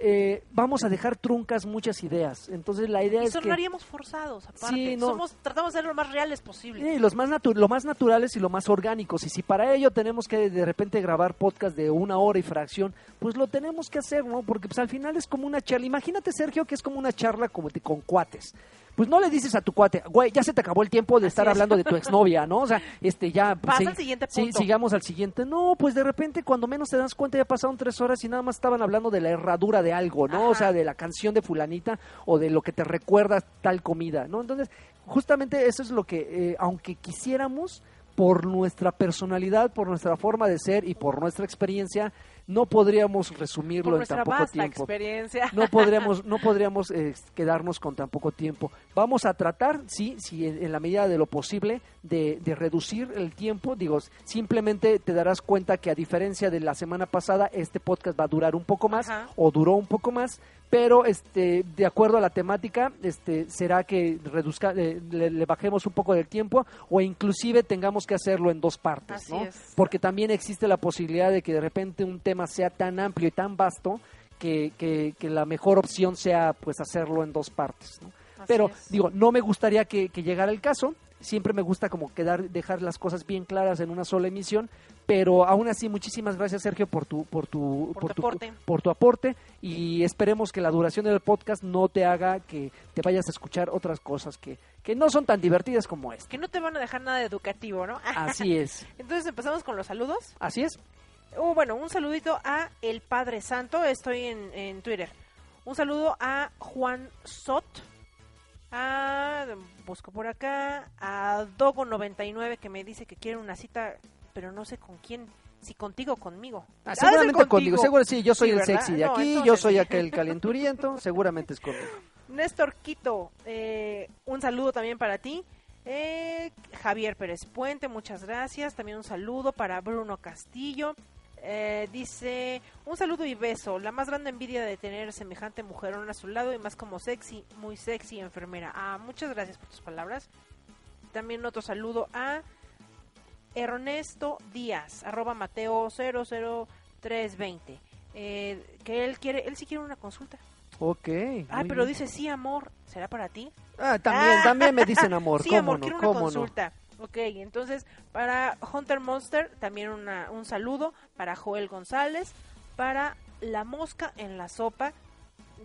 [SPEAKER 1] eh, vamos a dejar truncas muchas ideas. Entonces la idea
[SPEAKER 2] y
[SPEAKER 1] es que...
[SPEAKER 2] sonaríamos forzados, aparte.
[SPEAKER 1] Sí, no.
[SPEAKER 2] Somos, tratamos de ser lo más reales posible.
[SPEAKER 1] Sí, los más natu- lo más naturales y lo más orgánicos. Y si para ello tenemos que de repente grabar podcast de una hora y fracción, pues lo tenemos que hacer, ¿no? Porque pues al final es como una charla. Imagínate, Sergio, que es como una charla como de- con cuates. Pues no le dices a tu cuate, güey, ya se te acabó el tiempo de
[SPEAKER 2] Así
[SPEAKER 1] estar
[SPEAKER 2] es.
[SPEAKER 1] hablando de tu exnovia, ¿no? O sea, este ya... pues,
[SPEAKER 2] Pasa
[SPEAKER 1] sí,
[SPEAKER 2] al siguiente
[SPEAKER 1] sí,
[SPEAKER 2] punto.
[SPEAKER 1] sigamos al siguiente. No, pues de repente cuando menos te das cuenta ya pasaron tres horas y nada más estaban hablando de la herradura de algo, ¿no? O sea, de la canción de fulanita o de lo que te recuerda tal comida, ¿no? Entonces, justamente eso es lo que, eh, aunque quisiéramos, por nuestra personalidad, por nuestra forma de ser y por nuestra experiencia, no podríamos resumirlo
[SPEAKER 2] Por
[SPEAKER 1] en tan poco tiempo.
[SPEAKER 2] experiencia.
[SPEAKER 1] No podríamos, no podríamos eh, quedarnos con tan poco tiempo. Vamos a tratar, sí, sí, en, en la medida de lo posible, de, de reducir el tiempo. Digo, simplemente te darás cuenta que a diferencia de la semana pasada, este podcast va a durar un poco más
[SPEAKER 2] Ajá.
[SPEAKER 1] o duró un poco más, pero este, de acuerdo a la temática, este, será que reduzca, eh, le, le bajemos un poco del tiempo o inclusive tengamos que hacerlo en dos partes,
[SPEAKER 2] Así
[SPEAKER 1] ¿no?
[SPEAKER 2] es.
[SPEAKER 1] Porque también existe la posibilidad de que de repente un tema sea tan amplio y tan vasto que, que, que la mejor opción sea pues hacerlo en dos partes, ¿no? Pero
[SPEAKER 2] es.
[SPEAKER 1] digo, no me gustaría que, que llegara el caso. Siempre me gusta como quedar, dejar las cosas bien claras en una sola emisión. Pero aún así, muchísimas gracias Sergio por tu, por tu,
[SPEAKER 2] Por tu aporte.
[SPEAKER 1] por tu aporte y esperemos que la duración del podcast no te haga que te vayas a escuchar otras cosas que, que no son tan divertidas como esta.
[SPEAKER 2] Que no te van a dejar nada educativo, ¿no?
[SPEAKER 1] Así es,
[SPEAKER 2] Entonces empezamos con los saludos.
[SPEAKER 1] así es.
[SPEAKER 2] Uh, bueno, un saludito a El Padre Santo, estoy en, en Twitter. Un saludo a Juan Sot, a, busco por acá, a Dogo99 que me dice que quiere una cita, pero no sé con quién, si contigo o conmigo.
[SPEAKER 1] Ah,
[SPEAKER 2] ser
[SPEAKER 1] seguramente contigo, seguro sí, yo soy
[SPEAKER 2] Sí,
[SPEAKER 1] el
[SPEAKER 2] ¿verdad?
[SPEAKER 1] sexy de
[SPEAKER 2] No,
[SPEAKER 1] aquí, yo soy aquel calenturiento, seguramente es conmigo.
[SPEAKER 2] Néstor Quito, eh, un saludo también para ti. Eh, Javier Pérez Puente, muchas gracias. También un saludo para Bruno Castillo. Eh, dice, un saludo y beso. La más grande envidia de tener semejante mujerón a su lado y más como sexy, muy sexy enfermera. Ah, muchas gracias por tus palabras. También otro saludo a Ernesto Díaz, arroba Mateo 00320. Eh, que él quiere, él sí quiere una consulta.
[SPEAKER 1] Ok.
[SPEAKER 2] Ah, pero
[SPEAKER 1] bien.
[SPEAKER 2] dice sí, amor. ¿Será para ti?
[SPEAKER 1] Ah, también,
[SPEAKER 2] Ah.
[SPEAKER 1] también me dicen amor,
[SPEAKER 2] sí,
[SPEAKER 1] cómo
[SPEAKER 2] amor,
[SPEAKER 1] no,
[SPEAKER 2] quiero una
[SPEAKER 1] cómo no.
[SPEAKER 2] Ok, entonces para Hunter Monster también una, un saludo para Joel González, para La Mosca en la Sopa.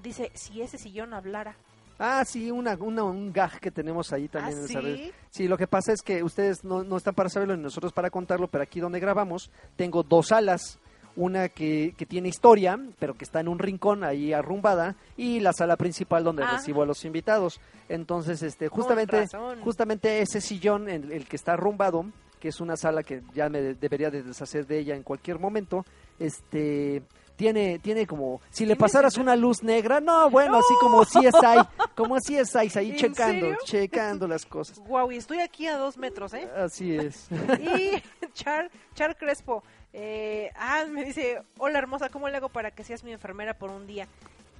[SPEAKER 2] Dice, si ese sillón hablara.
[SPEAKER 1] Ah, sí, una, una- un gag que tenemos ahí también
[SPEAKER 2] ¿Ah,
[SPEAKER 1] en
[SPEAKER 2] sí?
[SPEAKER 1] Sí, lo que pasa es que ustedes no, no están para saberlo ni nosotros para contarlo, pero aquí donde grabamos tengo dos salas. Una que, que tiene historia, pero que está en un rincón ahí arrumbada, y la sala principal donde
[SPEAKER 2] Ah.
[SPEAKER 1] recibo a los invitados. Entonces, este, justamente, justamente ese sillón, el, el que está arrumbado, que es una sala que ya me de- debería de deshacer de ella en cualquier momento, este tiene tiene como si le
[SPEAKER 2] ¿Tiene
[SPEAKER 1] pasaras una luz negra, no, bueno, así como CSI, como CSI ahí
[SPEAKER 2] ¿En
[SPEAKER 1] checando,
[SPEAKER 2] serio?
[SPEAKER 1] checando las cosas.
[SPEAKER 2] Guau, y estoy aquí a dos metros, ¿eh?
[SPEAKER 1] Así es.
[SPEAKER 2] Y Char, Char Crespo, eh, ah, me dice, hola hermosa, ¿cómo le hago para que seas mi enfermera por un día?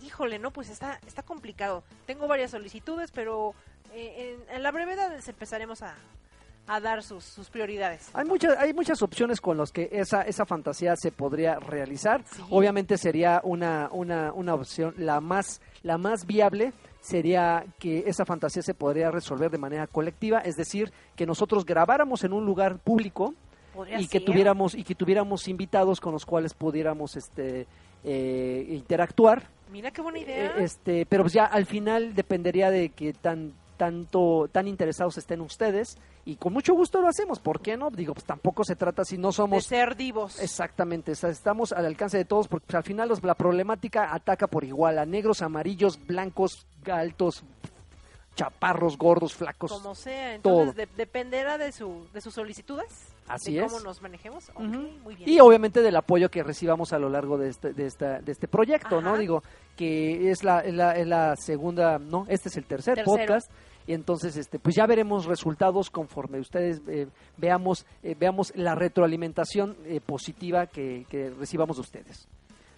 [SPEAKER 2] Híjole, no, pues está, está complicado. Tengo varias solicitudes, pero eh, en, en la brevedad les empezaremos a, a dar sus, sus prioridades.
[SPEAKER 1] Hay muchas, hay muchas opciones con las que esa, esa fantasía se podría realizar.
[SPEAKER 2] Sí.
[SPEAKER 1] Obviamente sería una, una, una opción, la más, la más viable sería que esa fantasía se podría resolver de manera colectiva, es decir, que nosotros grabáramos en un lugar público y que
[SPEAKER 2] ser.
[SPEAKER 1] tuviéramos y que tuviéramos invitados con los cuales pudiéramos este eh, interactuar
[SPEAKER 2] Mira qué buena idea.
[SPEAKER 1] eh, este pero pues ya al final dependería de que tan tanto tan interesados estén ustedes y con mucho gusto lo hacemos ¿por qué no? digo pues tampoco se trata si no
[SPEAKER 2] de
[SPEAKER 1] somos
[SPEAKER 2] ser divos.
[SPEAKER 1] Exactamente, o sea, estamos al alcance de todos porque pues, al final los- la problemática ataca por igual a negros, amarillos, blancos, altos, chaparros, gordos, flacos.
[SPEAKER 2] Como sea,
[SPEAKER 1] todo.
[SPEAKER 2] entonces de- dependerá de, su, de sus solicitudes.
[SPEAKER 1] Así
[SPEAKER 2] de
[SPEAKER 1] es.
[SPEAKER 2] nos manejemos. Muy bien.
[SPEAKER 1] Y obviamente del apoyo que recibamos a lo largo de este, de esta, de este proyecto, ¿no? Digo, que es la, es la, es la segunda, no, este es el tercer
[SPEAKER 2] Tercero.
[SPEAKER 1] podcast. Y entonces, este, pues ya veremos resultados conforme ustedes eh, veamos, eh, veamos la retroalimentación eh, positiva que, que recibamos de ustedes.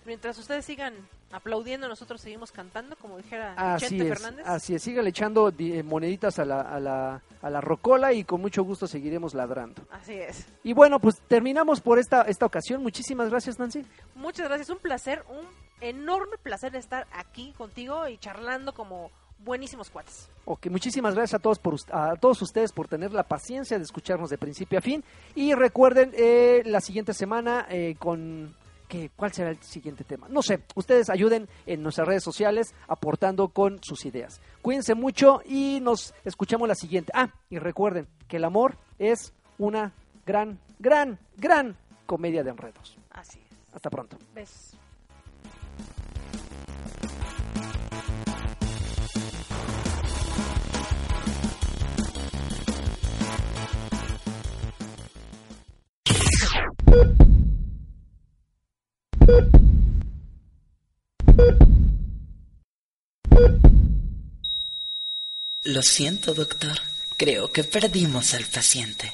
[SPEAKER 2] Mientras ustedes sigan aplaudiendo, nosotros seguimos cantando, como dijera
[SPEAKER 1] Así es,
[SPEAKER 2] Fernández.
[SPEAKER 1] así es, sígale echando eh, moneditas a la, a, la, a la rocola y con mucho gusto seguiremos ladrando.
[SPEAKER 2] Así es.
[SPEAKER 1] Y bueno, pues terminamos por esta, esta ocasión. Muchísimas gracias, Nancy.
[SPEAKER 2] Muchas gracias, un placer, un enorme placer estar aquí contigo y charlando como buenísimos cuates.
[SPEAKER 1] Ok, muchísimas gracias a todos por a todos ustedes por tener la paciencia de escucharnos de principio a fin. Y recuerden, eh, la siguiente semana eh, con... ¿qué? ¿Cuál será el siguiente tema? No sé, ustedes ayuden en nuestras redes sociales aportando con sus ideas. Cuídense mucho y nos escuchamos la siguiente. Ah, y recuerden que el amor es una gran, gran, gran comedia de enredos.
[SPEAKER 2] Así es.
[SPEAKER 1] Hasta pronto.
[SPEAKER 2] Besos.
[SPEAKER 3] Lo siento, doctor. Creo que perdimos al paciente.